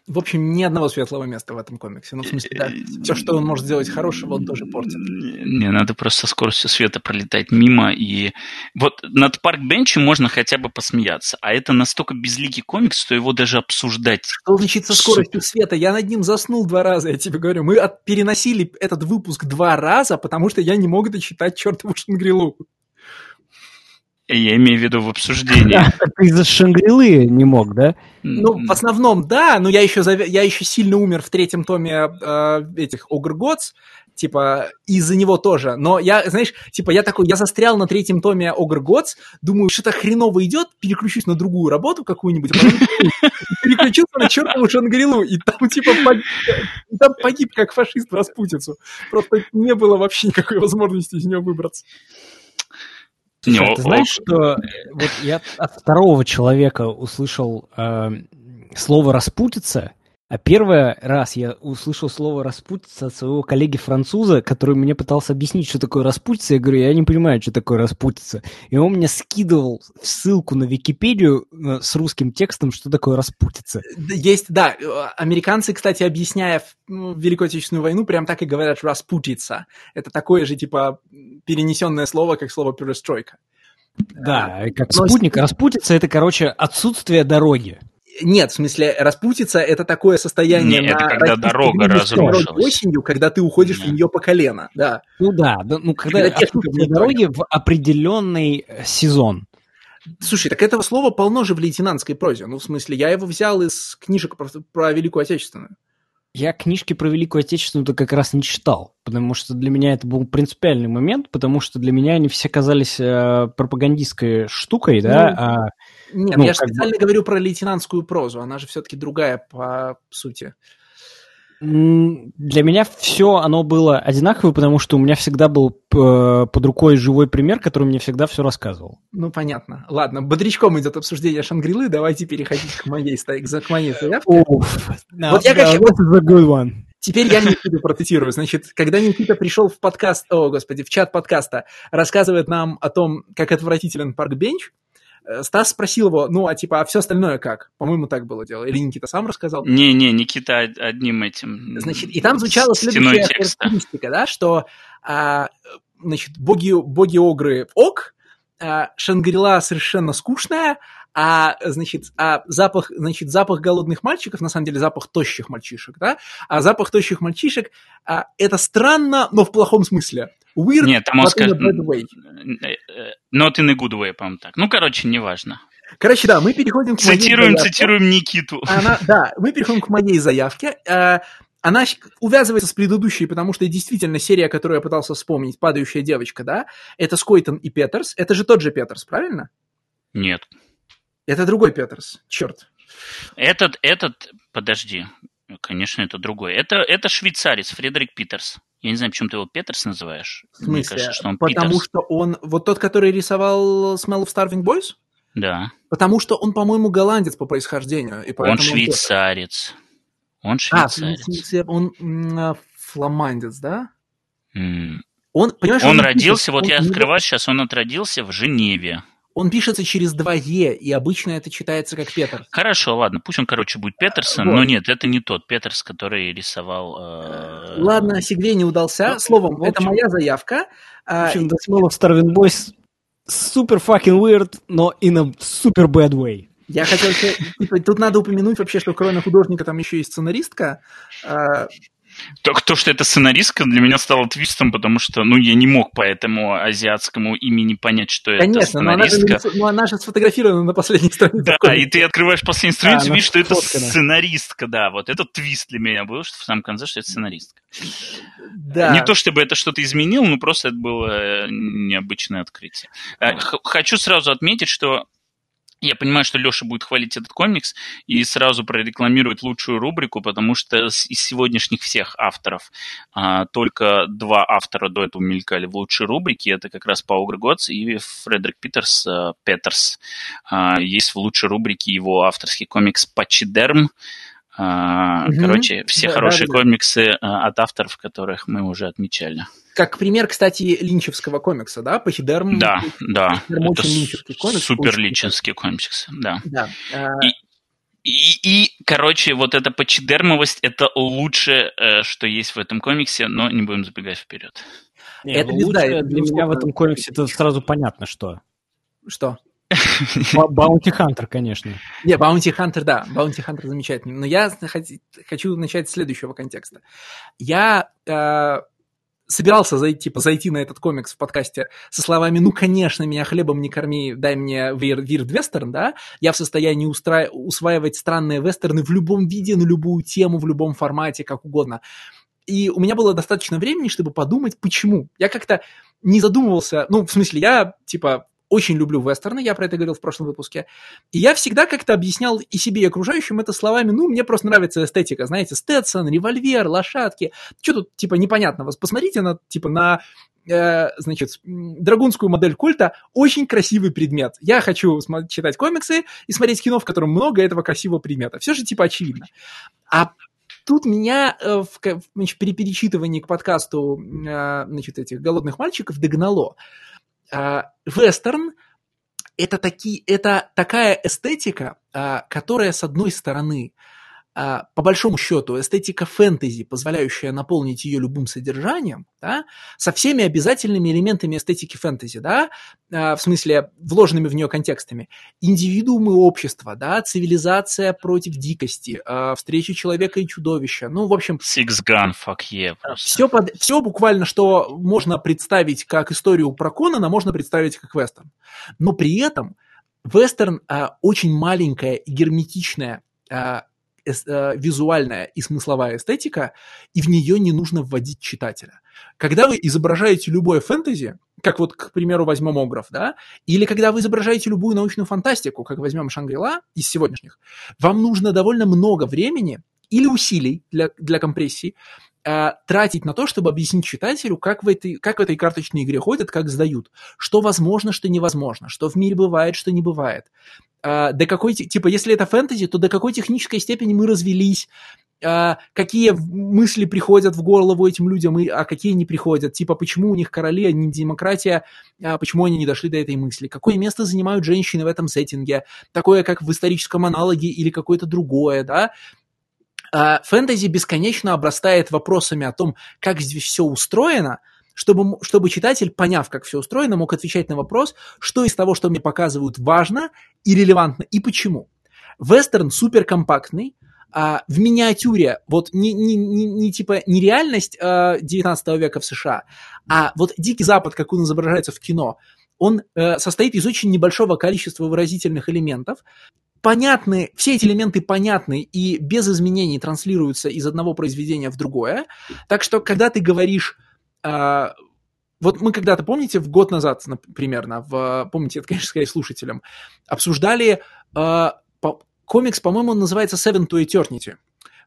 В общем, ни одного светлого места в этом комиксе. Ну, в смысле, да, все, что он может сделать хорошего, он тоже портит. Не, надо просто со скоростью света пролетать мимо. И вот над Парк Бенчем можно хотя бы посмеяться. А это настолько безликий комикс, что его даже обсуждать... Что значит со скоростью света? Я над ним заснул два раза, я тебе говорю. Мы от, переносили этот выпуск два раза, потому что я не мог дочитать чертову Шангрилу. Я имею в виду в обсуждении. Да, ты из-за Шангрилы не мог, да? Ну, в основном, да, но я еще, я еще сильно умер в третьем томе э, этих Gods, типа, из-за него тоже. Но я, знаешь, типа, я такой, я застрял на третьем томе Gods, думаю, что-то хреново идет, переключусь на другую работу какую-нибудь, а переключился на чертову Шангрилу, и там, типа, погиб, там погиб как фашист Распутицу. Просто не было вообще никакой возможности из него выбраться. Слушай, ты знаешь, что э, вот я от второго человека услышал э, слово «распутица», а первый раз я услышал слово «распутица» от своего коллеги-француза, который мне пытался объяснить, что такое распутица. Я говорю, я не понимаю, что такое распутица. И он мне скидывал ссылку на Википедию э, с русским текстом, что такое распутица. Есть, да. Американцы, кстати, объясняя Великую Отечественную войну, прям так и говорят «распутица». Это такое же, типа, перенесенное слово, как слово «перестройка». Да, как Но спутник. Распутица – это, короче, отсутствие дороги. Нет, в смысле, распутица – это такое состояние Нет, на... это когда дорога разрушилась. Осенью, когда ты уходишь Нет. в нее по колено, да. Ну да, да ну когда, когда отсутствие дороги в определенный э, сезон. Слушай, так этого слова полно же в лейтенантской прозе. Ну, в смысле, я его взял из книжек про, про Великую Отечественную. Я книжки про Великую Отечественную-то как раз не читал, потому что для меня это был принципиальный момент, потому что для меня они все казались э, пропагандистской штукой, да, ну, а нет, ну, я же специально бы... говорю про лейтенантскую прозу, она же все-таки другая по сути. Для меня все оно было одинаково, потому что у меня всегда был э, под рукой живой пример, который мне всегда все рассказывал. Ну, понятно. Ладно, бодрячком идет обсуждение Шангрилы, давайте переходить к моей, к моей заявке. вот я как... Теперь я Никиту процитирую. Значит, когда Никита пришел в подкаст, о, господи, в чат подкаста, рассказывает нам о том, как отвратителен парк Бенч, Стас спросил его, ну, а типа, а все остальное как? По-моему, так было дело. Или Никита сам рассказал? Не-не, Никита одним этим Значит, и там звучала следующая характеристика, да, что, а, значит, боги, боги-огры ок, а, Шангрила совершенно скучная, а, значит, а запах, значит, запах голодных мальчиков, на самом деле запах тощих мальчишек, да, а запах тощих мальчишек, а, это странно, но в плохом смысле. Weird, Нет, там он скажет, not in a good way, по-моему, так. Ну, короче, неважно. Короче, да, мы переходим к цитируем, моей Цитируем Никиту. Она, да, мы переходим к моей заявке. А, она увязывается с предыдущей, потому что действительно серия, которую я пытался вспомнить, «Падающая девочка», да, это Скойтон и Петерс. Это же тот же Петерс, правильно? Нет. Это другой Петерс, черт. Этот, этот, подожди, конечно, это другой. Это, это швейцарец, Фредерик Питерс. Я не знаю, почему ты его Петерс называешь. В смысле? Мне кажется, что он Потому Питерс. что он... Вот тот, который рисовал Smell of Starving Boys? Да. Потому что он, по-моему, голландец по происхождению. И он швейцарец. Он а, швейцарец. А, он фламандец, да? Mm. Он, понимаешь, он, он родился, вот он, я открываю сейчас, он отродился в Женеве. Он пишется через два «е», и обычно это читается как Петер. Хорошо, ладно, пусть он, короче, будет Петерсон, вот. но нет, это не тот Петерс, который рисовал... Э... Ладно, Сигвей не удался. Ну, Словом, общем, это моя заявка. В общем, The Smell of Starving Boys супер fucking weird, но in a super bad way. Я хотел... Типа, тут надо упомянуть вообще, что кроме художника там еще есть сценаристка. Так то, что это сценаристка, для меня стало твистом, потому что, ну, я не мог по этому азиатскому имени понять, что Конечно, это сценаристка. Конечно, но, но она же сфотографирована на последней странице. Да, и ты открываешь последнюю страницу, а, видишь, что это сценаристка, да, вот этот твист для меня был, что в самом конце, что это сценаристка. Да. Не то, чтобы это что-то изменило, но просто это было э, необычное открытие. Э, хочу сразу отметить, что я понимаю, что Леша будет хвалить этот комикс и сразу прорекламирует лучшую рубрику, потому что из сегодняшних всех авторов а, только два автора до этого мелькали в лучшей рубрике. Это как раз Пау Грегоц и Фредерик Питерс, а, Петерс. А, есть в лучшей рубрике его авторский комикс «Пачидерм», угу. Короче, все да, хорошие да, да. комиксы uh, от авторов, которых мы уже отмечали. Как пример, кстати, линчевского комикса, да? Пахидерм. Да, да. Пахидерм это очень линчевский комикс. Супер линчевский комикс, да. да. И, и, и, короче, вот эта пахидермовость – это лучшее, э, что есть в этом комиксе, но не будем забегать вперед. Нет, это ну, лучшее для меня в этом комиксе это сразу понятно, что. Что? Bounty hunter, конечно. Не, bounty hunter, да, bounty hunter замечательный. Но я хочу начать с следующего контекста. Я э, собирался зайти, типа, зайти на этот комикс в подкасте со словами «Ну, конечно, меня хлебом не корми, дай мне вирд вестерн», да? Я в состоянии устра... усваивать странные вестерны в любом виде, на любую тему, в любом формате, как угодно. И у меня было достаточно времени, чтобы подумать, почему. Я как-то не задумывался, ну, в смысле, я, типа, очень люблю вестерны, я про это говорил в прошлом выпуске. И я всегда как-то объяснял и себе, и окружающим это словами, ну, мне просто нравится эстетика, знаете, Сtetson, револьвер, лошадки. Что тут, типа, непонятного? Посмотрите на, типа, на э, значит, драгунскую модель культа очень красивый предмет. Я хочу читать комиксы и смотреть кино, в котором много этого красивого предмета. Все же типа очевидно. А тут меня э, в, значит, при перечитывании к подкасту э, значит, этих голодных мальчиков догнало. А, вестерн это, такие, это такая эстетика, а, которая, с одной стороны, по большому счету, эстетика фэнтези, позволяющая наполнить ее любым содержанием, да, со всеми обязательными элементами эстетики фэнтези, да, а, в смысле, вложенными в нее контекстами. Индивидуумы общества, да, цивилизация против дикости, а, встреча человека и чудовища, ну, в общем... Six gun, fuck yeah. Все, под, все буквально, что можно представить как историю про Конана, можно представить как вестерн. Но при этом вестерн а, очень маленькая и герметичная а, визуальная и смысловая эстетика, и в нее не нужно вводить читателя. Когда вы изображаете любое фэнтези, как вот, к примеру, возьмем Огров, да, или когда вы изображаете любую научную фантастику, как возьмем Шангрила из сегодняшних, вам нужно довольно много времени или усилий для, для компрессии, э, тратить на то, чтобы объяснить читателю, как в, этой, как в этой карточной игре ходят, как сдают, что возможно, что невозможно, что в мире бывает, что не бывает. Э, до какой, типа, если это фэнтези, то до какой технической степени мы развелись, а, какие мысли приходят в голову этим людям, и, а какие не приходят. Типа, почему у них короли, а не демократия, а почему они не дошли до этой мысли. Какое место занимают женщины в этом сеттинге, такое, как в историческом аналоге или какое-то другое, да. А, фэнтези бесконечно обрастает вопросами о том, как здесь все устроено, чтобы, чтобы читатель, поняв, как все устроено, мог отвечать на вопрос, что из того, что мне показывают, важно и релевантно, и почему. Вестерн суперкомпактный, а, в миниатюре, вот не, не, не, не типа не реальность а, 19 века в США, а вот Дикий Запад, как он изображается в кино, он э, состоит из очень небольшого количества выразительных элементов, понятны, все эти элементы понятны и без изменений транслируются из одного произведения в другое. Так что, когда ты говоришь, э, вот мы когда-то, помните, в год назад примерно, в, помните, это, конечно, сказать слушателям, обсуждали э, комикс, по-моему, он называется Seven to Eternity.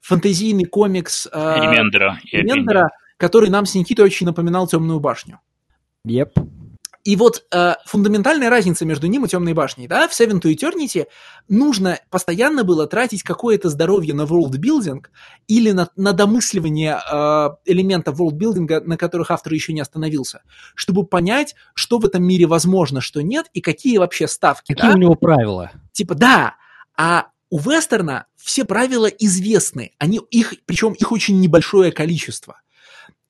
Фантазийный комикс э, Ремендера, Ремендера который нам с Никитой очень напоминал «Темную башню». Yep. И вот э, фундаментальная разница между ним и Темной башней, да, в Seven to Eternity нужно постоянно было тратить какое-то здоровье на worldbuilding или на, на домысливание э, элементов worldbuilding, на которых автор еще не остановился, чтобы понять, что в этом мире возможно, что нет, и какие вообще ставки. Какие да? у него правила? Типа, да, а у вестерна все правила известны, они, их, причем их очень небольшое количество.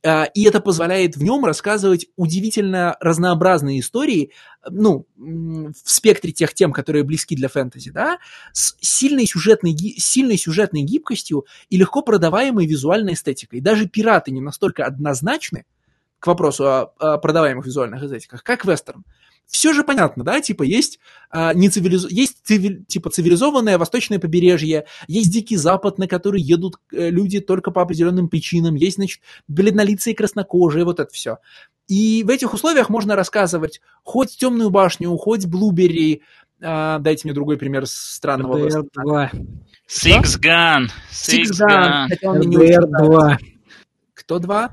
А, и это позволяет в нем рассказывать удивительно разнообразные истории, ну, в спектре тех тем, которые близки для фэнтези, да, с сильной сюжетной, сильной сюжетной гибкостью и легко продаваемой визуальной эстетикой. Даже пираты не настолько однозначны к вопросу о, о продаваемых визуальных эстетиках, как вестерн все же понятно, да, типа есть, а, не цивилиз... есть цивили... типа цивилизованное восточное побережье, есть Дикий Запад, на который едут э, люди только по определенным причинам, есть, значит, бледнолицые краснокожие, вот это все. И в этих условиях можно рассказывать хоть Темную башню, хоть Блубери, а, дайте мне другой пример странного RDR 2. Six Gun. Six Gun. RDR 2. Кто два?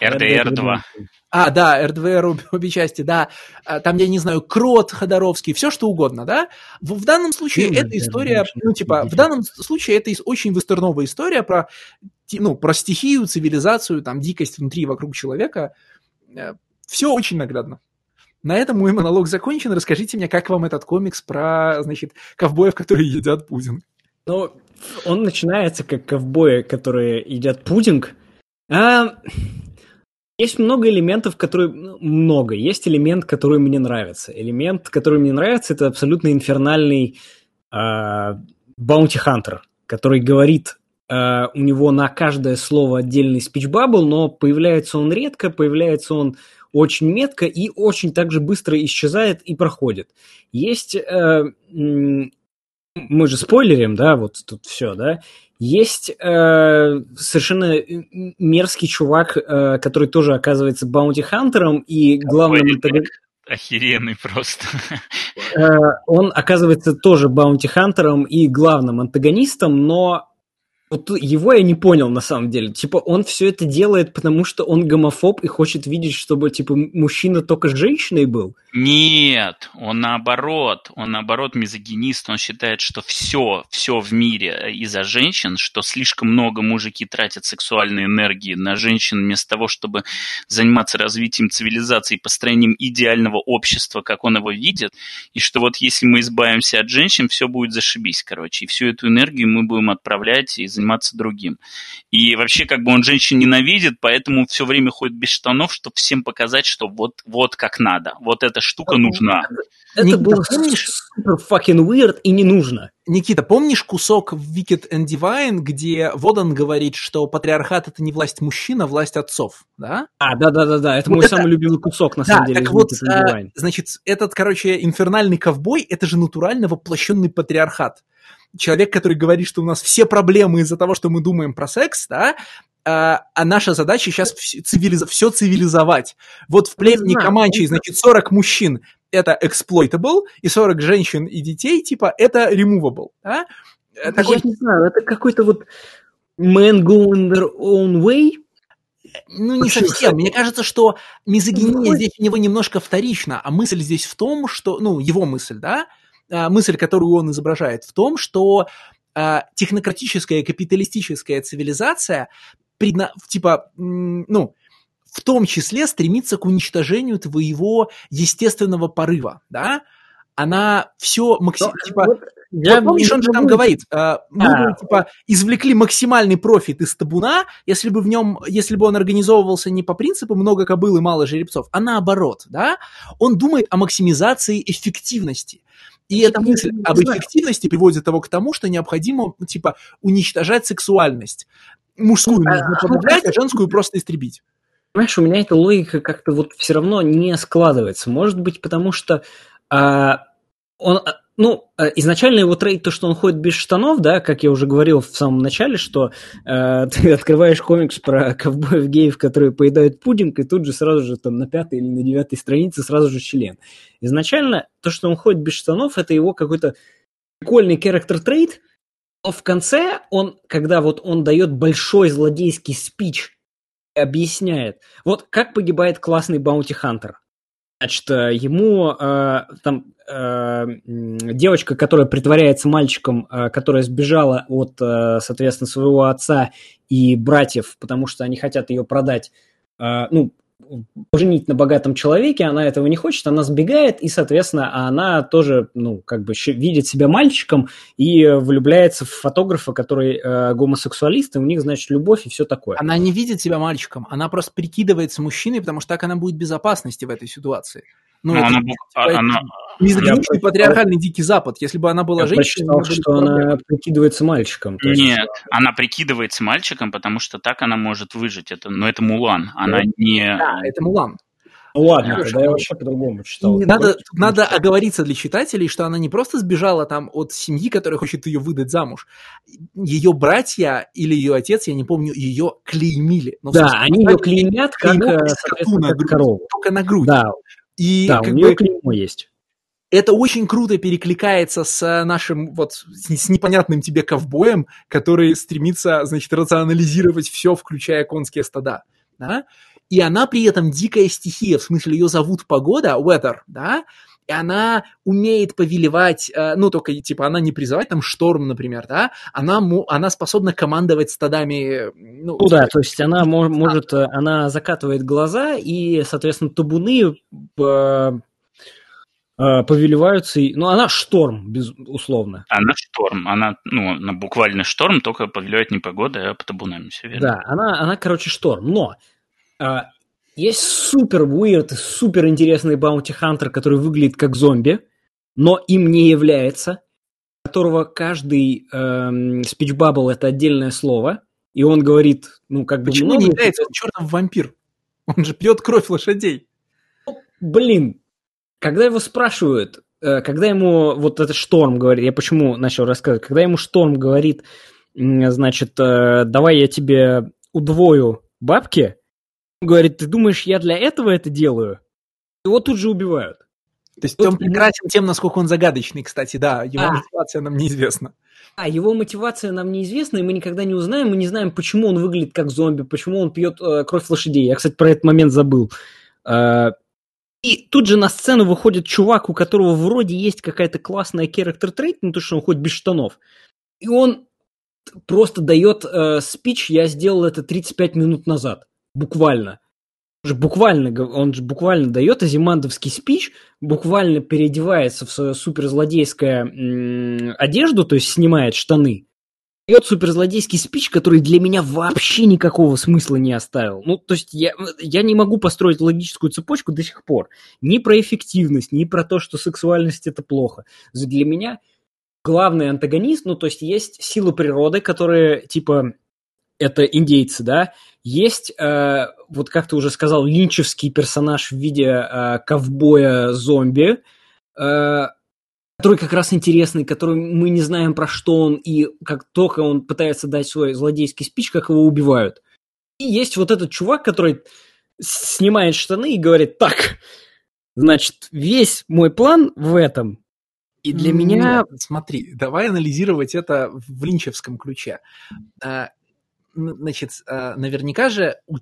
RDR 2. А, да, РДВР обе, обе части, да. А, там, я не знаю, Крот, Ходоровский, все что угодно, да. В, в данном случае Фильм, эта история, ну, типа, в данном случае это очень вестерновая история про, ну, про стихию, цивилизацию, там, дикость внутри вокруг человека. Э, все очень наглядно. На этом мой монолог закончен. Расскажите мне, как вам этот комикс про, значит, ковбоев, которые едят пудинг? Ну, он начинается как ковбои, которые едят пудинг. А, есть много элементов, которые... Ну, много. Есть элемент, который мне нравится. Элемент, который мне нравится, это абсолютно инфернальный bounty hunter, э, который говорит э, у него на каждое слово отдельный speech bubble, но появляется он редко, появляется он очень метко и очень также быстро исчезает и проходит. Есть, uh, мы же спойлерим, да, вот тут все, да, есть э, совершенно мерзкий чувак, э, который тоже оказывается баунти-хантером и главным антагонистом. Охеренный просто. Э, он оказывается тоже баунти-хантером и главным антагонистом, но вот его я не понял на самом деле. Типа, он все это делает, потому что он гомофоб и хочет видеть, чтобы, типа, мужчина только с женщиной был? Нет, он наоборот. Он наоборот мизогинист. Он считает, что все, все в мире из-за женщин, что слишком много мужики тратят сексуальной энергии на женщин вместо того, чтобы заниматься развитием цивилизации, построением идеального общества, как он его видит, и что вот если мы избавимся от женщин, все будет зашибись, короче. И всю эту энергию мы будем отправлять из заниматься другим. И вообще, как бы он женщин ненавидит, поэтому все время ходит без штанов, чтобы всем показать, что вот, вот как надо. Вот эта штука нужна. Это Никита, было помнишь? супер fucking weird и не нужно. Никита, помнишь кусок в Wicked and Divine, где Водан говорит, что патриархат это не власть мужчин, а власть отцов, да? А, да-да-да-да, это вот мой это... самый любимый кусок, на да, самом деле, так вот, а, значит, этот, короче, инфернальный ковбой, это же натурально воплощенный патриархат человек, который говорит, что у нас все проблемы из-за того, что мы думаем про секс, да, а, а наша задача сейчас цивилиз... все цивилизовать. Вот в племени Каманчи, значит, 40 мужчин это exploitable, и 40 женщин и детей, типа, это removable. Да? Такой... Я не знаю, это какой-то вот man going their own way, ну, не совсем. Мне кажется, что мизогиния здесь у него немножко вторична, а мысль здесь в том, что, ну, его мысль, да, мысль, которую он изображает, в том, что э, технократическая капиталистическая цивилизация, предна, типа, ну, в том числе стремится к уничтожению твоего естественного порыва, да? Она все максимально, типа, вот, я помнишь, он же там говорит, э, мы а. типа, извлекли максимальный профит из табуна, если бы в нем, если бы он организовывался не по принципу много кобыл и мало жеребцов, а наоборот, да? Он думает о максимизации эффективности. И эта мысль об эффективности приводит его к тому, что необходимо, типа, уничтожать сексуальность. Мужскую а, нужно подавлять, а женскую просто истребить понимаешь, у меня эта логика как-то вот все равно не складывается. Может быть, потому что а, он, а, ну, а, изначально его трейд, то, что он ходит без штанов, да, как я уже говорил в самом начале, что э, ты открываешь комикс про ковбоев-геев, которые поедают пудинг, и тут же сразу же там на пятой или на девятой странице сразу же член. Изначально то, что он ходит без штанов, это его какой-то прикольный character trait, но в конце он, когда вот он дает большой злодейский спич объясняет. Вот как погибает классный bounty hunter. Значит, э, ему э, там э, девочка, которая притворяется мальчиком, э, которая сбежала от, э, соответственно, своего отца и братьев, потому что они хотят ее продать, э, ну, поженить на богатом человеке, она этого не хочет, она сбегает, и, соответственно, она тоже, ну, как бы видит себя мальчиком и влюбляется в фотографа, который э, гомосексуалист, и у них, значит, любовь и все такое. Она не видит себя мальчиком, она просто прикидывается мужчиной, потому что так она будет в безопасности в этой ситуации. Ну, это, она, типа, она, мизогиничный патриархальный дикий запад. Если бы она была я женщиной... Я что она прикидывается мальчиком. Есть... Нет, она прикидывается мальчиком, потому что так она может выжить. Это, но это Мулан, она да. не... Да, это Мулан. Ну ладно, я тогда я вообще по-другому читал. Надо, надо оговориться для читателей, что она не просто сбежала там от семьи, которая хочет ее выдать замуж. Ее братья или ее отец, я не помню, ее клеймили. Но, да, они ее клеймят как, э, соответственно, как корову. Только на грудь. Да, и да, у нее бы, клеймо есть. Это очень круто перекликается с нашим вот с непонятным тебе ковбоем, который стремится, значит, рационализировать все, включая конские стада. Да? И она при этом дикая стихия, в смысле ее зовут погода, weather, да, и она умеет повелевать, э, ну, только, типа, она не призывать там шторм, например, да, она, она способна командовать стадами, ну, ну да, то есть она мо- может, э, она закатывает глаза, и, соответственно, табуны э, повелеваются, ну, она шторм, безусловно. Она шторм, она, ну, она буквально шторм, только повелевает не погодой, а по табунам, все верно. Да, она, она, короче, шторм, но есть супер weird, супер интересный баунти хантер, который выглядит как зомби, но им не является, которого каждый эм, speech bubble это отдельное слово, и он говорит, ну как бы... Почему много... не является? Он чертов вампир. Он же пьет кровь лошадей. Блин, когда его спрашивают, э, когда ему вот этот Шторм говорит, я почему начал рассказывать, когда ему Шторм говорит, значит, э, давай я тебе удвою бабки, говорит, ты думаешь, я для этого это делаю? Его тут же убивают. То есть вот он прекрасен тем, насколько он загадочный, кстати, да, его а. мотивация нам неизвестна. А, его мотивация нам неизвестна, и мы никогда не узнаем, мы не знаем, почему он выглядит как зомби, почему он пьет э, кровь лошадей. Я, кстати, про этот момент забыл. Э, и тут же на сцену выходит чувак, у которого вроде есть какая-то классная character trait, ну то, что он хоть без штанов. И он просто дает э, спич, я сделал это 35 минут назад буквально. Он же буквально, он же буквально дает азимандовский спич, буквально переодевается в свою суперзлодейскую одежду, то есть снимает штаны, дает суперзлодейский спич, который для меня вообще никакого смысла не оставил. Ну, то есть я, я не могу построить логическую цепочку до сих пор. Ни про эффективность, ни про то, что сексуальность это плохо. Для меня главный антагонист, ну, то есть есть силы природы, которые, типа, это индейцы, да, есть, э, вот как ты уже сказал, линчевский персонаж в виде э, ковбоя-зомби, э, который как раз интересный, который мы не знаем про что он, и как только он пытается дать свой злодейский спич, как его убивают. И есть вот этот чувак, который снимает штаны и говорит, так, значит, весь мой план в этом. И для меня... Смотри, давай анализировать это в линчевском ключе. Значит, э, наверняка же у,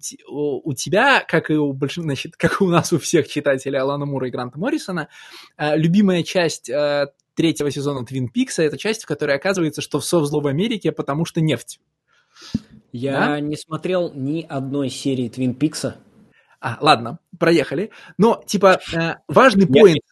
у, тебя, как и у большинства, значит, как и у нас у всех читателей Алана Мура и Гранта Моррисона, э, любимая часть э, третьего сезона Твин Пикса, это часть, в которой оказывается, что все зло в Америке, потому что нефть. Я да? не смотрел ни одной серии Твин Пикса. А, ладно, проехали. Но, типа, э, важный поинт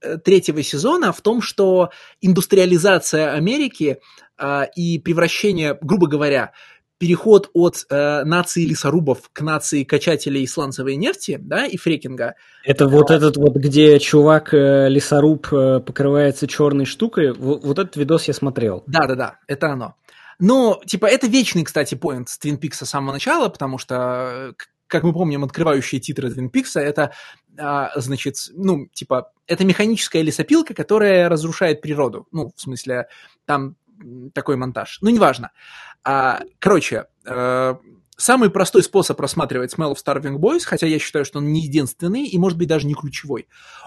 э, третьего сезона в том, что индустриализация Америки э, и превращение, грубо говоря, переход от э, нации лесорубов к нации качателей сланцевой нефти, да, и фрекинга. Это вот этот вот, где чувак э, лесоруб э, покрывается черной штукой, вот, вот этот видос я смотрел. Да-да-да, это оно. Но, типа, это вечный, кстати, поинт с Твин Пикса с самого начала, потому что, как мы помним, открывающие титры Твин Пикса, это, а, значит, ну, типа, это механическая лесопилка, которая разрушает природу. Ну, в смысле, там такой монтаж. Ну, неважно. А, короче, э, самый простой способ рассматривать Smell of Starving Boys, хотя я считаю, что он не единственный и, может быть, даже не ключевой,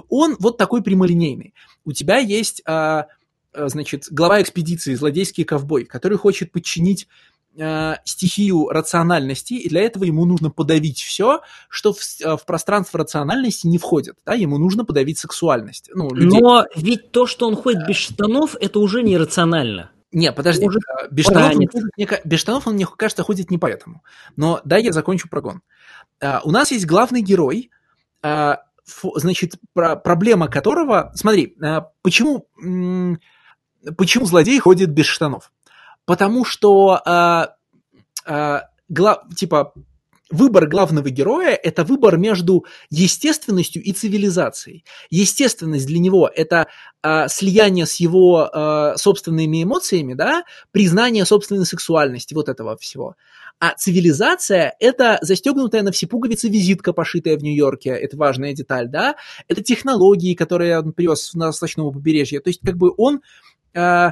он вот такой прямолинейный. У тебя есть, а, э, значит, глава экспедиции, злодейский ковбой, который хочет подчинить э, стихию рациональности, и для этого ему нужно подавить все, что в, в пространство рациональности не входит. Да? Ему нужно подавить сексуальность. Ну, людей. Но ведь то, что он ходит без штанов, это уже нерационально. Не, подожди, Может, э, без штанов, он ходит, мне, без штанов он, мне кажется, ходит не поэтому. Но дай я закончу прогон. Uh, у нас есть главный герой, uh, фу, значит, про, проблема которого... Смотри, uh, почему, м- почему злодей ходит без штанов? Потому что, гла- типа, выбор главного героя – это выбор между естественностью и цивилизацией. Естественность для него – это э, слияние с его э, собственными эмоциями, да, признание собственной сексуальности, вот этого всего. А цивилизация – это застегнутая на все пуговицы визитка, пошитая в Нью-Йорке, это важная деталь, да, это технологии, которые он привез на восточном побережье, то есть как бы он… Э,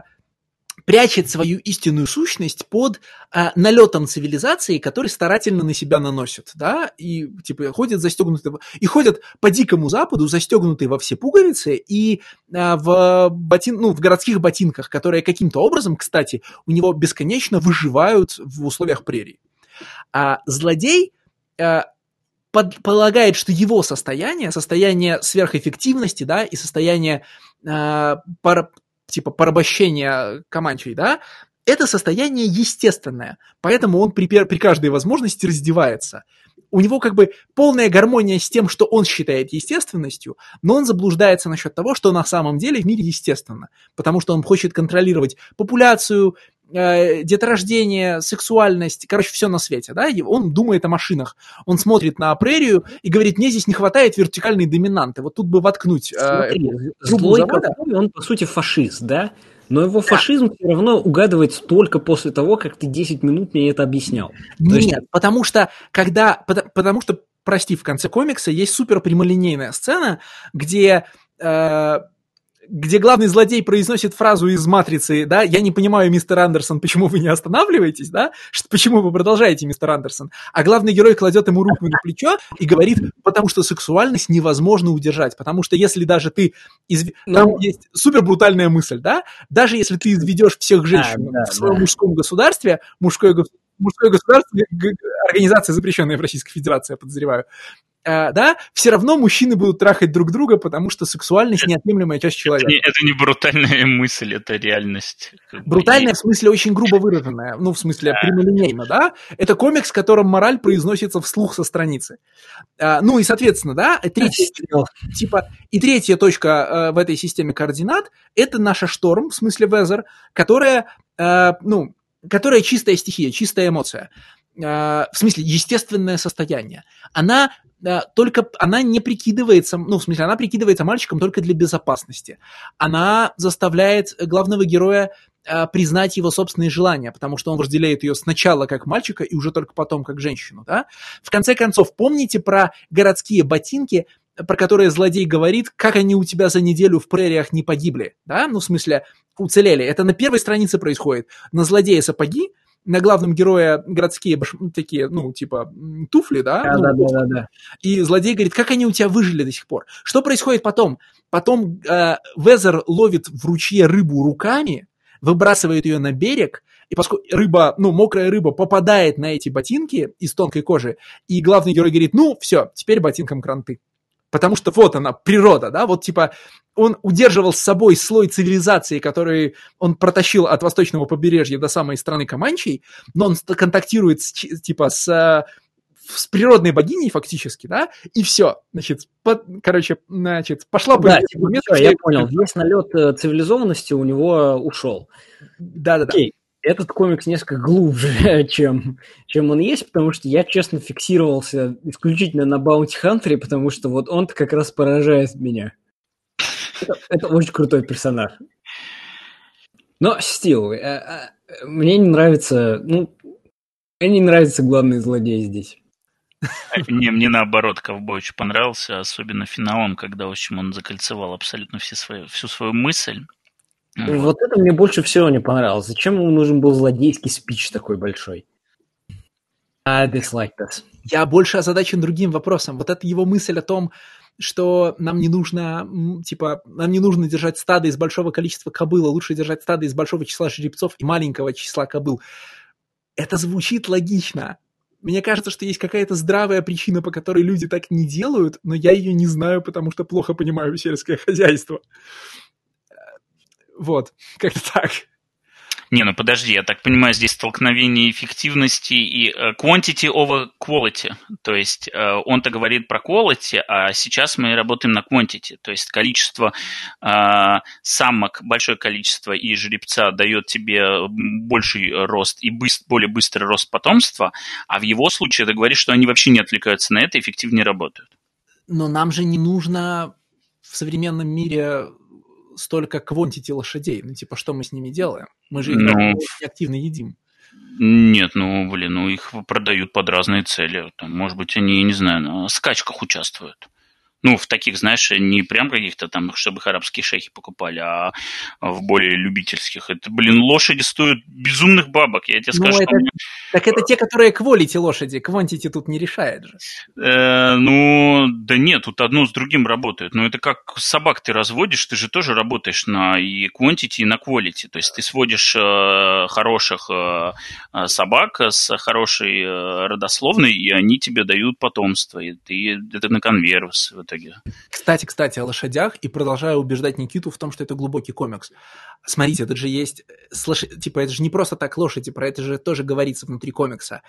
прячет свою истинную сущность под а, налетом цивилизации, который старательно на себя наносит, да, и типа ходят застегнутые, и ходят по дикому западу, застегнутые во все пуговицы, и а, в, ботин, ну, в городских ботинках, которые каким-то образом, кстати, у него бесконечно выживают в условиях прерий. А злодей а, полагает, что его состояние, состояние сверхэффективности, да, и состояние э, пар, типа порабощения Каманчей, да, это состояние естественное, поэтому он при, при каждой возможности раздевается. У него как бы полная гармония с тем, что он считает естественностью, но он заблуждается насчет того, что на самом деле в мире естественно, потому что он хочет контролировать популяцию, э, деторождение, сексуальность, короче, все на свете, да, и он думает о машинах, он смотрит на прерию и говорит, мне здесь не хватает вертикальной доминанты, вот тут бы воткнуть э, Смотри, злой он, по сути, фашист, да, но его фашизм все равно угадывается только после того, как ты 10 минут мне это объяснял. Нет, есть... потому что, когда, потому что, прости, в конце комикса есть супер прямолинейная сцена, где э, где главный злодей произносит фразу из «Матрицы», да, «Я не понимаю, мистер Андерсон, почему вы не останавливаетесь», да, почему вы продолжаете, мистер Андерсон, а главный герой кладет ему руку на плечо и говорит, потому что сексуальность невозможно удержать, потому что если даже ты, изв... Но... там есть супер брутальная мысль, да, даже если ты изведешь всех женщин а, да, в своем да. мужском государстве, мужское мужское государство, организация, запрещенная в Российской Федерации, я подозреваю, э, да, все равно мужчины будут трахать друг друга, потому что сексуальность неотъемлемая часть человека. Это не, это не брутальная мысль, это реальность. Брутальная в смысле очень грубо выраженная, ну, в смысле да. прямолинейно, да? Это комикс, в котором мораль произносится вслух со страницы. А, ну и, соответственно, да, третья, типа, и третья точка а, в этой системе координат – это наша шторм, в смысле Везер, которая, а, ну, которая чистая стихия, чистая эмоция в смысле, естественное состояние. Она только она не прикидывается, ну, в смысле, она прикидывается мальчиком только для безопасности. Она заставляет главного героя э, признать его собственные желания, потому что он разделяет ее сначала как мальчика и уже только потом как женщину, да? В конце концов, помните про городские ботинки, про которые злодей говорит, как они у тебя за неделю в прериях не погибли, да? Ну, в смысле, уцелели. Это на первой странице происходит. На злодея сапоги, на главном герое городские баш... такие, ну, типа, туфли, да? Да, ну, да, да, да, да. И злодей говорит, как они у тебя выжили до сих пор? Что происходит потом? Потом э, Везер ловит в ручье рыбу руками, выбрасывает ее на берег, и поскольку рыба, ну, мокрая рыба попадает на эти ботинки из тонкой кожи, и главный герой говорит, ну, все, теперь ботинком кранты. Потому что вот она, природа, да, вот типа он удерживал с собой слой цивилизации, который он протащил от восточного побережья до самой страны Каманчей, но он контактирует с, типа с с природной богиней фактически, да, и все, значит, по, короче, значит, пошла бы... Да, типа, все, я понял, весь налет э, цивилизованности у него ушел. Да-да-да. Окей, этот комикс несколько глубже, чем, чем он есть, потому что я, честно, фиксировался исключительно на Баунти Хантере, потому что вот он-то как раз поражает меня. Это, это очень крутой персонаж. Но, Стил, э, э, мне не нравится, ну, мне не нравится главный злодей здесь. Не, мне наоборот, ковбой очень понравился, особенно финалом, когда, в общем, он закольцевал абсолютно все свои, всю свою мысль. Вот. вот это мне больше всего не понравилось. Зачем ему нужен был злодейский спич такой большой? I dislike this. Я больше озадачен другим вопросом. Вот это его мысль о том, что нам не нужно, типа, нам не нужно держать стадо из большого количества кобыл, а лучше держать стадо из большого числа жеребцов и маленького числа кобыл. Это звучит логично. Мне кажется, что есть какая-то здравая причина, по которой люди так не делают, но я ее не знаю, потому что плохо понимаю сельское хозяйство. Вот, как-то так. Не, ну подожди, я так понимаю, здесь столкновение эффективности и uh, quantity over quality. То есть uh, он-то говорит про quality, а сейчас мы работаем на quantity. То есть количество uh, самок, большое количество и жеребца дает тебе больший рост и быс- более быстрый рост потомства, а в его случае ты говоришь, что они вообще не отвлекаются на это и эффективнее работают. Но нам же не нужно в современном мире столько квантити лошадей. Ну, типа, что мы с ними делаем? Мы же их ну, активно едим. Нет, ну, блин, ну их продают под разные цели. Там, может быть, они, не знаю, на скачках участвуют. Ну, в таких, знаешь, не прям каких-то там, чтобы их арабские шейхи покупали, а в более любительских. Это, блин, лошади стоят безумных бабок, я тебе ну, скажу. Это, что... Так это те, которые квалити лошади, квантити тут не решает же. Э, ну, да нет, тут одно с другим работает. Но это как собак ты разводишь, ты же тоже работаешь на и quantity, и на quality. То есть ты сводишь э, хороших э, э собак с хорошей э, родословной, и они тебе дают потомство. И ты это на конверс в итоге. Кстати, кстати, о лошадях, и продолжаю убеждать Никиту в том, что это глубокий комикс. Смотрите, это же есть, слош... типа, это же не просто так лошади, про это же тоже говорится внутри комикса.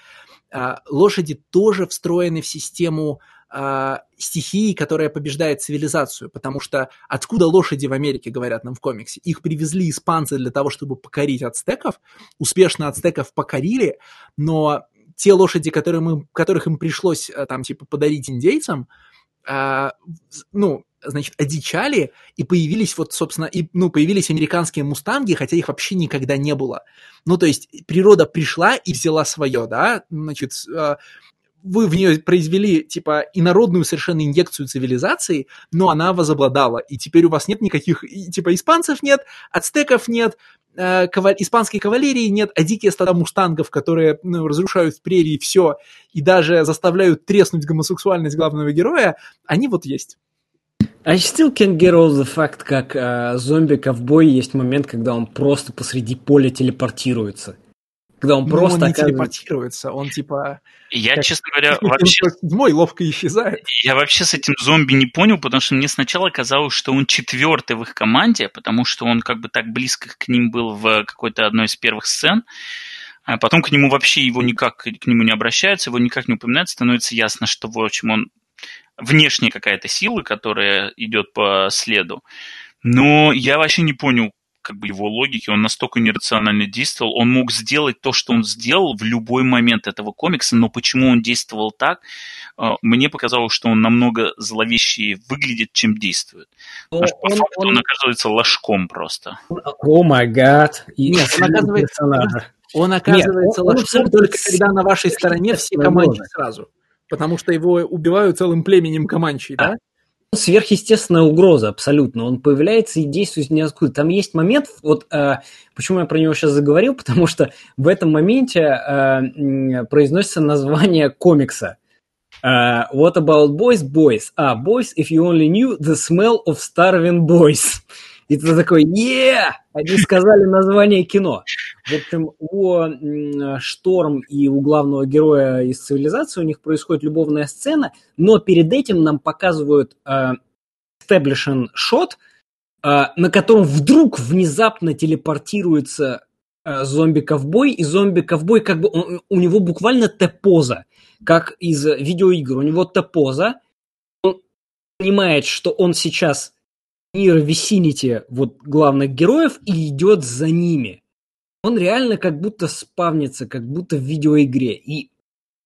А, лошади тоже встроены в систему а, стихии, которая побеждает цивилизацию, потому что откуда лошади в Америке, говорят нам в комиксе, их привезли испанцы для того, чтобы покорить ацтеков, успешно ацтеков покорили, но те лошади, которые мы, которых им пришлось а, там типа подарить индейцам, а, ну, значит, одичали, и появились вот, собственно, и, ну, появились американские мустанги, хотя их вообще никогда не было. Ну, то есть природа пришла и взяла свое, да, значит, а, вы в нее произвели, типа, инородную совершенно инъекцию цивилизации, но она возобладала, и теперь у вас нет никаких, типа, испанцев нет, ацтеков нет, э, каваль... испанской кавалерии нет, а дикие стада мустангов, которые ну, разрушают в прерии все и даже заставляют треснуть гомосексуальность главного героя, они вот есть. I still can't get all the fact, как э, зомби-ковбой есть момент, когда он просто посреди поля телепортируется. Когда он ну, просто... он не телепортируется, он типа... Я, как, честно говоря, вообще... Седьмой ловко исчезает. Я вообще с этим зомби не понял, потому что мне сначала казалось, что он четвертый в их команде, потому что он как бы так близко к ним был в какой-то одной из первых сцен, а потом к нему вообще его никак, к нему не обращаются, его никак не упоминают, становится ясно, что, в общем, он внешняя какая-то сила, которая идет по следу. Но я вообще не понял, как бы его логики, он настолько нерационально действовал, он мог сделать то, что он сделал в любой момент этого комикса, но почему он действовал так, э, мне показалось, что он намного зловещее выглядит, чем действует. Но Потому он, по факту он, он оказывается ложком просто. О май гад. Нет, он оказывается, он оказывается Нет, ложком он только когда на вашей стороне все команды сразу. Потому что его убивают целым племенем команчей, да? Сверхъестественная угроза абсолютно. Он появляется и действует ниоткуда. Там есть момент, вот э, почему я про него сейчас заговорил, потому что в этом моменте э, произносится название комикса. Uh, what about boys? Boys. А, boys, if you only knew the smell of starving boys. И ты такой, е Они сказали название кино. В общем, у Шторм и у главного героя из цивилизации у них происходит любовная сцена, но перед этим нам показывают э, establishing shot, э, на котором вдруг внезапно телепортируется э, зомби-ковбой, и зомби-ковбой как бы, он, у него буквально Т-поза, как из видеоигр. У него Т-поза, он понимает, что он сейчас мир Vicinity вот главных героев и идет за ними. Он реально как будто спавнится, как будто в видеоигре. И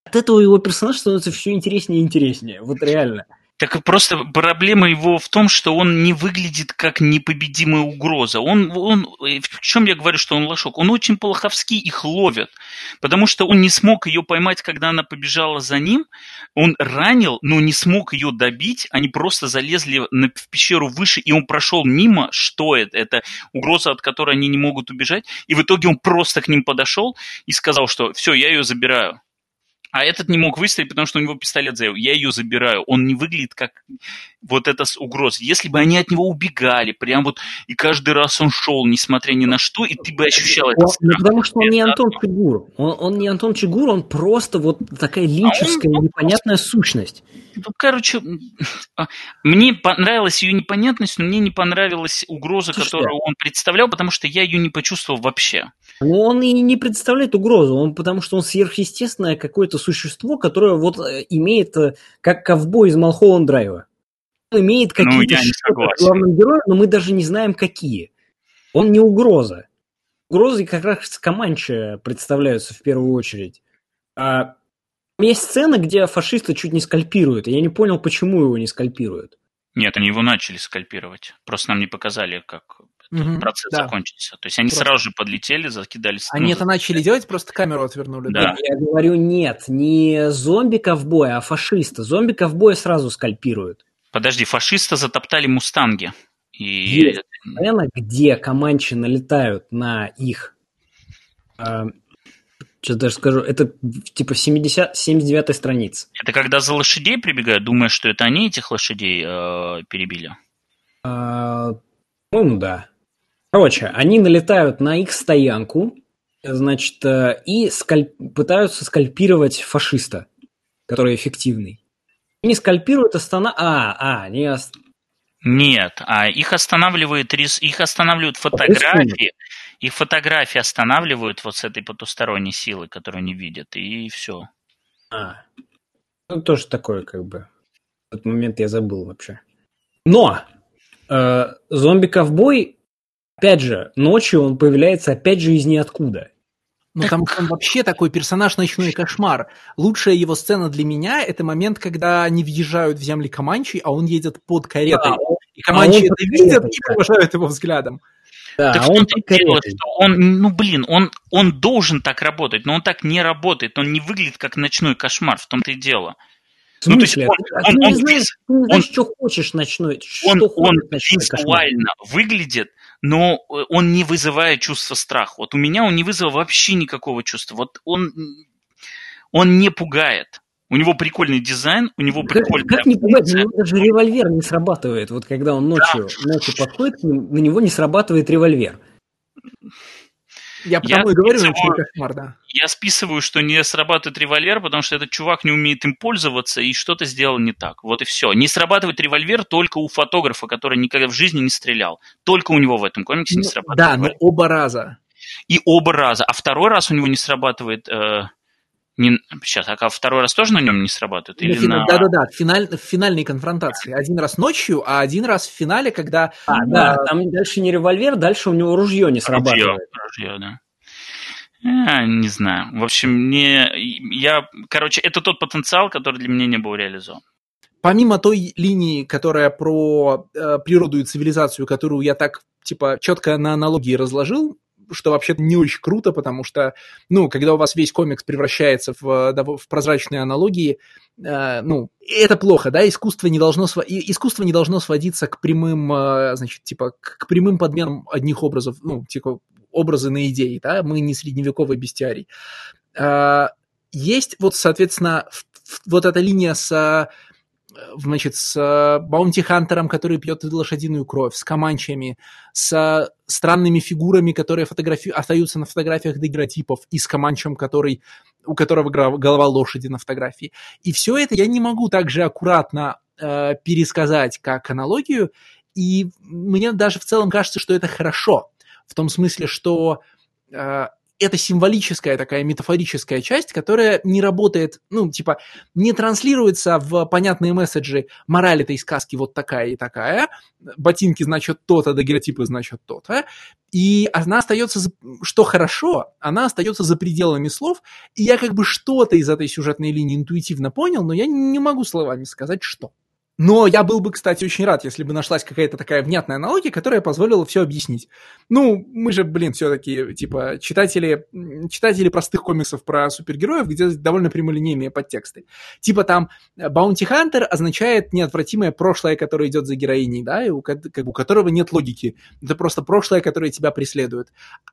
от этого его персонаж становится все интереснее и интереснее. Вот реально. Так просто проблема его в том, что он не выглядит как непобедимая угроза. Он, он, в чем я говорю, что он лошок? Он очень полоховски их ловит, потому что он не смог ее поймать, когда она побежала за ним. Он ранил, но не смог ее добить. Они просто залезли на, в пещеру выше, и он прошел мимо. Что это? Это угроза, от которой они не могут убежать. И в итоге он просто к ним подошел и сказал, что все, я ее забираю. А этот не мог выстрелить, потому что у него пистолет заявил. Я ее забираю. Он не выглядит как вот это с угроз. Если бы они от него убегали, прям вот, и каждый раз он шел, несмотря ни на что, и ты бы ощущал это. Ну, потому что он не Антон Чигур. Он, он не Антон Чигур, он просто вот такая линчевская, а он, непонятная просто... сущность. Ну, короче, а, мне понравилась ее непонятность, но мне не понравилась угроза, Слушай, которую он представлял, потому что я ее не почувствовал вообще. Он и не представляет угрозу, он, потому что он сверхъестественное какое-то существо, которое вот э, имеет, э, как ковбой из Малхолланд Драйва. Он имеет ну, какие-то ну, главным героем, но мы даже не знаем, какие. Он не угроза. Угрозы как раз Команче представляются в первую очередь. А есть сцена, где фашисты чуть не скальпируют, и я не понял, почему его не скальпируют. Нет, они его начали скальпировать. Просто нам не показали, как угу, процесс да. закончится. То есть они просто. сразу же подлетели, закидали... Они ну, это начали делать, просто камеру отвернули. Да. Я говорю, нет, не зомби-ковбоя, а фашиста. Зомби-ковбоя сразу скальпируют. Подожди, фашиста затоптали мустанги. И... Есть сцена, где команчи налетают на их... Э, сейчас даже скажу, это типа 70, 79 страница. Это когда за лошадей прибегают, думая, что это они этих лошадей э, перебили? А, по-моему, да. Короче, они налетают на их стоянку, значит, э, и скальп... пытаются скальпировать фашиста, который эффективный. Не скальпируют, останов... А, а, не... Нет, а их останавливает рис... их останавливают фотографии, их фотографии останавливают вот с этой потусторонней силы, которую они видят, и все. А, ну тоже такое как бы. В этот момент я забыл вообще. Но э, зомби-ковбой Опять же, ночью он появляется опять же из ниоткуда. Ну, там он вообще такой персонаж ночной кошмар. Лучшая его сцена для меня – это момент, когда они въезжают в земли Каманчи, а он едет под каретой. Да, и Каманчи а это видят и провожают его взглядом. Да, так а он дело, что он, ну блин, он, он должен так работать, но он так не работает, он не выглядит как ночной кошмар, в том-то и дело. Ну, то есть он, а он, ты, он, не знаешь, ты не знаешь, он, что хочешь ночной, он, что он визуально выглядит но э, он не вызывает чувство страха. Вот у меня он не вызвал вообще никакого чувства. Вот он, он не пугает. У него прикольный дизайн, у него прикольный. Как, как не пугать? У него даже револьвер не срабатывает. Вот когда он ночью, да. ночью подходит, на него не срабатывает револьвер. Я потому я и говорю, что кошмар, да. Я списываю, что не срабатывает револьвер, потому что этот чувак не умеет им пользоваться и что-то сделал не так. Вот и все. Не срабатывает револьвер только у фотографа, который никогда в жизни не стрелял. Только у него в этом комиксе ну, не срабатывает. Да, но оба раза. И оба раза. А второй раз у него не срабатывает... Э, не, сейчас, а второй раз тоже на нем не срабатывает? Или на... Да-да-да, в, финаль, в финальной конфронтации. Один раз ночью, а один раз в финале, когда... А, да, а... там дальше не револьвер, дальше у него ружье не срабатывает. Ружье, ружье да. Я не знаю. В общем, мне... Я... Короче, это тот потенциал, который для меня не был реализован. Помимо той линии, которая про э, природу и цивилизацию, которую я так, типа, четко на аналогии разложил, что вообще не очень круто, потому что, ну, когда у вас весь комикс превращается в, в прозрачные аналогии, э, ну, это плохо, да, искусство не должно, искусство не должно сводиться к прямым, э, значит, типа, к прямым подменам одних образов, ну, типа, образы на идеи, да, мы не средневековый бестиарий. Э, есть вот, соответственно, вот эта линия с значит, с Баунти-хантером, который пьет лошадиную кровь, с команчами, с странными фигурами, которые фотографи... остаются на фотографиях дегротипов, и с команчем, который... у которого голова лошади на фотографии. И все это я не могу так же аккуратно э, пересказать как аналогию, и мне даже в целом кажется, что это хорошо, в том смысле, что э, это символическая такая метафорическая часть, которая не работает, ну, типа, не транслируется в понятные месседжи. Мораль этой сказки вот такая и такая, ботинки значит то-то, дагеротипы значит то-то, и она остается, что хорошо, она остается за пределами слов, и я как бы что-то из этой сюжетной линии интуитивно понял, но я не могу словами сказать, что. Но я был бы, кстати, очень рад, если бы нашлась какая-то такая внятная аналогия, которая позволила все объяснить. Ну, мы же, блин, все-таки, типа, читатели, читатели простых комиксов про супергероев, где довольно прямолинейные подтексты. Типа там Баунти Хантер означает неотвратимое прошлое, которое идет за героиней, да, и у, как, у которого нет логики. Это просто прошлое, которое тебя преследует.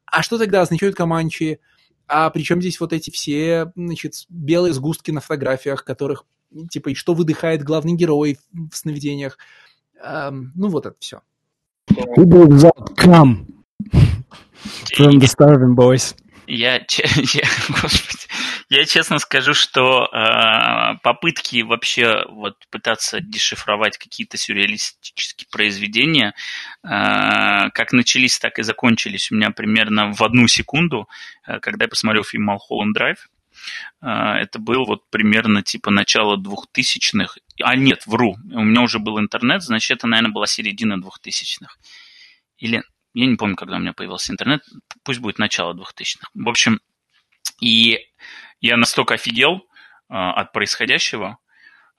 А что тогда означают Команчи? А причем здесь вот эти все, значит, белые сгустки на фотографиях, которых типа, и что выдыхает главный герой в сновидениях. Эм, ну, вот это все. Who did that come from the starving boys? Я, я, господи, я честно скажу, что э, попытки вообще вот пытаться дешифровать какие-то сюрреалистические произведения, э, как начались, так и закончились у меня примерно в одну секунду, э, когда я посмотрел фильм «Малхолланд Драйв». А, это был вот примерно типа начало двухтысячных. А нет, вру, у меня уже был интернет, значит, это, наверное, была середина двухтысячных. Или, я не помню, когда у меня появился интернет, пусть будет начало двухтысячных. В общем, и я настолько офигел а, от происходящего,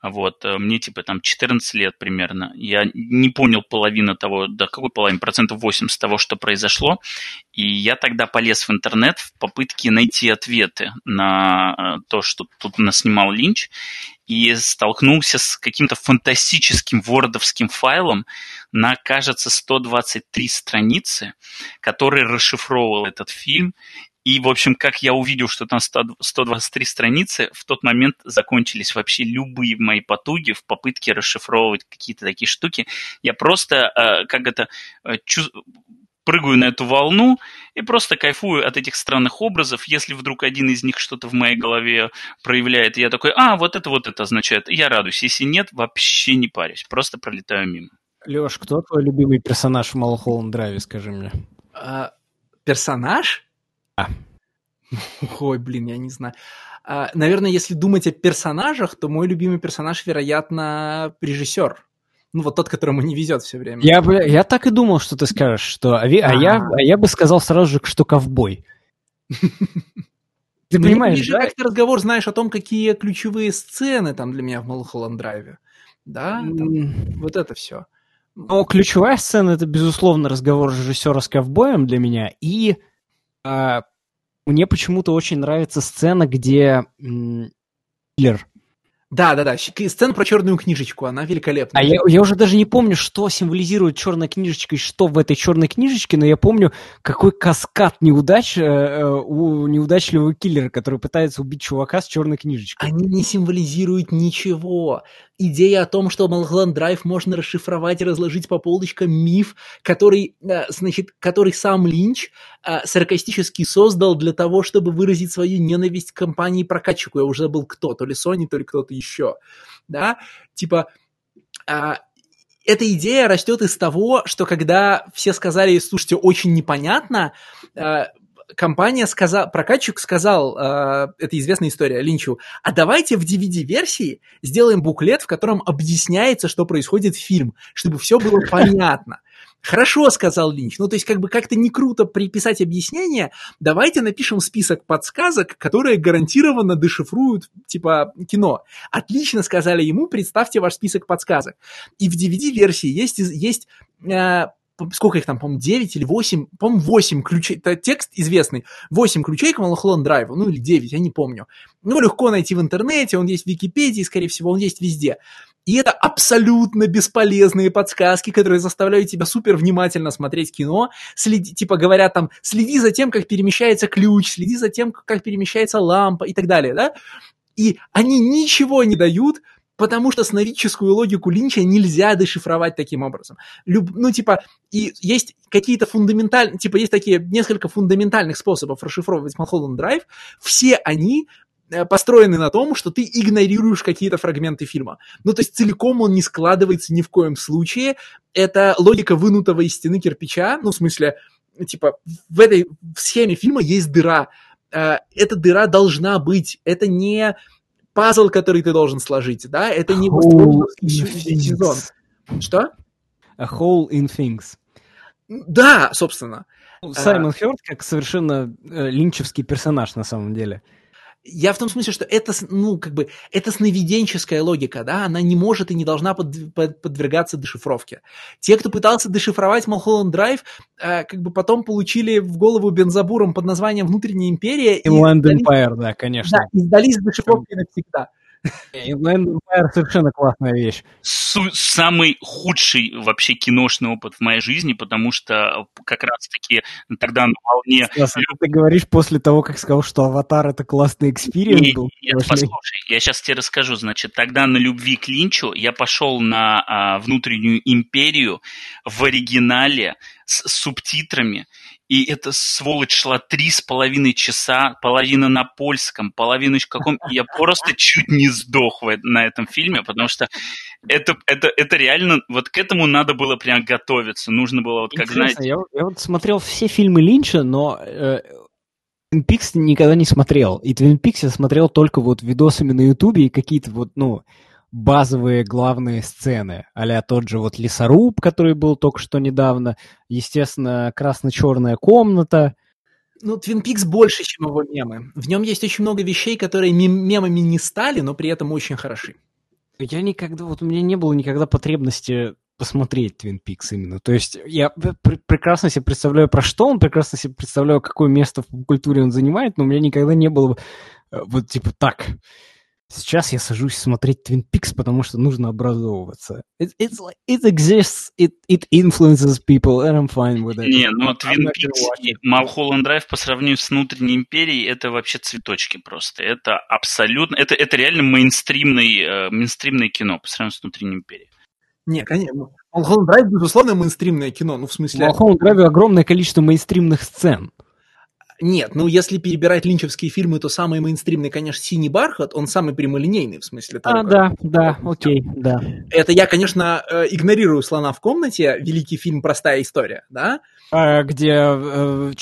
вот, э, мне типа там 14 лет примерно. Я не понял половину того, да какой половины, процентов 80 того, что произошло. И я тогда полез в интернет в попытке найти ответы на э, то, что тут наснимал Линч. И столкнулся с каким-то фантастическим вордовским файлом на, кажется, 123 страницы, который расшифровывал этот фильм и, в общем, как я увидел, что там 100, 123 страницы, в тот момент закончились вообще любые мои потуги в попытке расшифровывать какие-то такие штуки. Я просто, э, как это, э, чу- прыгаю на эту волну и просто кайфую от этих странных образов. Если вдруг один из них что-то в моей голове проявляет, я такой, а, вот это вот это означает, я радуюсь. Если нет, вообще не парюсь, просто пролетаю мимо. Леш, кто твой любимый персонаж в Малхолланд Драйве, скажи мне? А, персонаж? А. Ой, блин, я не знаю. А, наверное, если думать о персонажах, то мой любимый персонаж, вероятно, режиссер. Ну, вот тот, которому не везет все время. Я, я так и думал, что ты скажешь, что... А, а, я, а я бы сказал сразу же, что ковбой. Ты ну, понимаешь, да? как ты разговор знаешь о том, какие ключевые сцены там для меня в Малхолланд Драйве. Да, вот это все. Но ключевая сцена это, безусловно, разговор режиссера с ковбоем для меня. И а, мне почему-то очень нравится сцена, где киллер да, да, да. Сцена про черную книжечку, она великолепная. А я, я уже даже не помню, что символизирует черная книжечка и что в этой черной книжечке, но я помню, какой каскад неудач э, э, у неудачливого киллера, который пытается убить чувака с черной книжечкой. Они не символизируют ничего идея о том, что Малхолланд Драйв можно расшифровать и разложить по полочкам миф, который, э, значит, который сам Линч э, саркастически создал для того, чтобы выразить свою ненависть к компании-прокатчику. Я уже забыл кто, то ли Sony, то ли кто-то еще. Да, типа, а, эта идея растет из того, что когда все сказали, слушайте, очень непонятно, э, компания сказала, прокатчик сказал, э, это известная история, Линчу, а давайте в DVD-версии сделаем буклет, в котором объясняется, что происходит в фильм, чтобы все было понятно. Хорошо, сказал Линч. Ну, то есть, как бы как-то не круто приписать объяснение. Давайте напишем список подсказок, которые гарантированно дешифруют, типа, кино. Отлично, сказали ему, представьте ваш список подсказок. И в DVD-версии есть, есть э, сколько их там, по-моему, 9 или 8, по-моему, 8 ключей, это текст известный, 8 ключей к Малахолланд Драйву, ну или 9, я не помню. Ну, легко найти в интернете, он есть в Википедии, скорее всего, он есть везде. И это абсолютно бесполезные подсказки, которые заставляют тебя супер внимательно смотреть кино, следи, типа говорят там, следи за тем, как перемещается ключ, следи за тем, как перемещается лампа и так далее, да? И они ничего не дают, потому что сновидческую логику Линча нельзя дешифровать таким образом. Люб, ну, типа, и есть какие-то фундаментальные, типа, есть такие несколько фундаментальных способов расшифровывать Малхолланд Драйв, все они построены на том, что ты игнорируешь какие-то фрагменты фильма. Ну, то есть целиком он не складывается ни в коем случае. Это логика вынутого из стены кирпича, ну, в смысле, типа, в этой в схеме фильма есть дыра. Э, эта дыра должна быть. Это не пазл, который ты должен сложить, да? Это не сезон. Что? A hole in things. Да, собственно. Саймон Хёрд как совершенно э, линчевский персонаж на самом деле. Я в том смысле, что это, ну, как бы, это сновиденческая логика, да, она не может и не должна под, под, подвергаться дешифровке. Те, кто пытался дешифровать Малхолланд Драйв, э, как бы потом получили в голову бензобуром под названием «Внутренняя империя». Inland Empire, да, конечно. Да, и сдались дешифровкой навсегда. Inland Empire совершенно классная вещь. Су- самый худший вообще киношный опыт в моей жизни, потому что как раз-таки тогда на волне... Стас, ты говоришь после того, как сказал, что «Аватар» — это классный experience был? Нет, послушай, я сейчас тебе расскажу. Значит, тогда на любви к Линчу я пошел на а, «Внутреннюю империю» в оригинале с субтитрами, и эта сволочь шла три с половиной часа, половина на польском, половина в каком... Я просто чуть не сдох на этом фильме, потому что это, это, это реально... Вот к этому надо было прям готовиться. Нужно было вот как, Интересно, знаете... Я, я вот смотрел все фильмы Линча, но э, Twin Peaks никогда не смотрел. И Twin Peaks я смотрел только вот видосами на Ютубе и какие-то вот, ну, базовые главные сцены, а тот же вот «Лесоруб», который был только что недавно, естественно, «Красно-черная комната», ну, Твин Пикс больше, чем его мемы. В нем есть очень много вещей, которые мемами не стали, но при этом очень хороши. Я никогда, вот у меня не было никогда потребности посмотреть Твин Пикс именно. То есть я пр- прекрасно себе представляю, про что он, прекрасно себе представляю, какое место в культуре он занимает, но у меня никогда не было э, вот типа так. Сейчас я сажусь смотреть Twin Peaks, потому что нужно образовываться. It, it's like, it exists, it, it influences people, and I'm fine with it. Не, ну Twin Peaks и Малхолланд Драйв по сравнению с внутренней империей, это вообще цветочки просто. Это абсолютно, это, это реально мейнстримный, э, мейнстримное кино по сравнению с внутренней империей. Не, конечно. Малхолланд Драйв, безусловно, мейнстримное кино. Ну, в смысле... В Малхолланд Драйве огромное количество мейнстримных сцен. Нет, ну если перебирать линчевские фильмы, то самый мейнстримный, конечно, «Синий бархат», он самый прямолинейный в смысле. А, да, да, окей, да. Это я, конечно, э, игнорирую «Слона в комнате», великий фильм «Простая история», да? А, где э,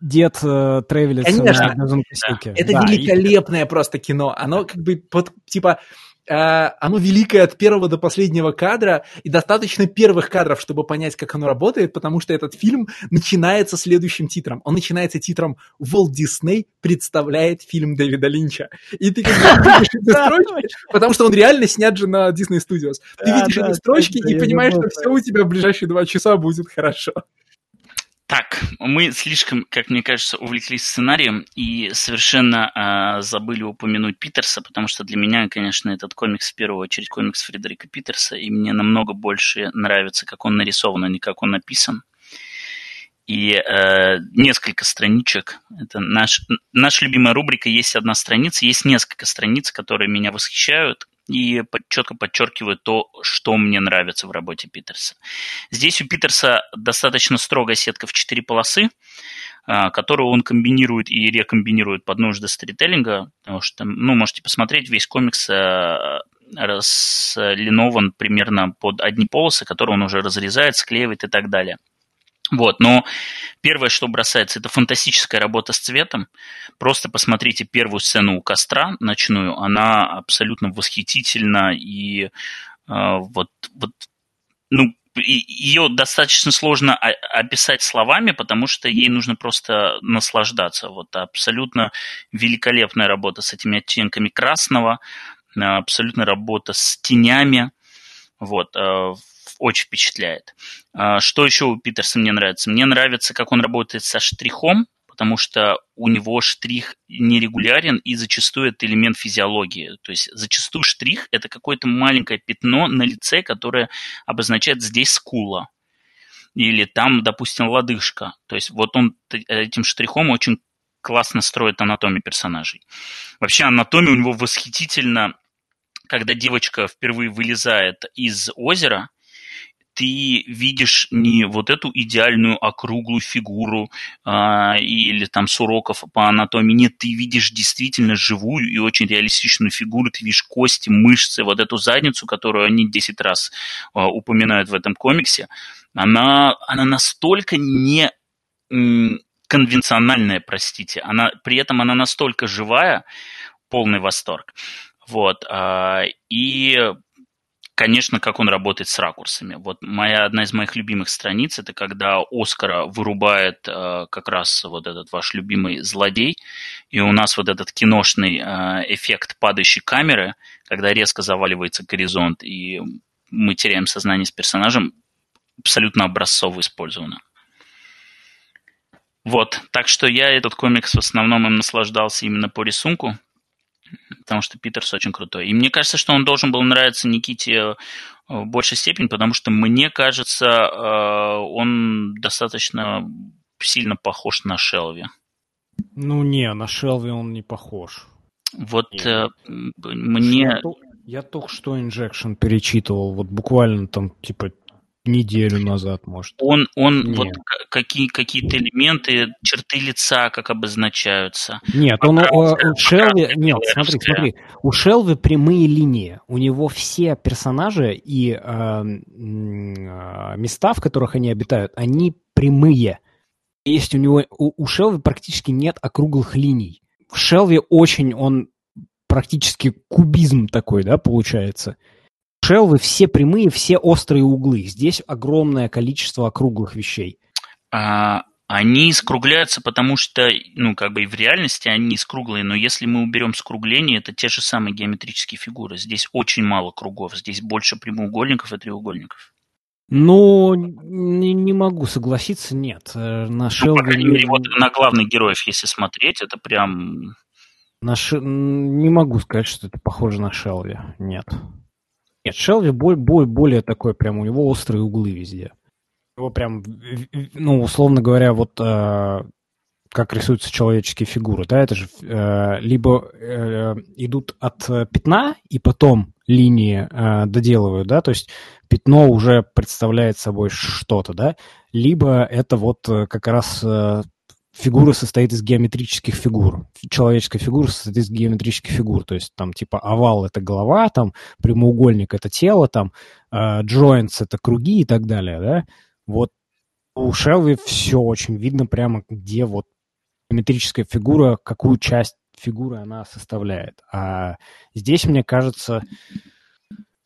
дед э, тревелится конечно, на да. Это да, великолепное и... просто кино. Оно как бы под, типа Э, оно великое от первого до последнего кадра, и достаточно первых кадров, чтобы понять, как оно работает, потому что этот фильм начинается следующим титром. Он начинается титром «Волт Дисней представляет фильм Дэвида Линча». И ты как бы видишь эти строчки, потому что он реально снят же на Disney Studios. Ты видишь эти строчки и понимаешь, что все у тебя в ближайшие два часа будет хорошо. Так, мы слишком, как мне кажется, увлеклись сценарием и совершенно э, забыли упомянуть Питерса, потому что для меня, конечно, этот комикс в первую очередь комикс Фредерика Питерса, и мне намного больше нравится, как он нарисован, а не как он написан. И э, несколько страничек. Это наш, наша любимая рубрика «Есть одна страница». Есть несколько страниц, которые меня восхищают, и четко подчеркивают то, что мне нравится в работе Питерса. Здесь у Питерса достаточно строгая сетка в четыре полосы, а, которую он комбинирует и рекомбинирует под нужды сторителлинга, потому что, ну, можете посмотреть, весь комикс а, разлинован примерно под одни полосы, которые он уже разрезает, склеивает и так далее. Вот, но первое, что бросается, это фантастическая работа с цветом. Просто посмотрите первую сцену у костра ночную, она абсолютно восхитительна и э, вот, вот, ну, ее достаточно сложно описать словами, потому что ей нужно просто наслаждаться. Вот абсолютно великолепная работа с этими оттенками красного, абсолютно работа с тенями. Вот, э, очень впечатляет. А, что еще у Питерса мне нравится? Мне нравится, как он работает со штрихом, потому что у него штрих нерегулярен и зачастую это элемент физиологии. То есть зачастую штрих – это какое-то маленькое пятно на лице, которое обозначает здесь скула. Или там, допустим, лодыжка. То есть вот он этим штрихом очень классно строит анатомию персонажей. Вообще анатомия у него восхитительно когда девочка впервые вылезает из озера, ты видишь не вот эту идеальную округлую фигуру а, или там с уроков по анатомии, нет, ты видишь действительно живую и очень реалистичную фигуру, ты видишь кости, мышцы, вот эту задницу, которую они 10 раз а, упоминают в этом комиксе, она, она настолько не конвенциональная, простите, она, при этом она настолько живая, полный восторг. Вот, а, и конечно, как он работает с ракурсами. Вот моя одна из моих любимых страниц это когда Оскара вырубает э, как раз вот этот ваш любимый злодей, и у нас вот этот киношный э, эффект падающей камеры, когда резко заваливается горизонт и мы теряем сознание с персонажем, абсолютно образцово использовано. Вот, так что я этот комикс в основном им наслаждался именно по рисунку, потому что Питерс очень крутой. И мне кажется, что он должен был нравиться Никите э, в большей степени, потому что мне кажется, э, он достаточно сильно похож на Шелви. Ну не, на Шелви он не похож. Вот э, мне... Я, я только что Injection перечитывал, вот буквально там типа неделю назад, может. Он, он Нет. вот какие, какие-то элементы, черты лица, как обозначаются. Нет, он у, у Шелви... Нет, смотри, смотри. У Шелви прямые линии. У него все персонажи и э, э, места, в которых они обитают, они прямые. Есть у него... У, у Шелви практически нет округлых линий. В Шелви очень он практически кубизм такой, да, получается шелвы все прямые, все острые углы. Здесь огромное количество округлых вещей. А, они скругляются, потому что, ну, как бы и в реальности они скруглые, но если мы уберем скругление, это те же самые геометрические фигуры. Здесь очень мало кругов, здесь больше прямоугольников и треугольников. Ну, не, не могу согласиться, нет. Э, на ну, по крайней мере, вот на главных героев, если смотреть, это прям... На Ш... Не могу сказать, что это похоже на Шелви, нет. Нет, Шелви более, более, более такой, прям у него острые углы везде. Его прям, ну, условно говоря, вот э, как рисуются человеческие фигуры, да, это же э, либо э, идут от пятна и потом линии э, доделывают, да, то есть пятно уже представляет собой что-то, да, либо это вот э, как раз э, фигура состоит из геометрических фигур. Человеческая фигура состоит из геометрических фигур. То есть там типа овал — это голова, там прямоугольник — это тело, там э, joints — это круги и так далее, да. Вот у Шелви все очень видно прямо, где вот геометрическая фигура, какую часть фигуры она составляет. А здесь, мне кажется,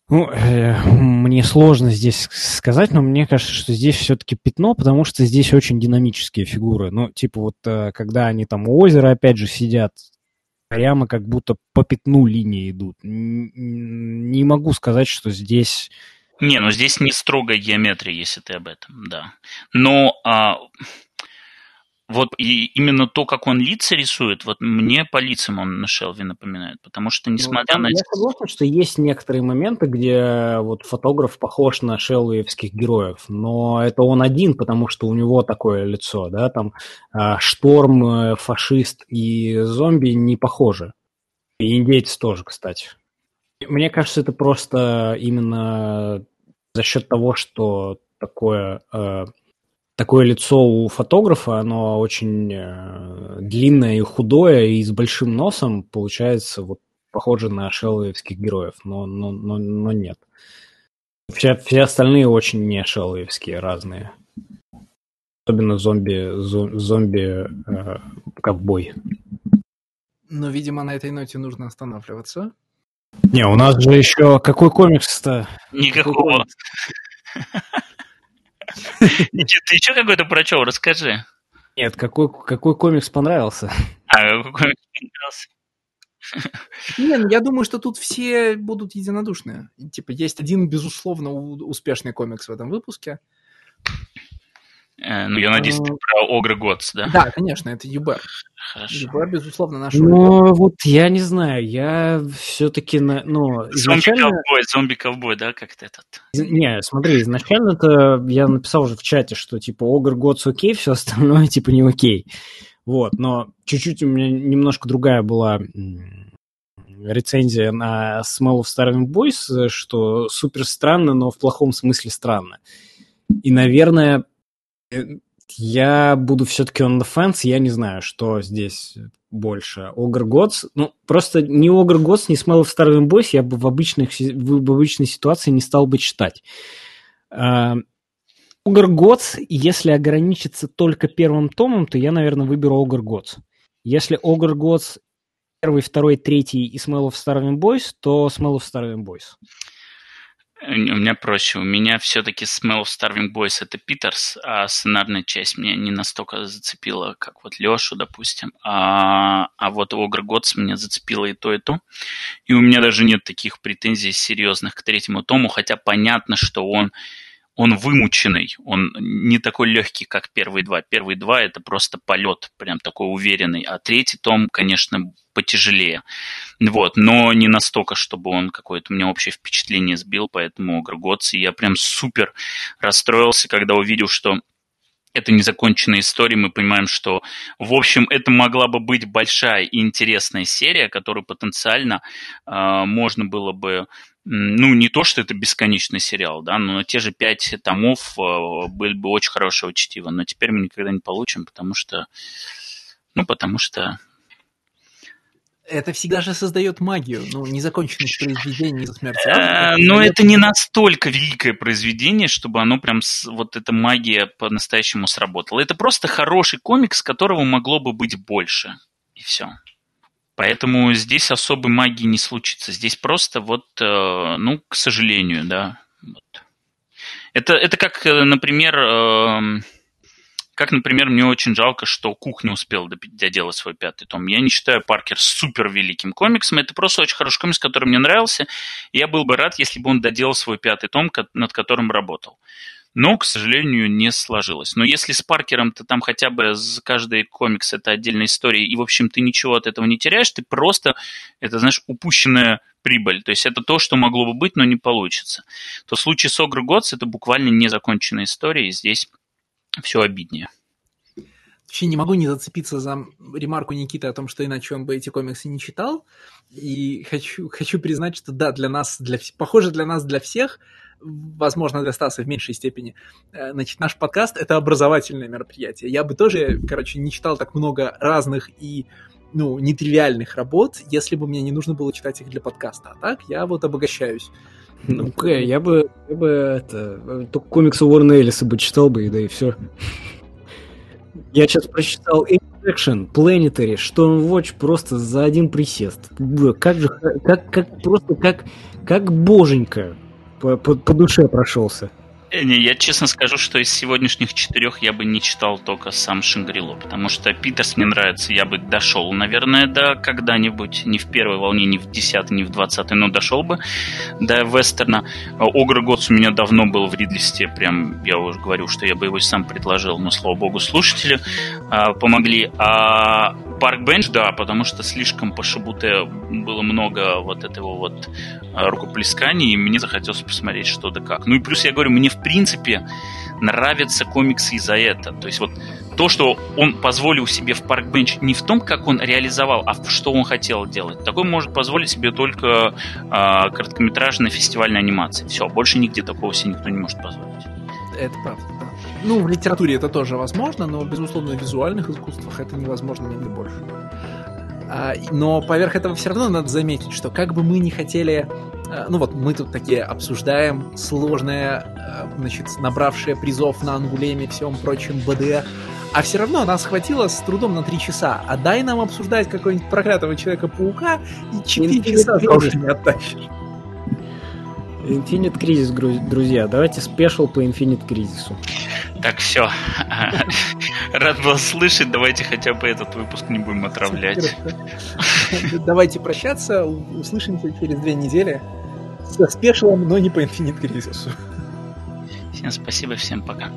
ну, э, мне сложно здесь сказать, но мне кажется, что здесь все-таки пятно, потому что здесь очень динамические фигуры. Ну, типа вот, э, когда они там у озера, опять же, сидят, прямо как будто по пятну линии идут. Не могу сказать, что здесь... Не, ну здесь не строгая геометрия, если ты об этом, да. Но а, вот и именно то, как он лица рисует, вот мне по лицам он на Шелви напоминает, потому что ну, несмотря ну, на... Я согласен, что есть некоторые моменты, где вот фотограф похож на шелвиевских героев, но это он один, потому что у него такое лицо, да, там а, Шторм, э, фашист и зомби не похожи. И индейцы тоже, кстати. Мне кажется, это просто именно за счет того, что такое э, такое лицо у фотографа, оно очень э, длинное и худое, и с большим носом, получается, вот похоже на шеллоевских героев, но, но, но, но нет. Все, все остальные очень не шеллоевские, разные. Особенно зомби, зомби э, ковбой. Но, видимо, на этой ноте нужно останавливаться. Не, у нас же еще какой комикс-то? Никакого. Ты что какой-то прочел? Расскажи. Нет, какой, какой комикс понравился? А, какой комикс понравился? Не, ну я думаю, что тут все будут единодушны. Типа, есть один, безусловно, успешный комикс в этом выпуске. Э, ну, я надеюсь, ты про Огры Годс, да? Да, конечно, это ЮБР. Хорошо. ЮБР, безусловно, наш Ну, вот я не знаю, я все-таки, на, ну, изначально... Зомби-ковбой, зомби-ковбой, да, как-то этот? Не, смотри, изначально-то я написал уже в чате, что, типа, Огр Годс окей, все остальное, типа, не окей. Вот, но чуть-чуть у меня немножко другая была рецензия на Smell of Starving Boys, что супер странно, но в плохом смысле странно. И, наверное, э, я буду все-таки on the fence, я не знаю, что здесь больше. Ogre Gods, ну, просто ни Ogre Gods, ни Smell of Starving Boys я бы в, обычных, в обычной ситуации не стал бы читать. Uh, Ogre Gods, если ограничиться только первым томом, то я, наверное, выберу Ogre Gods. Если Ogre Gods первый, второй, третий и Smell of Starving Boys, то Smell of Starving Boys. У меня проще. У меня все-таки Smell of Starving Boys это Питерс, а сценарная часть меня не настолько зацепила, как вот Лешу, допустим. А, а вот Ogre Gods меня зацепило и то, и то. И у меня даже нет таких претензий серьезных к третьему тому, хотя понятно, что он он вымученный, он не такой легкий, как первые два. Первые два это просто полет, прям такой уверенный, а третий том, конечно, потяжелее. Вот, но не настолько, чтобы он какое-то меня общее впечатление сбил, поэтому Гргоци я прям супер расстроился, когда увидел, что это незаконченная история, мы понимаем, что, в общем, это могла бы быть большая и интересная серия, которую потенциально э, можно было бы ну, не то, что это бесконечный сериал, да, но те же пять томов э, были бы очень хорошего чтива, но теперь мы никогда не получим, потому что, ну, потому что... Это всегда же создает магию, ну, незаконченность произведения из смерти. Э, но это не настолько великое произведение, чтобы оно прям, вот эта магия по-настоящему сработала. Это просто хороший комикс, которого могло бы быть больше, и все. Поэтому здесь особой магии не случится. Здесь просто вот, э, ну, к сожалению, да. Вот. Это, это как, э, например, эм, как, например, мне очень жалко, что Кук не успел доделать свой пятый том. Я не считаю Паркер супер великим комиксом. Это просто очень хороший комикс, который мне нравился. Я был бы рад, если бы он доделал свой пятый том, над которым работал но, к сожалению, не сложилось. Но если с Паркером ты там хотя бы за каждый комикс это отдельная история, и, в общем, ты ничего от этого не теряешь, ты просто, это, знаешь, упущенная прибыль. То есть это то, что могло бы быть, но не получится. То в случае с Огр Годс это буквально незаконченная история, и здесь все обиднее. Вообще не могу не зацепиться за ремарку Никиты о том, что иначе он бы эти комиксы не читал. И хочу, хочу признать, что да, для нас, для, похоже, для нас, для всех, возможно, для Стаса в меньшей степени, э, значит, наш подкаст — это образовательное мероприятие. Я бы тоже, короче, не читал так много разных и ну, нетривиальных работ, если бы мне не нужно было читать их для подкаста. А так я вот обогащаюсь. Ну, я бы, я бы это, только комиксы Уоррена Эллиса бы читал бы, и да и все. Я сейчас прочитал Action, Planetary, Stormwatch просто за один присест. Как же, как, как, просто как, как боженька по, по, по душе прошелся. Не, я честно скажу, что из сегодняшних четырех я бы не читал только сам Шангрило, потому что Питерс мне нравится, я бы дошел, наверное, до когда-нибудь, не в первой волне, не в десятой, не в двадцатой, но дошел бы до вестерна. Ogre Gods у меня давно был в readlist е, прям я уже говорю, что я бы его сам предложил, но, слава богу, слушатели а, помогли. А Park Bench, да, потому что слишком по Шабуте было много вот этого вот а, рукоплесканий, и мне захотелось посмотреть что да как. Ну и плюс я говорю, мне в принципе нравятся комиксы из-за этого. То есть вот то, что он позволил себе в Park Bench не в том, как он реализовал, а в что он хотел делать. Такой может позволить себе только э, короткометражная фестивальная анимация. Все, больше нигде такого себе никто не может позволить. Это правда, да. Ну, в литературе это тоже возможно, но, безусловно, в визуальных искусствах это невозможно нигде больше. А, но поверх этого все равно надо заметить, что как бы мы не хотели ну вот мы тут такие обсуждаем сложное, э, значит, набравшее призов на Ангулеме и всем прочем БД, а все равно нас хватило с трудом на три часа. А дай нам обсуждать какого-нибудь проклятого Человека-паука, и четыре часа тоже не оттащишь. Infinite Crisis, друзья. Давайте спешл по Infinite Кризису. Так, все. Рад был слышать. Давайте хотя бы этот выпуск не будем отравлять. Давайте прощаться. Услышимся через две недели. Со спешлом, но не по Infinite Кризису. Всем спасибо, всем пока.